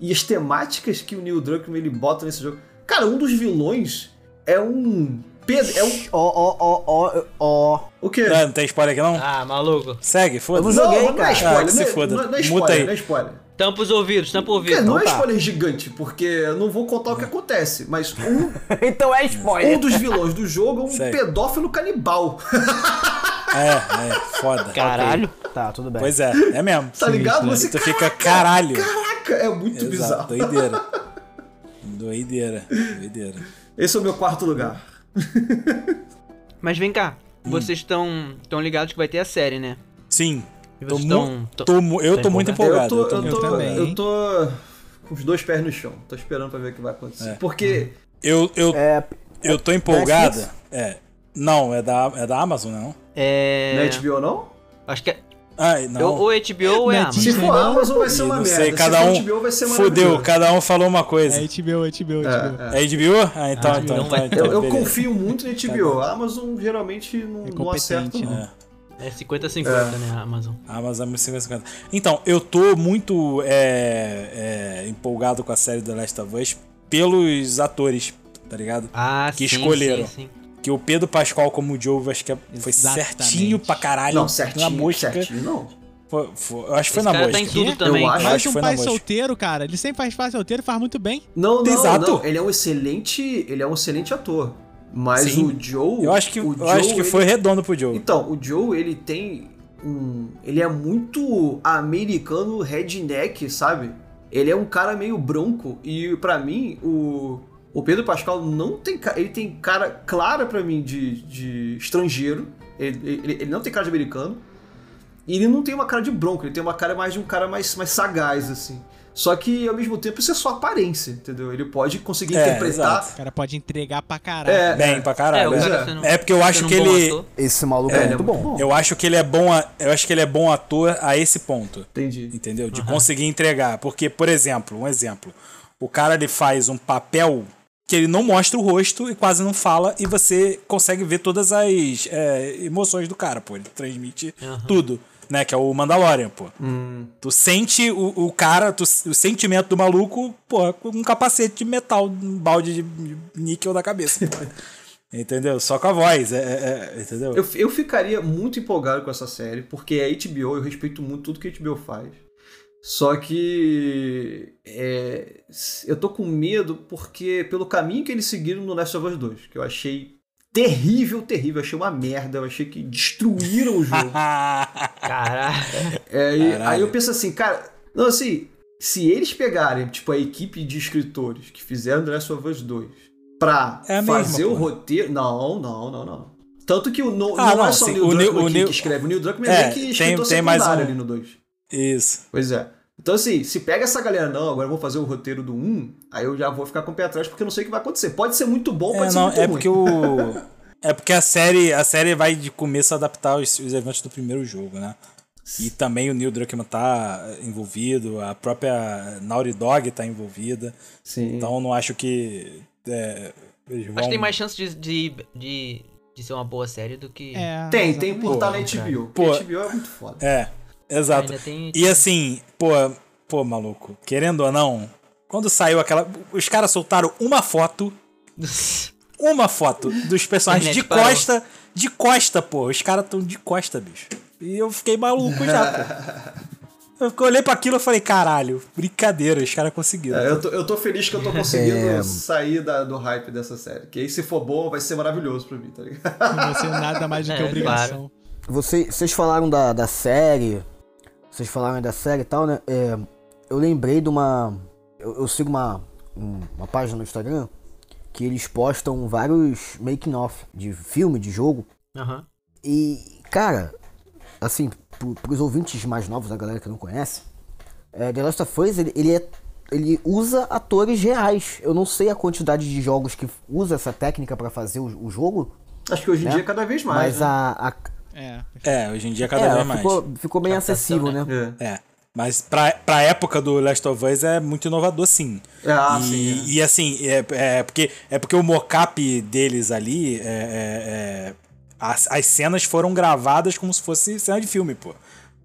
E as temáticas que o Neil Druckmann ele bota nesse jogo. Cara, um dos vilões é um. Pedro. É um. Ó, ó, ó, ó, ó. O quê? Não, não tem spoiler aqui não? Ah, maluco. Segue, Eu foda-se. não joguei, não, não é spoiler, Ah, que se não, é- foda. não é- não é Muta spoiler, aí. não é spoiler. Tampa os ouvidos, tampa o ouvido. Cara, não é tá. spoiler gigante, porque eu não vou contar o que acontece, mas um, então é um spoiler. dos vilões do jogo é um Sei. pedófilo canibal. É, é, foda. Caralho. Tá, tudo bem. Pois é, é mesmo. Tá ligado? Você Tu fica caralho. Caraca, é muito Exato, bizarro. doideira. Doideira, doideira. Esse é o meu quarto lugar. Mas vem cá, vocês estão tão ligados que vai ter a série, né? Sim. Tô tão- tô mu- eu tô muito empolgados? Eu empolgado. tô, eu eu tô tô, muito também. eu tô com os dois pés no chão. Tô esperando pra ver o que vai acontecer. É. Porque Eu, eu, É, eu tô empolgada. Netflix? É. Não, é da, é da Amazon, não? É. não é HBO não? Acho que é. Ai, não. Ou é HBO ou é é Amazon. Se for não? Amazon vai ser uma não merda. sei, cada Se um. for HBO vai ser Fudeu, maravilhoso. cada um falou uma coisa. É HBO, HBO, HBO. É, é. É HBO? Ah, então, Ah, então, então então, Eu, eu confio muito no HBO. A Amazon geralmente não, É não acerta. Não. né? É 50-50, né, a Amazon. Amazon 50. Então, eu tô muito é, é, empolgado com a série The Last of Us pelos atores, tá ligado? Ah, Que sim, escolheram. sim, sim. Que o Pedro Pascal como o Joe, acho que é- foi Exatamente. certinho pra caralho. Não, na certinho, mosca. certinho não. Foi- foi- eu acho que foi na cara tá mosca. em tudo também. Eu acho- cara. acho que um foi na pai solteiro, cara. Ele sempre faz pai solteiro e faz muito bem. Não, não, Exato. não. Ele é um excelente, ele é um excelente ator. Mas Sim. o Joe, Eu acho que, o eu acho Joe, que ele- foi redondo pro Joe. Então, o Joe, ele tem um, ele é muito americano redneck, sabe? Ele é um cara meio bronco e pra mim o o Pedro Pascal não tem ele tem cara clara pra mim de, de estrangeiro. Ele, ele, ele não tem cara de americano. E ele não tem uma cara de bronco, ele tem uma cara mais de um cara mais, mais sagaz, assim. Só que, ao mesmo tempo, isso é só aparência, entendeu? Ele pode conseguir É, interpretar. exato. O cara pode entregar pra caralho. É, Bem pra É, caralho. o É, cara é. sendo- É porque eu acho que ele. ator. esse maluco É, é, é muito bom. bom. Eu acho que ele é bom. A, eu acho que ele é bom ator a esse ponto. Entendi. Entendeu? De conseguir entregar. Porque, por exemplo, um exemplo. O cara ele faz um papel que ele não mostra o rosto e quase não fala, e você consegue ver todas as é, emoções do cara, pô. Ele transmite tudo, né? Que é o Mandalorian, pô. Tu sente o, o cara, tu- o sentimento do maluco, pô, com um capacete de metal, um balde de, níquel da cabeça. pô. entendeu? Só com a voz, é, é- é- entendeu? Eu, eu ficaria muito empolgado com essa série, porque é HBO, eu respeito muito tudo que a HBO faz. Só que é, eu tô com medo porque pelo caminho que eles seguiram no Last of Us 2, que eu achei terrível, terrível, eu achei uma merda, eu achei que destruíram o jogo. Caralho. É, e Caralho. aí eu penso assim, cara, não assim, se eles pegarem tipo a equipe de escritores que fizeram The Last of Us 2 pra É fazer o roteiro, não, não, não, não. Tanto que o, no, Ah, não, não, é só sim, o Neil Druckmann o que, Neil- que escreve, o Neil Druckmann É, é, que tem- escritor tem mais um- ali no 2. Isso. Pois é. Então assim, se pega essa galera, não, agora eu vou fazer o roteiro do 1, aí eu já vou ficar com o pé atrás porque eu não sei o que vai acontecer. Pode ser muito bom, pode É, ser não, muito é ruim. porque o. É porque a série, a série vai de começo a adaptar os, os eventos do primeiro jogo, né? E também o Neil Druckmann tá envolvido, a própria Naughty Dog tá envolvida. Sim. Então eu não acho que. é, eles Acho vão... que tem mais chance de, de, de, de ser uma boa série do que. É, tem, tem por estar na HBO. Pô. HBO é muito foda. É, exato. Ainda tem- E assim, pô, pô, maluco, querendo ou não, quando saiu aquela. Os caras soltaram uma foto. Uma foto dos personagens de parou. costa. De costa, pô. Os caras tão de costa, bicho. E eu fiquei maluco já, pô. Eu olhei pra aquilo e falei, caralho, brincadeira, os caras conseguiram. É, eu, tô, eu tô feliz que eu tô conseguindo É. sair da- do hype dessa série. Que aí, se for bom, vai ser maravilhoso pra mim, tá ligado? Não vai ser nada mais do que É, obrigação. Você- Vocês falaram da, da série. Vocês falaram da série e tal, né? É, eu lembrei de uma. Eu, eu sigo uma, um- uma página no Instagram que eles postam vários making-off de filme, de jogo. Aham. E, cara, assim, pro, pros ouvintes mais novos, a galera que não conhece, é, The Last of Us, ele, ele, é, ele usa atores reais. Eu não sei a quantidade de jogos que usa essa técnica pra fazer o, o jogo, Acho que hoje em né? dia é cada vez mais. mas né? a, a, É. É, hoje em dia cada é, vez mais. ficou, ficou bem Captação, acessível, né? né? É. É. Mas pra, pra época do Last of Us é muito inovador, sim. Ah, e, sim, é. e assim, é, é porque, é porque o mocap deles ali, é, é- é- as, as cenas foram gravadas como se fosse cena de filme, pô.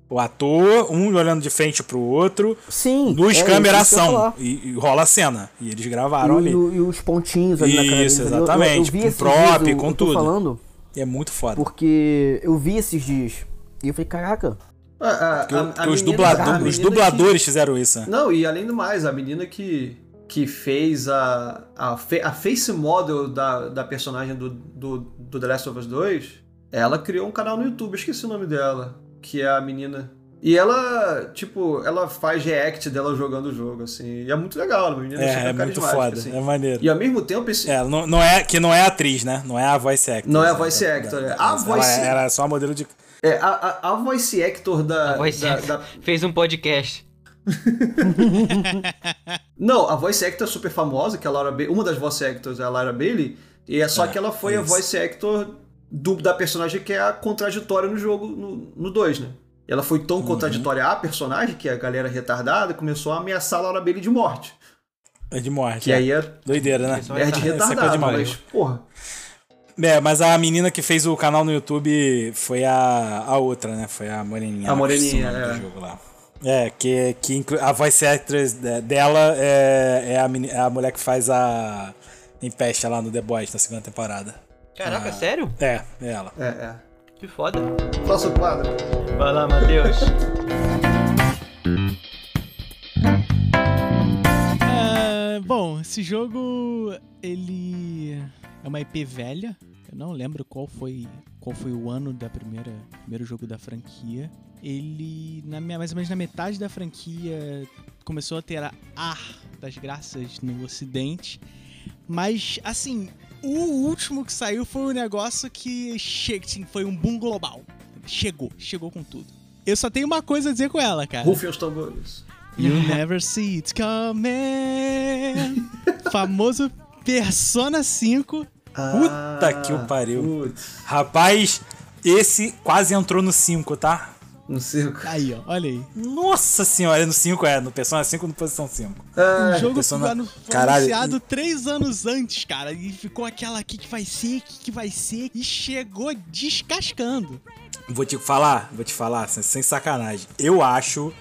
O ator, um olhando de frente pro outro, Sim. luz, é, câmera, isso eu ação. E, e rola a cena. E eles gravaram E, ali. e os pontinhos ali na Isso, deles ali. Eu- exatamente, Eu, eu vi com prop, eu- com eu tô tudo. falando é muito foda. porque eu vi esses dias e eu falei, caraca, A- a- Porque, a- porque os, menina- dublado- os dubladores fizeram isso, né? que- Não, e além do mais, a menina que, que fez a, a, a face model da, da personagem do, do, do The Last of Us 2, ela criou um canal no YouTube, esqueci o nome dela, que é a menina. E ela, tipo, ela faz react dela jogando o jogo, assim. E é muito legal, a menina É, é muito foda, assim. é maneiro. E ao mesmo tempo, esse, É, não, não é, que não é atriz, né? Não é a voice actor. Não é a né? voice Da- actor, é. A ela, voice- Ela é só modelo de... É, a, a, a voice actor da. A voice da- actor. da- Fez um podcast. Não, a voice actor é super famosa, que é a Laura Bailey. Uma das voice actors é a Laura Bailey. E é só É, que ela foi é a voice actor do- da personagem que é a contraditória no jogo, no 2, né? Ela foi Uhum. tão contraditória à personagem que a galera retardada começou a ameaçar a Laura Bailey de morte. É de morte. Que é. aí é Doideira, né? Pessoal nerd Essa coisa retardado, de mas, porra. É, mas a menina que fez o canal no YouTube foi a, a outra, né? Foi a Moreninha. A o Moreninha, nome do é. jogo lá. É, que, que inclu- a voice actress de- dela é, é, a, meni- é a mulher que faz a Empeste lá no The Boys, na segunda temporada. Caraca, Ah. sério? É, é ela. É, é. Que foda. Próximo quadro. Vai lá, Matheus. Ah, bom, esse jogo ele é uma IP velha. Eu não lembro qual foi qual foi o ano da primeira primeiro jogo da franquia. Ele na minha- mais ou menos na metade da franquia começou a ter a ar das graças no Ocidente. Mas assim, o último que saiu foi um negócio que che assim, foi um boom global. Chegou, chegou com tudo. Eu só tenho uma coisa a dizer com ela, cara. Rufem os tambores. You never see it coming. Famoso Persona 5. Puta que o pariu. Ah, Putz, Rapaz, esse quase entrou no 5, tá? Não sei o que. Aí, ó, olha aí. Nossa senhora, no 5 é, no Persona 5 no posição 5. O jogo Persona- foi anu- foi Caralho, anunciado três anos antes, cara. E ficou aquela aqui que vai ser, que, que vai ser. E chegou descascando. Vou te falar, vou te falar, sem, sem sacanagem. Eu acho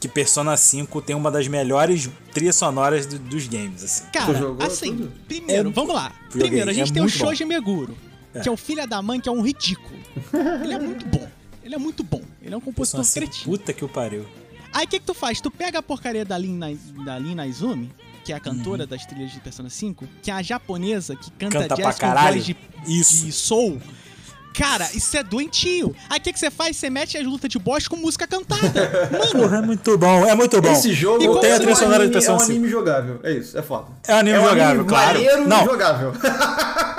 que Persona 5 tem uma das melhores trilhas sonoras do- dos games, assim. Cara, jogou assim, tudo? primeiro, É, vamos lá. Primeiro, a gente é tem o muito bom. Shoji Meguro, que é o filho da mãe, que é um ridículo. Ele é muito bom. Ele é muito bom. Ele é um compositor 5, cretino. puta que o pariu. Aí o que, que tu faz? Tu pega a porcaria da Lin, da Lin Naizumi, que é a cantora das trilhas de Persona 5, que é a japonesa que canta, Canta jazz com voz de, Isso. de soul. Cara, isso é doentio. Aí o que, que você faz? Você mete as lutas de boss com música cantada. Mano, Porra, é muito bom, é muito bom. Esse jogo E tem a é trilha um sonora de anime, é um 5. anime jogável. É isso, é foda. É um anime é um jogável, anime claro. maneiro Não, e jogável.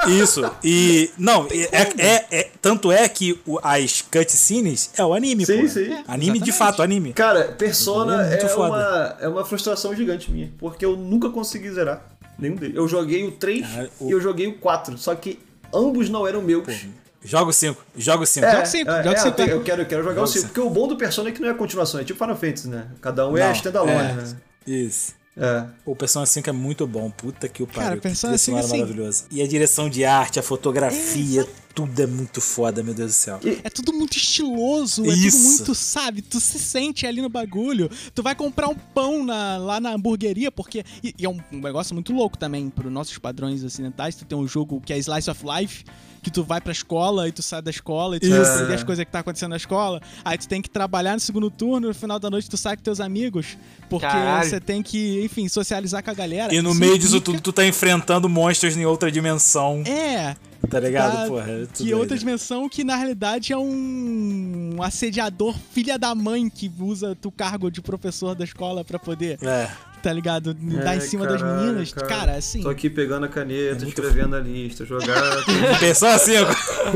Isso. E. Não, é, é- é- Tanto é que o- as cutscenes é o anime, Sim, pô. sim. Anime de exatamente. fato, anime. Cara, Persona É é, uma, é uma frustração gigante minha, porque eu nunca consegui zerar nenhum deles. Eu joguei o 3 Ah, o- e eu joguei o 4, só que ambos não eram meus. Jogo 5, jogo 5. Joga cinco, joga cinco, eu, tenho- é. eu quero, eu quero jogar Joga o 5, cinco. porque o bom do Persona é que não é continuação, é tipo Final Fantasy, né? Cada um é Não, standalone, é. né? Isso. É. O Persona 5 é muito bom, puta que o pariu. Cara, Persona trilha 5 sonora assim- maravilhosa. E a direção de arte, a fotografia, tudo é muito foda, meu Deus do céu. é tudo muito estiloso, é Isso. tudo muito, sabe? Tu se sente ali no bagulho. Tu vai comprar um pão na- lá na hamburgueria, porque. E, e é um, um negócio muito louco também, para nossos padrões ocidentais. Tu tem um jogo que é Slice of Life. Que tu vai pra escola e tu sai da escola e tu vai Isso. aprender as coisas que tá acontecendo na escola. Aí tu tem que trabalhar no segundo turno, no final da noite tu sai com teus amigos. Porque Caralho. você tem que, enfim, socializar com a galera. E no Isso meio disso tudo, tu tá enfrentando monstros em outra dimensão. É, Tá ligado? Tá, Porra, é tudo que outra dimensão que na realidade é um assediador filha da mãe que usa o cargo de professor da escola pra poder, É. tá ligado? Dar em Ai, cima das caralho, meninas. Cara, assim. Tô aqui pegando a É caneta, escrevendo a lista, jogar. Persona 5.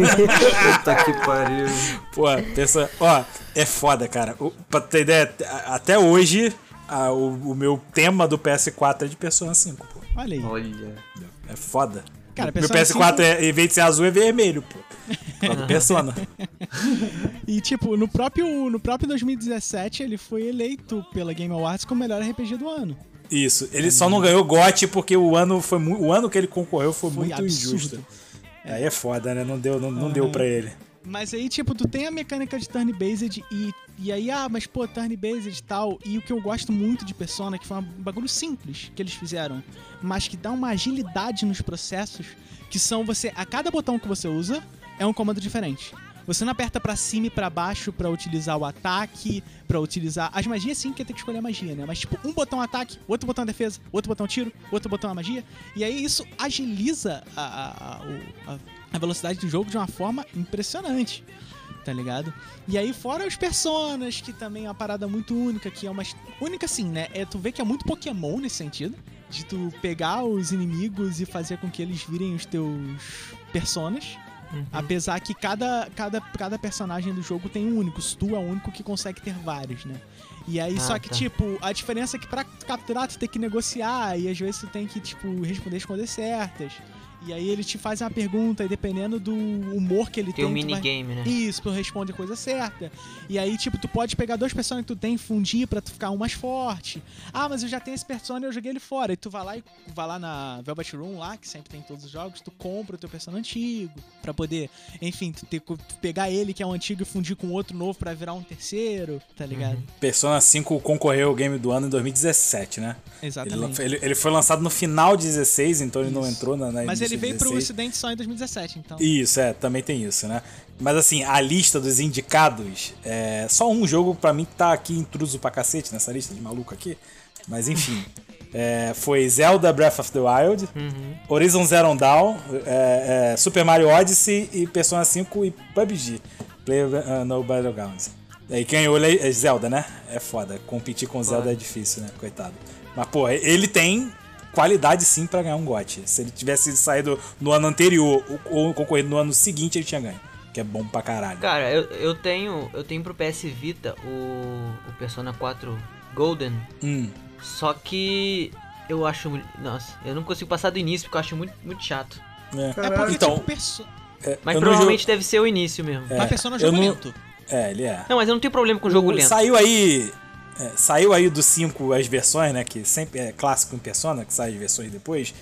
Puta que pariu. Pô, pensa. Ó, é foda, cara. O, pra ter ideia, até hoje, a- o, o meu tema do PS4 é de Persona 5, pô. Olha aí. Olha. É foda. Cara, meu Persona PS4, é, em vez de ser azul, é vermelho, pô. Persona. E tipo, no próprio, no próprio 2017 ele foi eleito pela Game Awards como o melhor RPG do ano. Isso. Ele só não ganhou GOT porque o ano, foi o ano que ele concorreu foi, Foi muito absurdo. injusto. Aí é foda, né? Não deu, não, não deu pra ele. Mas aí, tipo, tu tem a mecânica de turn-based e, e aí, ah, mas pô, turn-based e tal. E o que eu gosto muito de Persona, que foi um bagulho simples que eles fizeram, mas que dá uma agilidade nos processos, que são você, a cada botão que você usa, é um comando diferente. Você não aperta pra cima e pra baixo pra utilizar o ataque, pra utilizar. As magias sim que tem que escolher a magia, né? Mas tipo, um botão ataque, outro botão defesa, outro botão tiro, outro botão a magia. E aí isso agiliza a, a, a, a- a velocidade do jogo de uma forma impressionante. Tá ligado? E aí, fora os personas, que também é uma parada muito única, que é uma. Única assim, né? É, tu vê que é muito Pokémon nesse sentido. De tu pegar os inimigos e fazer com que eles virem os teus personas. Apesar que cada, cada, cada personagem do jogo tem um único. Tu é o único que consegue ter vários, né? E aí, Ah, só que, tá. tipo, a diferença é que pra tu capturar, tu tem que negociar. E às vezes tu tem que, tipo, responder as coisas certas. E aí ele te faz uma pergunta e dependendo do humor que ele Tem tem. um tu vai- minigame, né? isso, tu responde a coisa certa. E aí, tipo, tu pode pegar dois personagens que tu tem e fundir pra tu ficar um mais forte. Ah, mas eu já tenho esse personagem e eu joguei ele fora. E tu vai lá e vai lá na Velvet Room, lá, que sempre tem em todos os jogos, tu compra o teu personagem antigo. Pra poder, enfim, tu, ter, tu pegar ele, que é um antigo, e fundir com outro novo pra virar um terceiro, tá ligado? Persona 5 concorreu ao Game do Ano em 2017, né? Ele, Exatamente. ele, ele foi lançado no final de 16, então ele não Isso. entrou na, na Mas ele veio pro 16. ocidente só em 2017, então. Isso, é, também tem isso, né? Mas assim, a lista dos indicados, é só um jogo pra mim que tá aqui intruso pra cacete nessa lista de maluco aqui. Mas enfim, é, foi Zelda Breath of the Wild, Horizon Zero Dawn, é, é, Super Mario Odyssey e Persona 5 e PUBG, Player uh, No Battlegrounds. Aí quem ganhou é Zelda, né? É foda, competir com Zelda é difícil, né? Coitado. Mas, pô, ele tem qualidade sim pra ganhar um GOT. Se ele tivesse saído no ano anterior ou concorrido no ano seguinte, ele tinha ganho. Que é bom pra caralho. Cara, eu, eu tenho. Eu tenho pro PS Vita o, o Persona 4 Golden. Hum, Só que eu acho. Nossa, eu não consigo passar do início porque eu acho muito, muito chato. é. É porque, Então, tipo, perso... é, Mas eu não provavelmente deve ser o início mesmo. É, mas persona é um jogo não- lento. jogo- É, ele é. Não, mas eu não tenho problema com jogo O- lento. Saiu aí. É, saiu aí do 5 as versões, né? Que sempre é clássico em Persona, que sai as versões depois.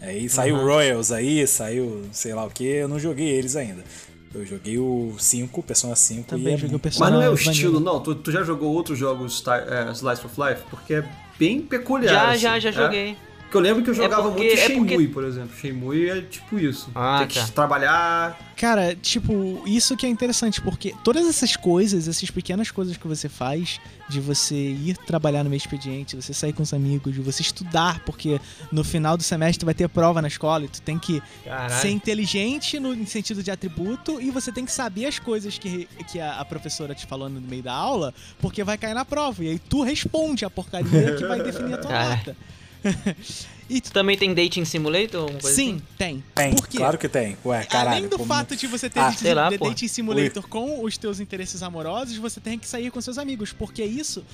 Aí saiu o Royals aí, saiu sei lá o que, eu não joguei eles ainda. Eu joguei o 5, Persona 5 e Também é joguei o Persona Mas não é o Vanilla. estilo, não. Tu, tu já jogou outros jogos Star- é, Slice of Life? Porque é bem peculiar. Já, assim, já, já é? joguei. Porque eu lembro que eu jogava porque- muito é Shenmue, porque- por exemplo. Shenmue é tipo isso. Ah, Tem que tá. trabalhar. Cara, tipo, isso que é interessante, porque todas essas coisas, essas pequenas coisas que você faz, de você ir trabalhar no meio expediente, você sair com os amigos, de você estudar, porque no final do semestre vai ter prova na escola e tu tem que Caralho. ser inteligente no sentido de atributo e você tem que saber as coisas que, que a, a professora te falou no meio da aula, porque vai cair na prova. E aí tu responde a porcaria que vai definir a tua nota. E Tu também tem Dating Simulator? Sim, assim? tem. Tem, Por quê? claro que tem. Ué, caralho. Além do como- fato de você ter Ah, de- lá, de dating simulator com os teus interesses amorosos, você tem que sair com seus amigos, porque isso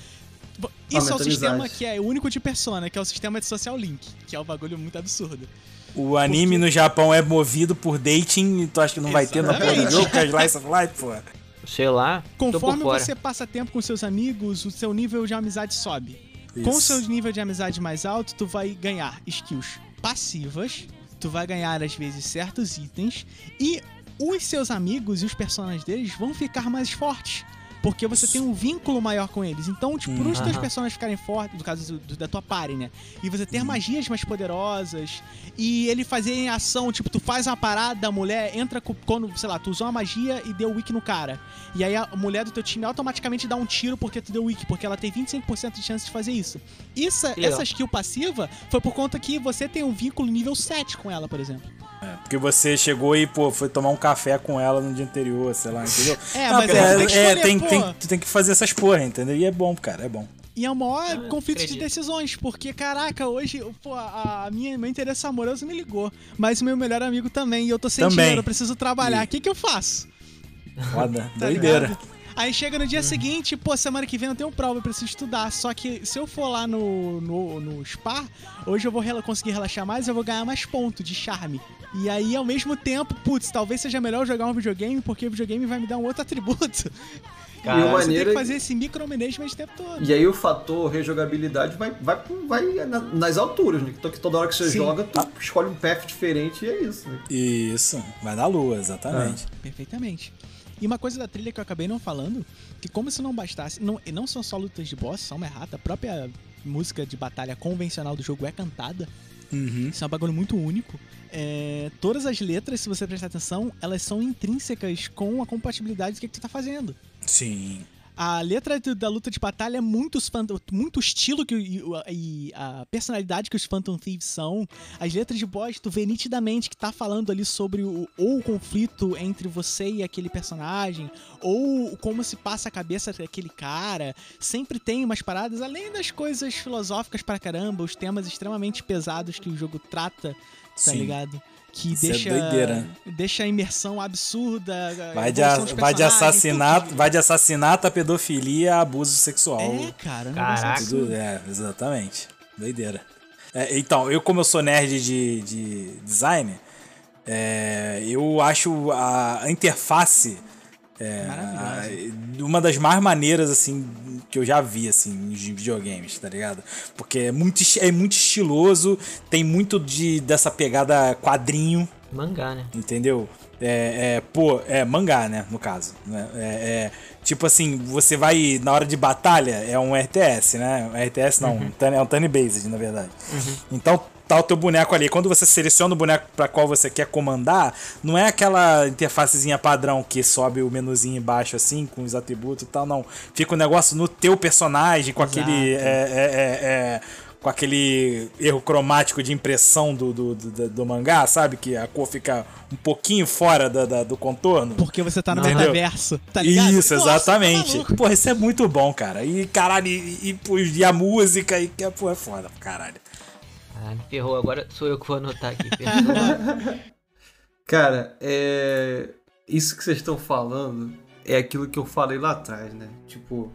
isso é o sistema que é o único de persona, que é o sistema de social link, que é um bagulho muito absurdo. O anime no Japão é movido por dating e tu acha que não vai ter na porra do Exatamente. jogo, que é Slice of Life, pô. Sei lá. tô Conforme por fora. você passa tempo com seus amigos, o seu nível de amizade sobe. Com o Isso. seu nível de amizade mais alto, tu vai ganhar skills passivas, tu vai ganhar às vezes certos itens e os seus amigos e os personagens deles vão ficar mais fortes. Porque você tem um vínculo maior com eles. Então, tipo, por os teus personagens ficarem fortes, no caso do- do- da tua party, né? E você ter magias mais poderosas. E ele fazer em ação, tipo, tu faz uma parada, a mulher entra com, quando, sei lá, tu usou uma magia e deu wiki no cara. E aí a mulher do teu time automaticamente dá um tiro porque tu deu wiki, porque ela tem 25% de chance de fazer isso. Isso, legal. essa skill passiva foi por conta que você tem um vínculo nível 7 com ela, por exemplo. É, porque você chegou e, pô, foi tomar um café com ela no dia anterior, sei lá, entendeu? É, Não, mas porque aí tu tem pô. Tem- tu tem que fazer essas porra, entendeu? E é bom, cara, é bom. E é o maior conflito de acredito. decisões, porque, caraca, hoje, pô, a minha, meu interesse amoroso me ligou, mas o meu melhor amigo também, e eu tô sem Também. dinheiro, eu preciso trabalhar, o que que eu faço? Foda, Tá doideira. ligado? Aí chega no dia seguinte, pô, semana que vem eu tenho prova, eu preciso estudar. Só que se eu for lá no, no, no Spa, hoje eu vou rela- conseguir relaxar mais e eu vou ganhar mais pontos de charme. E aí, ao mesmo tempo, putz, talvez seja melhor eu jogar um videogame, porque o videogame vai me dar um outro atributo. E o Você tem que é- fazer esse micromanagement o tempo todo. E aí o fator rejogabilidade vai, vai, vai na- nas alturas, né? Então que toda hora que você Sim. joga, tu escolhe um path diferente e é isso, né? Isso, vai na lua, exatamente. Perfeitamente. E uma coisa da trilha que eu acabei não falando, que como se não bastasse, não, e não são só lutas de boss, são uma errata, a própria música de batalha convencional do jogo é cantada. Uhum. Isso é um bagulho muito único. É, todas as letras, se você prestar atenção, elas são intrínsecas com a compatibilidade do que, que tu tá fazendo. Sim. A letra da luta de batalha é muito, muito estilo que, e, e a personalidade que os Phantom Thieves são. As letras de boss, tu vê nitidamente que tá falando ali sobre o, ou o conflito entre você e aquele personagem, ou como se passa a cabeça daquele cara. Sempre tem umas paradas, além das coisas filosóficas pra caramba, os temas extremamente pesados que o jogo trata, tá Sim. ligado? Que Isso é deixa, doideira. deixa a imersão absurda. a Vai de, evolução dos vai de assassinato, vai de assassinato a pedofilia a abuso sexual. É, cara. Caraca. Tudo, é, exatamente. Doideira. É, então, eu como eu sou nerd de, de design, é, eu acho a interface é, a- uma das mais maneiras, assim, que eu já vi, assim, de videogames, tá ligado? Porque é muito, é muito estiloso, tem muito de, dessa pegada quadrinho, Mangá, né? Entendeu? É, é, pô, é mangá, né? No caso. Né? É, é, tipo assim, você vai na hora de batalha, é um RTS, né? RTS não, um turn- é um turn based, na verdade. Então tá o teu boneco ali. Quando você seleciona o boneco para qual você quer comandar, não é aquela interfacezinha padrão que sobe o menuzinho embaixo assim, com os atributos e tal, não. Fica o negócio no teu personagem, com aquele. Exato. é, é, é, é, com aquele erro cromático de impressão do, do, do, do mangá, sabe? Que a cor fica um pouquinho fora da, da- do contorno. Porque você tá no metaverso, tá ligado? Isso, Nossa, exatamente. tá. Porra, isso é muito bom, cara. E caralho, e, e, pô, e a música, e que pô, é foda, caralho. Ah, me ferrou. Agora sou eu que vou anotar aqui. Cara, é. Isso que vocês estão falando é aquilo que eu falei lá atrás, né? Tipo,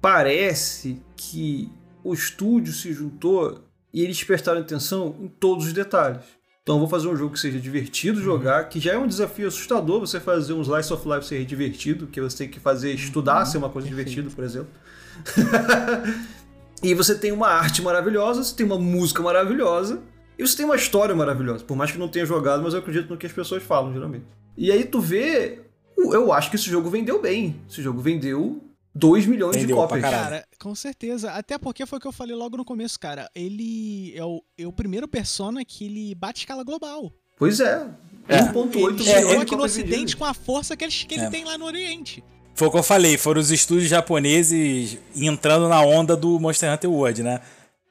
parece que o estúdio se juntou e eles prestaram atenção em todos os detalhes. Então eu vou fazer um jogo que seja divertido jogar, que já é um desafio assustador você fazer um Slice of Life ser divertido, que você tem que fazer estudar ser uma coisa divertida, por exemplo. e você tem uma arte maravilhosa, você tem uma música maravilhosa, e você tem uma história maravilhosa. Por mais que eu não tenha jogado, mas eu acredito no que as pessoas falam, geralmente. E aí tu vê. Eu acho que esse jogo vendeu bem. Esse jogo vendeu 2 milhões Vendeu de cópias. Cara, com certeza. Até porque foi o que eu falei logo no começo, cara. Ele é o, é o primeiro persona que ele bate escala global. Pois é. É. 1.8 Ele milhões chegou de aqui no ocidente vendidas. com a força que ele, que ele É. tem lá no oriente. Foi o que eu falei, foram os estúdios japoneses entrando na onda do Monster Hunter World, né?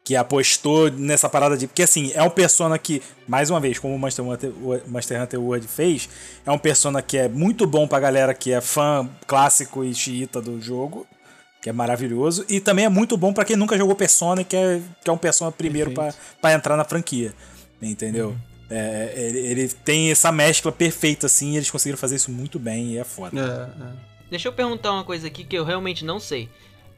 Que apostou nessa parada de. Porque assim, é um persona que, mais uma vez, como o Monster Hunter, Monster Hunter World fez, é um persona que é muito bom pra galera que é fã clássico e xiita do jogo, que é maravilhoso, e também é muito bom pra quem nunca jogou Persona e quer, quer um persona primeiro pra entrar na franquia. Entendeu? É, ele, ele tem essa mescla perfeita, assim, e eles conseguiram fazer isso muito bem e é foda. É, é. Deixa eu perguntar uma coisa aqui que eu realmente não sei.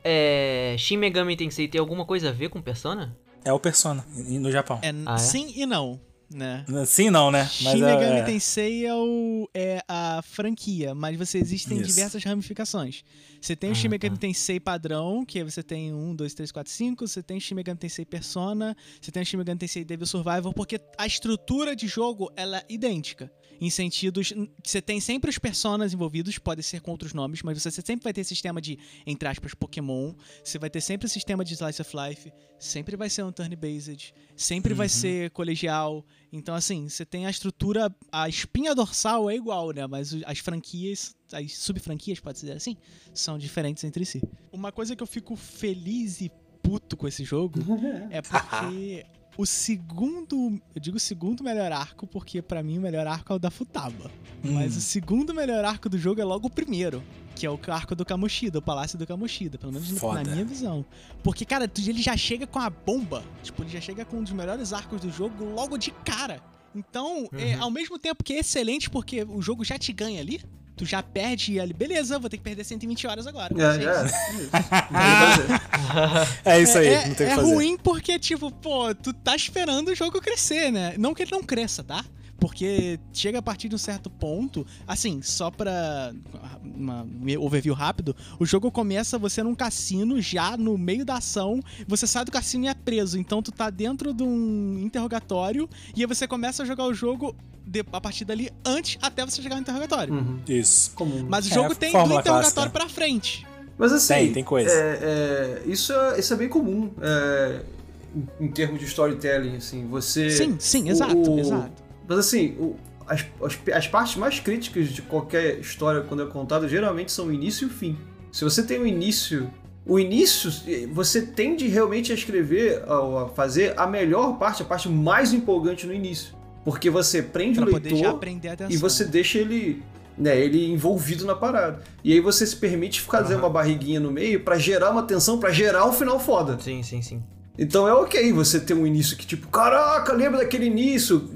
É. Shin Megami Tensei tem alguma coisa a ver com Persona? É o Persona, no Japão. É, Ah, é? Sim e não, né? Sim, não, né? Shin é- Megami é. Tensei é, o, é a franquia, mas você existem Isso. diversas ramificações. Você tem o Ah, Shin Megami tá. Tensei padrão, que você tem um, dois, três, quatro, cinco. Você tem Shin Megami Tensei Persona. Você tem o Shin Megami Tensei Devil Survivor, porque a estrutura de jogo ela é idêntica. Em sentidos. Você tem sempre os personas envolvidos, pode ser com outros nomes, mas você sempre vai ter sistema de, entre aspas, Pokémon. Você vai ter sempre o sistema de Slice of Life. Sempre vai ser um turn-based. Sempre vai ser colegial. Então, assim, você tem a estrutura. A espinha dorsal é igual, né? Mas as franquias, as sub-franquias, pode dizer assim, são diferentes entre si. Uma coisa que eu fico feliz e puto com esse jogo é porque o segundo. Eu digo segundo melhor arco, porque pra mim o melhor arco é o da Futaba. Mas o segundo melhor arco do jogo é logo o primeiro. Que é o arco do Kamoshida, o Palácio do Kamoshida, pelo menos na Foda. minha visão. Porque, cara, ele já chega com a bomba. Tipo, ele já chega com um dos melhores arcos do jogo logo de cara. Então, é, ao mesmo tempo que é excelente, porque o jogo já te ganha ali, tu já perde ali. Beleza, vou ter que perder 120 horas agora. É, que fazer. É isso aí, É, não tem o é que fazer. ruim porque, tipo, pô, tu tá esperando o jogo crescer, né? Não que ele não cresça, tá? Porque chega a partir de um certo ponto, assim, só pra uma, um overview rápido, o jogo começa você num cassino, já no meio da ação, você sai do cassino e é preso. Então tu tá dentro de um interrogatório e aí você começa a jogar o jogo de- a partir dali antes até você chegar no interrogatório. Uhum. Isso. Comum. Mas o É, jogo tem do interrogatório clássica. pra frente. Mas assim. Tem, tem coisa. é- é, isso, é, isso é bem comum. É, em, termos de storytelling, assim. Você. Sim, sim, exato, o- exato. Mas assim, o- as, as, as partes mais críticas de qualquer história quando é contada geralmente são o início e o fim. Se você tem o início. O início, você tende realmente a escrever, a a fazer a melhor parte, a parte mais empolgante no início. Porque você prende Pra o leitor e você deixa ele, né, ele envolvido na parada. E aí você se permite fazer uma barriguinha no meio pra gerar uma tensão, pra gerar um final foda. Sim, sim, sim. Então é ok você ter um início que tipo, caraca, lembra daquele início?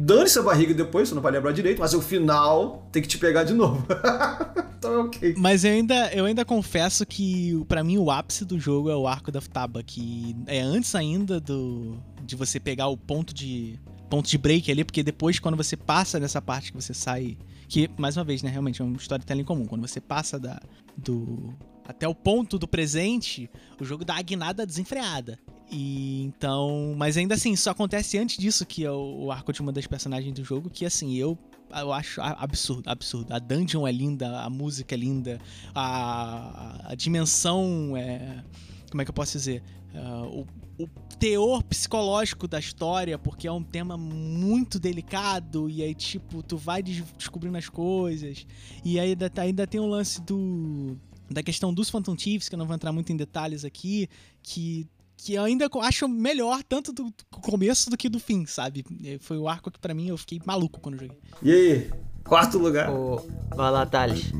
Dane-se a barriga depois, você não vai lembrar direito, mas o final tem que te pegar de novo. então é ok. Mas eu ainda, eu ainda confesso que, pra mim, o ápice do jogo é o arco da Futaba, que é antes ainda do de você pegar o ponto de ponto de break ali, porque depois, quando você passa dessa parte que você sai. Que, mais uma vez, né, realmente é uma storytelling comum. Quando você passa da, do. até o ponto do presente, o jogo dá a guinada desenfreada. E então. Mas ainda assim, isso acontece antes disso, que é o, o arco de uma das personagens do jogo, que assim, eu. Eu acho absurdo, absurdo. A dungeon é linda, a música é linda, a, a dimensão é. Como é que eu posso dizer? Ah, o, o teor psicológico da história, porque é um tema muito delicado, e aí, tipo, tu vai des- descobrindo as coisas. E aí ainda, ainda tem o lance do. Da questão dos Phantom Thieves, que eu não vou entrar muito em detalhes aqui, que. Que eu ainda acho melhor tanto do, começo do que do fim, sabe? Eh, Foi o arco que pra mim eu fiquei maluco quando joguei. E aí? Quarto lugar. O... Vai lá, Thales.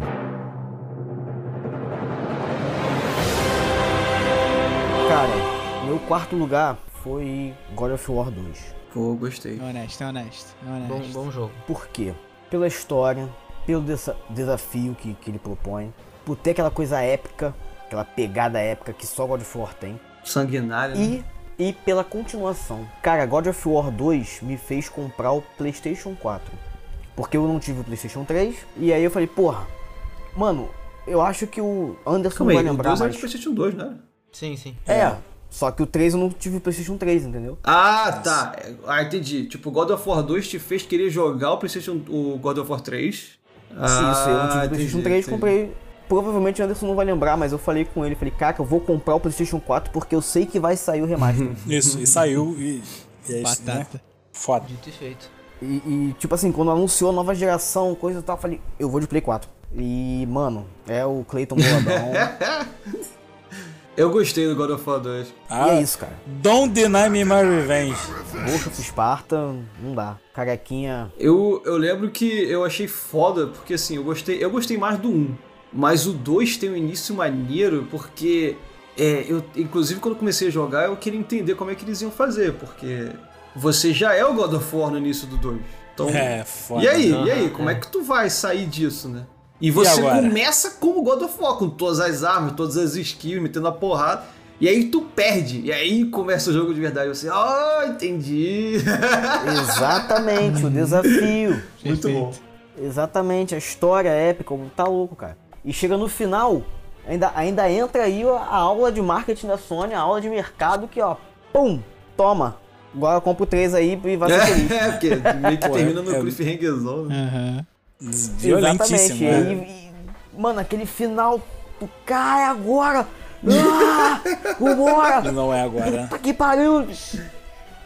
Cara, meu quarto lugar foi God of War 2. Pô, gostei. É honesto, é honesto, é honesto. Bom, bom jogo. Por quê? Pela história, pelo desa- desafio que, que ele propõe, por ter aquela coisa épica, aquela pegada épica que só God of War tem, Sanguinário. né? e, e pela continuação. Cara, God of War 2 me fez comprar o PlayStation 4. Porque eu não tive o PlayStation 3, e aí eu falei, porra, mano, eu acho que o Anderson Calma não aí, vai o lembrar 2 é mais. de PlayStation 2, né? Sim, sim. É, só que o 3 eu não tive o PlayStation 3, entendeu? Ah, tá. Ah, entendi. Tipo, God of War 2 te fez querer jogar o PlayStation, o God of War 3. Ah, Sim, isso, eu não tive o PlayStation entendi, 3, entendi. comprei. Provavelmente o Anderson não vai lembrar, mas eu falei com ele, falei, cara, eu vou comprar o PlayStation 4 porque eu sei que vai sair o remaster. Isso, e saiu e, e é isso, né? Batata. Foda. Dito e feito. e, e, tipo assim, quando anunciou a nova geração, coisa e tal, eu falei, eu vou de Play 4. E, mano, é o Clayton Boladão. Eu gostei do God of War 2. e Ah, é isso, cara. Don't deny me my revenge. Ghost of Sparta, não dá. Carequinha. Eu, eu lembro que eu achei foda, porque assim, eu gostei, eu gostei mais do 1. Mas o 2 tem um início maneiro, porque é, eu, inclusive quando comecei a jogar, eu queria entender como é que eles iam fazer, porque você já é o God of War no início do 2. Então, É, foda. e aí, e Aham, aí, como é. é. que tu vai sair disso, né? E você agora? começa como God of War, com todas as armas, todas as skills, metendo a porrada. E aí tu perde. E aí começa o jogo de verdade. Você, ah, entendi. Exatamente, o desafio. Muito bom. Exatamente, a história épica, tá louco, cara. E chega no final, ainda, ainda entra aí a aula de marketing da Sony, a aula de mercado que, ó, pum, toma. Agora compra o 3 aí e vai ser feliz. É, porque meio que termina no é- cliffhangerzão, né? Aham. Violentíssimo. Exatamente. né? E, e, mano, aquele final do cara é agora. Ah, vambora! Não é agora. Tá que pariu!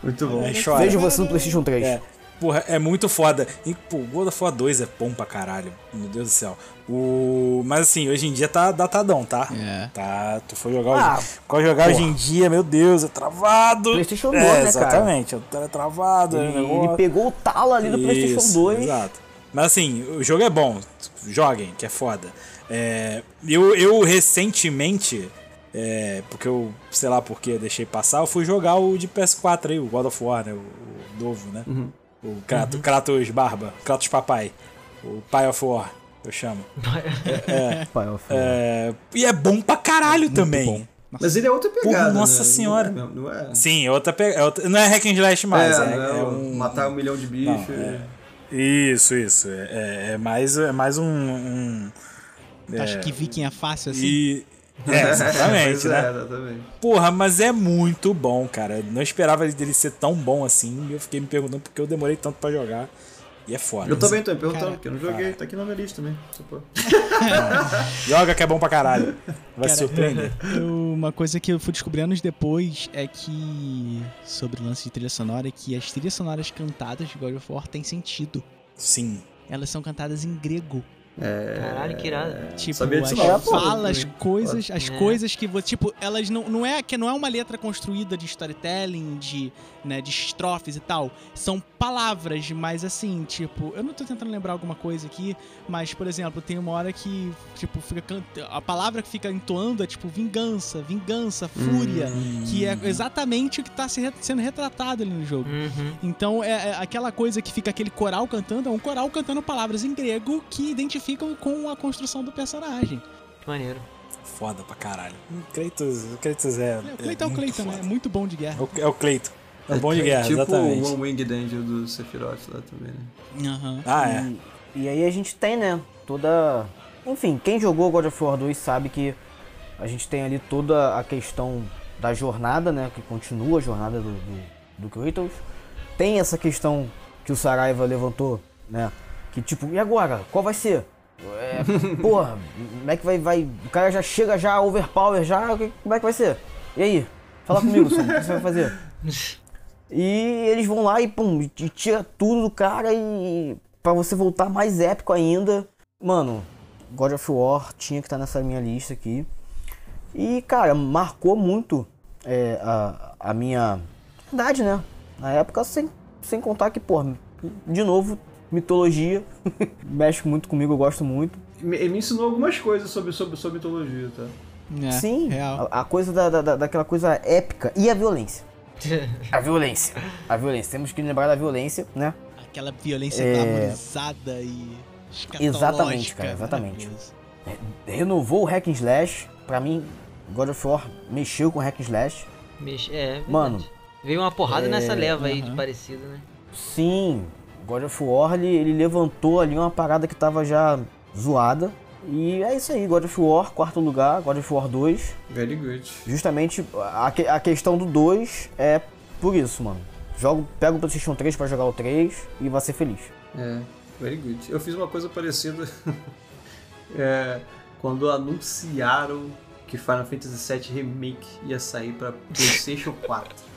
Muito bom. É. Vejo você no PlayStation 3. É. Porra, é muito foda. E, pô, God of War 2 é bom pra caralho. Meu Deus do céu. O... Mas assim, hoje em dia tá datadão, tá? É. Tá. Tu foi jogar Ah, hoje. Qual jogar hoje em dia, meu Deus, é travado. PlayStation 2, é, né, cara? Exatamente, é travado. é um Ele, negócio. ele pegou o talo ali do PlayStation Isso, 2. Exato. Mas assim, o jogo é bom. Joguem, que é foda. É, eu, eu recentemente, é, porque eu, sei lá porque deixei passar, eu fui jogar o de PS4 aí, o God of War, né? O, o novo, né? O Kratos, Kratos Barba, Kratos Papai. O Pai of War, eu chamo. Pai, ó, filho. É, e é bom pra caralho também. bom. Mas ele é outra pegada. Porra, nossa né? senhora. Não é, não é, Sim, é outra, pe- é outra- Não é hack and slash mais, é, é, não é é um... matar um milhão de bichos. É. Isso, isso. É, é- é mais, é mais um. um Tu acha que Viking é fácil assim? e, é, exatamente, Pois né? É, exatamente. Porra, mas é muito bom, cara. Eu não esperava dele ser tão bom assim. e Eu fiquei me perguntando por que eu demorei tanto pra jogar. E é foda. Eu também tô me perguntando, Cara, porque eu não joguei, tá aqui na minha lista também. Joga que é bom pra caralho. Vai se Cara, surpreender. Eu- uma coisa que eu fui descobrindo anos depois é que. Sobre o lance de trilha sonora, é que as trilhas sonoras cantadas de God of War têm sentido. Sim. Elas são cantadas em grego. Caralho, que irado. Tipo, sabia as disso não. falas, as coisas, as É. coisas que você. Tipo, elas não, não é que não é uma letra construída de storytelling, de, né, de estrofes e tal. São palavras, mas assim, tipo, eu não tô tentando lembrar alguma coisa aqui, mas, por exemplo, tem uma hora que, tipo, fica a palavra que fica entoando é tipo vingança, vingança, fúria, que é exatamente o que tá se re- sendo retratado ali no jogo. Uhum. Então, é, é aquela coisa que fica aquele coral cantando, é um coral cantando palavras em grego que identificam com a construção do personagem. Que maneiro. Foda pra caralho. O Kratos, o Kratos é. o Cleiton é o muito Cleiton, né? É muito bom de guerra. É o- É o Cleiton. É bom de guerra, tipo exatamente. o One Winged Angel do Sephiroth lá também, né? Aham. Ah, é. E, e aí a gente tem, né, toda... Enfim, quem jogou God of War 2 sabe que a gente tem ali toda a questão da jornada, né, que continua a jornada do, do, do Kratos. Tem essa questão que o Saraiva levantou, né, que tipo, e agora? Qual vai ser? É, porra, como é que vai, vai... O cara já chega já overpower já, como é que vai ser? E aí? Fala comigo, Sam, o que você vai fazer? E eles vão lá e pum, e tira tudo do cara e pra você voltar mais épico ainda. Mano, God of War tinha que estar nessa minha lista aqui. E, cara, marcou muito é, a, a minha idade, né? Na época, sem, sem contar que, pô, de novo, mitologia. Mexe muito comigo, eu gosto muito. Me- Ele me ensinou algumas coisas sobre, sobre, sobre mitologia, tá? É, Sim, Real. a, a coisa da, da, daquela coisa épica e a violência. A violência. A violência. Temos que lembrar da violência, né? Aquela violência É. glamorizada e. Exatamente, cara, exatamente. maravilhoso. renovou o hack and slash. Pra mim, God of War mexeu com o hack and slash. Mex- É, verdade. Mano, Veio uma porrada é, nessa leva aí de aham. parecido, né? sim, God of War ele, ele levantou ali uma parada que tava já zoada. E é isso aí, God of War, quarto lugar, God of War 2. Very good. Justamente a, a questão do 2 é por isso, mano. Jogo, pega o PlayStation 3 pra jogar o 3 e vai ser feliz. É, very good. Eu fiz uma coisa parecida é, quando anunciaram que Final Fantasy VII Remake ia sair pra PlayStation 4.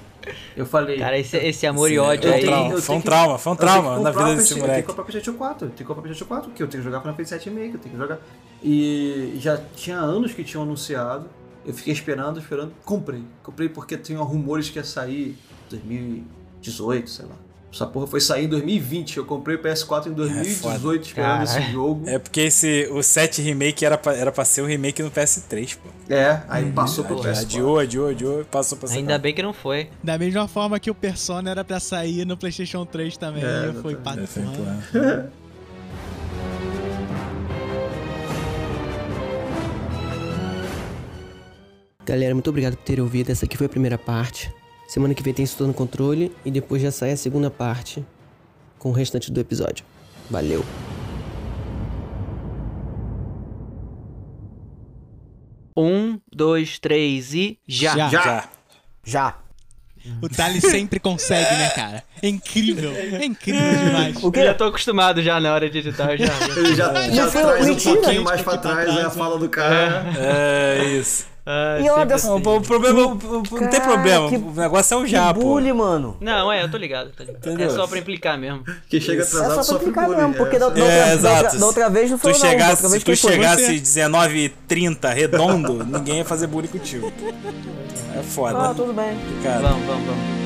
Eu falei. Cara, esse, esse amor e Sim, ódio é um aí. trauma. Foi um que- trauma, foi um que trauma na comprar vida desse PC Eu tenho moleque. que comprar o PlayStation 4, eu tenho que comprar o PlayStation 4, porque eu tenho que jogar Final Fantasy VII Remake, eu tenho que jogar. E já tinha anos que tinham anunciado, eu fiquei esperando, esperando, comprei. Comprei porque tinha rumores que ia sair em 2018, sei lá. Essa porra foi sair em 2020, eu comprei o PS4 em 2018 esperando esse jogo. É porque esse, o 7 remake era pra, era pra ser o remake no PS3, pô. É, aí passou pro Adiou, PS4. adiou, adiou, adiou e passou pra Ainda bem que não foi. Da mesma forma que o Persona era pra sair no PlayStation 3 também. É, e foi É, foi empurrando. Galera, muito obrigado por terem ouvido. Essa aqui foi a primeira parte. Semana que vem tem no controle e depois já sai a segunda parte com o restante do episódio. Valeu! Um, dois, três e já. Já. Já. Já. O Thales sempre consegue, né, cara? É incrível. É incrível demais. O Eu quê? já tô acostumado já na hora de editar, eu já. Ele já, já foi traz um pouquinho mais pra Aqui pra trás, né, a fala do cara. É isso. Ah, E olha assim. Não, o problema, o- o- não tem problema. que- O negócio é o que pô. bullying, mano. Não, é, eu tô ligado. Tô ligado. É só pra implicar mesmo. Quem chega É atrasado só pra bullying. mesmo, porque da, da é. outra, É, da outra- exato. da outra vez não Tu foi não, da outra chegasse, vez se tu chegasse Você. 19h30 redondo, ninguém ia fazer bullying contigo. É foda. Ah, tudo bem. Cara, Vamos, vamos, vamos.